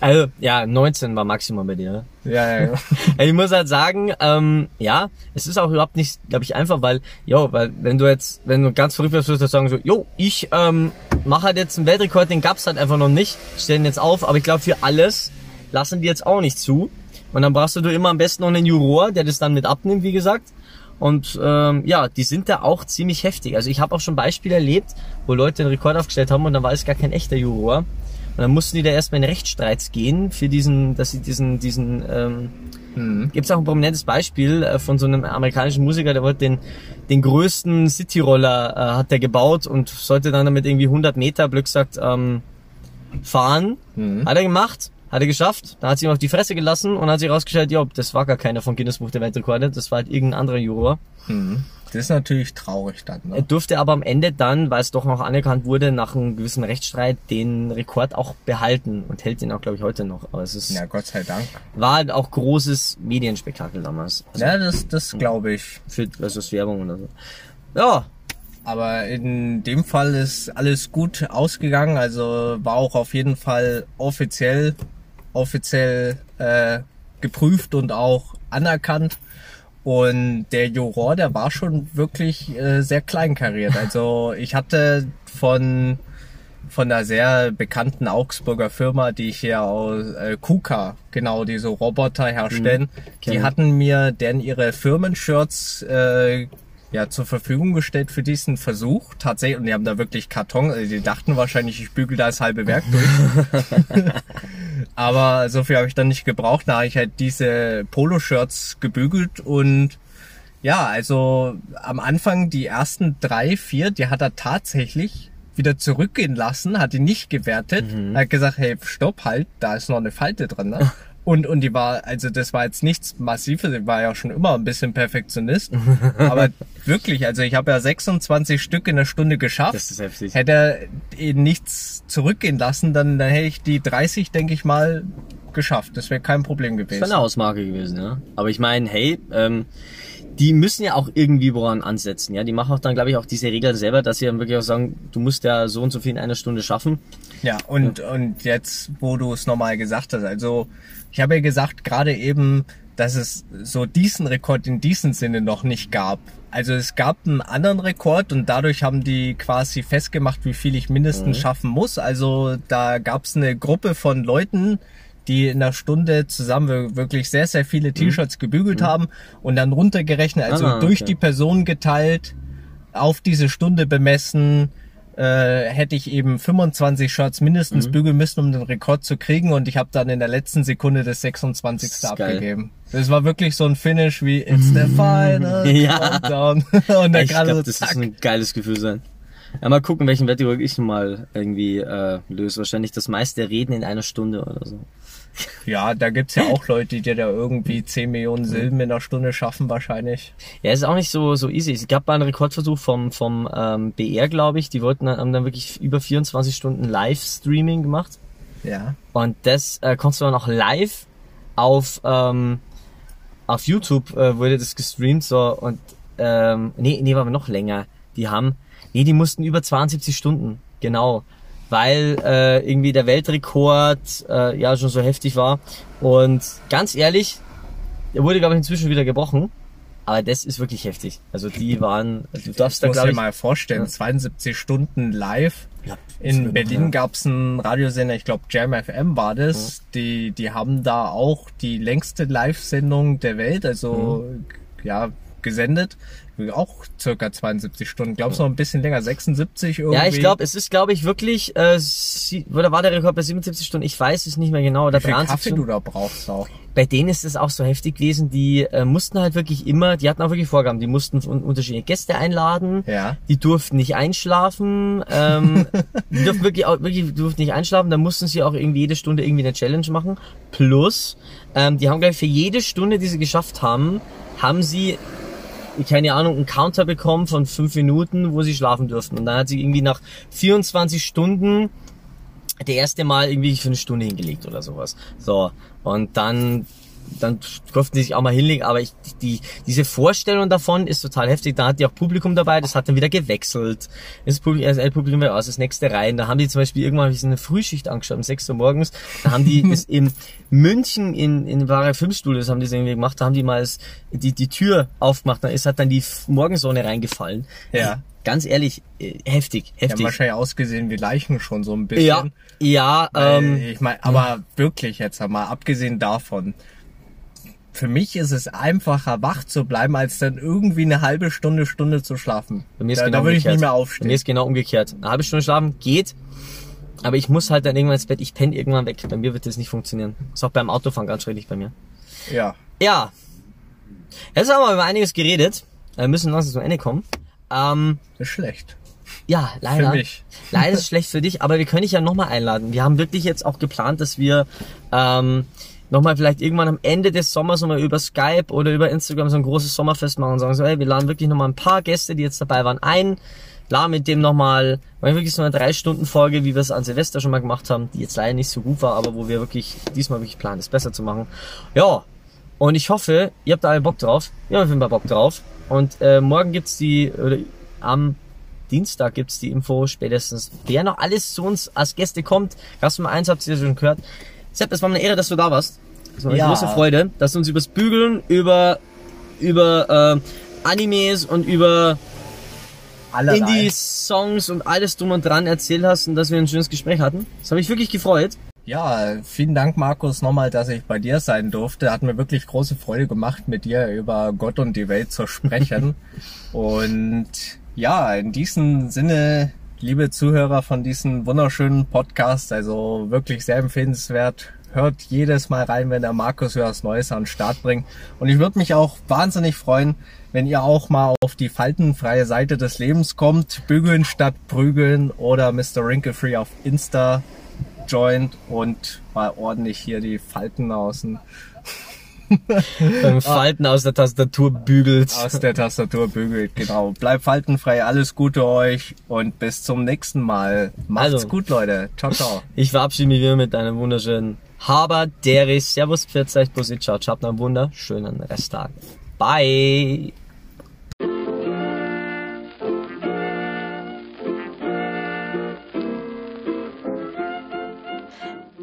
Also, ja, 19 war Maximum bei dir. ne? Ja, ja, ja. Ich muss halt sagen, ähm, ja, es ist auch überhaupt nicht, glaube ich, einfach, weil, jo, weil wenn du jetzt, wenn du ganz verrückt wirst, würdest du sagen so, jo, ich ähm, mache halt jetzt einen Weltrekord, den gab's halt einfach noch nicht, stellen jetzt auf, aber ich glaube für alles lassen die jetzt auch nicht zu. Und dann brauchst du immer am besten noch einen Juror, der das dann mit abnimmt, wie gesagt. Und ähm, ja, die sind da auch ziemlich heftig. Also ich habe auch schon Beispiele erlebt, wo Leute einen Rekord aufgestellt haben und dann war es gar kein echter Juror. Und dann mussten die da erstmal in Rechtsstreits gehen für diesen, dass sie diesen, diesen, ähm, Mhm. Gibt es auch ein prominentes Beispiel äh, von so einem amerikanischen Musiker, der wollte den, den größten Cityroller äh, hat der gebaut und sollte dann damit irgendwie 100 Meter, Glück sagt, ähm, fahren. Mhm. Hat er gemacht, hat er geschafft, dann hat sie ihm auf die Fresse gelassen und hat sich rausgestellt, ja, das war gar keiner von Guinness Buch der Weltrekorde, das war halt irgendein anderer Juror. Mhm. Das ist natürlich traurig dann. Er Ne? durfte aber am Ende dann, weil es doch noch anerkannt wurde, nach einem gewissen Rechtsstreit den Rekord auch behalten und hält den auch, glaube ich, heute noch. Aber es ist, Ja, Gott sei Dank. war halt auch großes Medienspektakel damals. Also Ja, das, das glaube ich. für also das Werbung oder so. Ja, Aber in dem Fall ist alles gut ausgegangen. Also war auch auf jeden Fall offiziell, offiziell äh, geprüft und auch anerkannt. Und der Juror, der war schon wirklich äh, sehr kleinkariert. Also ich hatte von von einer sehr bekannten Augsburger Firma, die hier aus äh, KUKA, genau, die so Roboter herstellen, die Kenn ich. hatten mir denn ihre Firmenshirts äh, ja zur Verfügung gestellt für diesen Versuch. Tatsächlich, und die haben da wirklich Karton, also die dachten wahrscheinlich, ich bügel da das halbe Werk durch. Aber so viel habe ich dann nicht gebraucht. Da habe ich halt diese Poloshirts gebügelt und ja, also am Anfang die ersten drei, vier, die hat er tatsächlich wieder zurückgehen lassen, hat die nicht gewertet, hat gesagt, hey, stopp, halt, da ist noch eine Falte drin. Ne? Und, und die war, also das war jetzt nichts Massives, ich war ja schon immer ein bisschen Perfektionist. aber wirklich, also ich habe ja 26 Stück in der Stunde geschafft. Das ist heftig. Hätte er nichts zurückgehen lassen, dann, dann hätte ich die 30, denke ich mal, geschafft. Das wäre kein Problem Das gewesen. war eine Ausmarke gewesen, ja. Aber ich meine, hey, ähm, die müssen ja auch irgendwie woran ansetzen, ja. Die machen auch dann, glaube ich, auch diese Regeln selber, dass sie dann wirklich auch sagen, du musst ja so und so viel in einer Stunde schaffen. Ja, und, und jetzt, wo du es nochmal gesagt hast, also ich habe ja gesagt, gerade eben, dass es so diesen Rekord in diesem Sinne noch nicht gab. Also es gab einen anderen Rekord und dadurch haben die quasi festgemacht, wie viel ich mindestens schaffen muss. Also da gab es eine Gruppe von Leuten, die in einer Stunde zusammen wirklich sehr, sehr viele T-Shirts gebügelt haben und dann runtergerechnet, also Ah, durch okay. die Person geteilt, auf diese Stunde bemessen, äh, hätte ich eben 25 Shirts Mhm. mindestens bügeln müssen, um den Rekord zu kriegen und ich habe dann in der letzten Sekunde das 26. Das ist geil. abgegeben. Das war wirklich so ein Finish wie It's the final Ja. countdown. und dann ich gerade glaube, so das zack. ist ein geiles Gefühl sein. Ja, mal gucken, welchen Wettbewerb ich mal irgendwie äh, löse. Wahrscheinlich das meiste Reden in einer Stunde oder so. Ja, da gibt's ja auch Leute, die da irgendwie 10 Millionen Silben in einer Stunde schaffen wahrscheinlich. Ja, ist auch nicht so so easy. Es gab mal einen Rekordversuch vom vom ähm, BR, glaube ich. Die wollten dann, haben dann wirklich über 24 Stunden Livestreaming gemacht. Ja. Und das äh, konntest du dann auch live auf ähm, auf YouTube äh, wurde das gestreamt so und ähm, nee, nee, war noch länger. Die haben nee, die mussten über 72 Stunden, genau, weil äh, irgendwie der Weltrekord äh, ja schon so heftig war und ganz ehrlich, der wurde glaube ich inzwischen wieder gebrochen. Aber das ist wirklich heftig. Also die waren, du darfst da glaube dir ich, mal vorstellen, 72 Stunden live. Ja, In Berlin ja. gab's einen Radiosender, ich glaube Jam FM war das. Die, die haben da auch die längste Live-Sendung der Welt, also Mhm. ja, gesendet. Auch circa 72 Stunden. Glaubst du noch ein bisschen länger? 76 irgendwie? Ja, ich glaube, es ist, glaube ich, wirklich, äh, sie, oder war der Rekord bei 77 Stunden? Ich weiß es nicht mehr genau. Oder wie viel 73 Kaffee Stunden. du da brauchst auch. Bei denen ist es auch so heftig gewesen, die äh, mussten halt wirklich immer, die hatten auch wirklich Vorgaben, die mussten un unterschiedliche Gäste einladen, Ja. die durften nicht einschlafen, ähm, die durften wirklich, auch, wirklich durften nicht einschlafen, da mussten sie auch irgendwie jede Stunde irgendwie eine Challenge machen. Plus, ähm, die haben, glaube ich, für jede Stunde, die sie geschafft haben, haben sie keine Ahnung, einen Counter bekommen von fünf Minuten, wo sie schlafen durften. Und dann hat sie irgendwie nach 24 Stunden der erste Mal irgendwie für eine Stunde hingelegt oder sowas. So. Und dann, dann durften sie sich auch mal hinlegen, aber ich, die, diese Vorstellung davon ist total heftig. Da hat die auch Publikum dabei, das hat dann wieder gewechselt. Das Publikum, das Publikum wieder aus, das nächste rein. Da haben die zum Beispiel irgendwann hab ich so eine Frühschicht angeschaut, um 6 Uhr morgens. Da haben die das in München in, in wahre Filmstudio, das haben die so irgendwie gemacht, da haben die mal das, die, die Tür aufgemacht, da ist halt dann die Morgensonne reingefallen. Ja. Ganz ehrlich, äh, heftig, Die haben heftig. wahrscheinlich ausgesehen wie Leichen schon so ein bisschen. Ja, ja, Weil, ähm, ich meine, aber wirklich jetzt mal abgesehen davon, für mich ist es einfacher, wach zu bleiben, als dann irgendwie eine halbe Stunde, Stunde zu schlafen. Bei mir ist da, genau da würde ich nicht mehr Bei aufstehen. mir ist genau umgekehrt. Eine halbe Stunde schlafen geht, aber ich muss halt dann irgendwann ins Bett. Ich penne irgendwann weg. Bei mir wird das nicht funktionieren. Ist auch beim Autofahren ganz schrecklich bei mir. Ja. Ja. Jetzt haben wir über einiges geredet. Wir müssen langsam zum Ende kommen. Ähm, Ist schlecht. ja, leider. Für mich. Leider ist es schlecht für dich, aber wir können dich ja nochmal einladen. Wir haben wirklich jetzt auch geplant, dass wir ähm, nochmal vielleicht irgendwann am Ende des Sommers nochmal über Skype oder über Instagram so ein großes Sommerfest machen und sagen so, hey, wir laden wirklich nochmal ein paar Gäste, die jetzt dabei waren, ein. Laden mit dem nochmal, wirklich so eine drei Stunden Folge, wie wir es an Silvester schon mal gemacht haben, die jetzt leider nicht so gut war, aber wo wir wirklich diesmal wirklich planen, es besser zu machen. Ja, und ich hoffe, ihr habt da alle Bock drauf. Wir haben auf jeden Fall Bock drauf. Und äh, morgen gibt's die, oder am Dienstag gibt's die Info spätestens, wer noch alles zu uns als Gäste kommt. Gast Nummer eins habt ihr schon gehört. Sepp, es war eine Ehre, dass du da warst. Es war eine Ja. große Freude, dass du uns übers Bügeln, über, über äh, Animes und über Allerlei. Indie-Songs und alles drum und dran erzählt hast und dass wir ein schönes Gespräch hatten. Das habe mich wirklich gefreut. Ja, vielen Dank, Markus, nochmal, dass ich bei dir sein durfte. Hat mir wirklich große Freude gemacht, mit dir über Gott und die Welt zu sprechen. und ja, in diesem Sinne, liebe Zuhörer von diesem wunderschönen Podcast, also wirklich sehr empfehlenswert. Hört jedes Mal rein, wenn der Markus was Neues an den Start bringt. Und ich würde mich auch wahnsinnig freuen, wenn ihr auch mal auf die faltenfreie Seite des Lebens kommt. Bügeln statt prügeln oder Mr. Wrinkle-Free auf Insta joint und mal ordentlich hier die Falten außen Beim Falten aus der Tastatur bügelt. aus der Tastatur bügelt. Genau. Bleibt faltenfrei, alles Gute euch und bis zum nächsten Mal. Macht's Also. gut, Leute. Ciao, ciao. Ich verabschiede mich wieder mit einem wunderschönen Haber, Deris, Servus, Pfiat, Bussi, ciao, ciao, habt einen wunderschönen Resttag. Bye!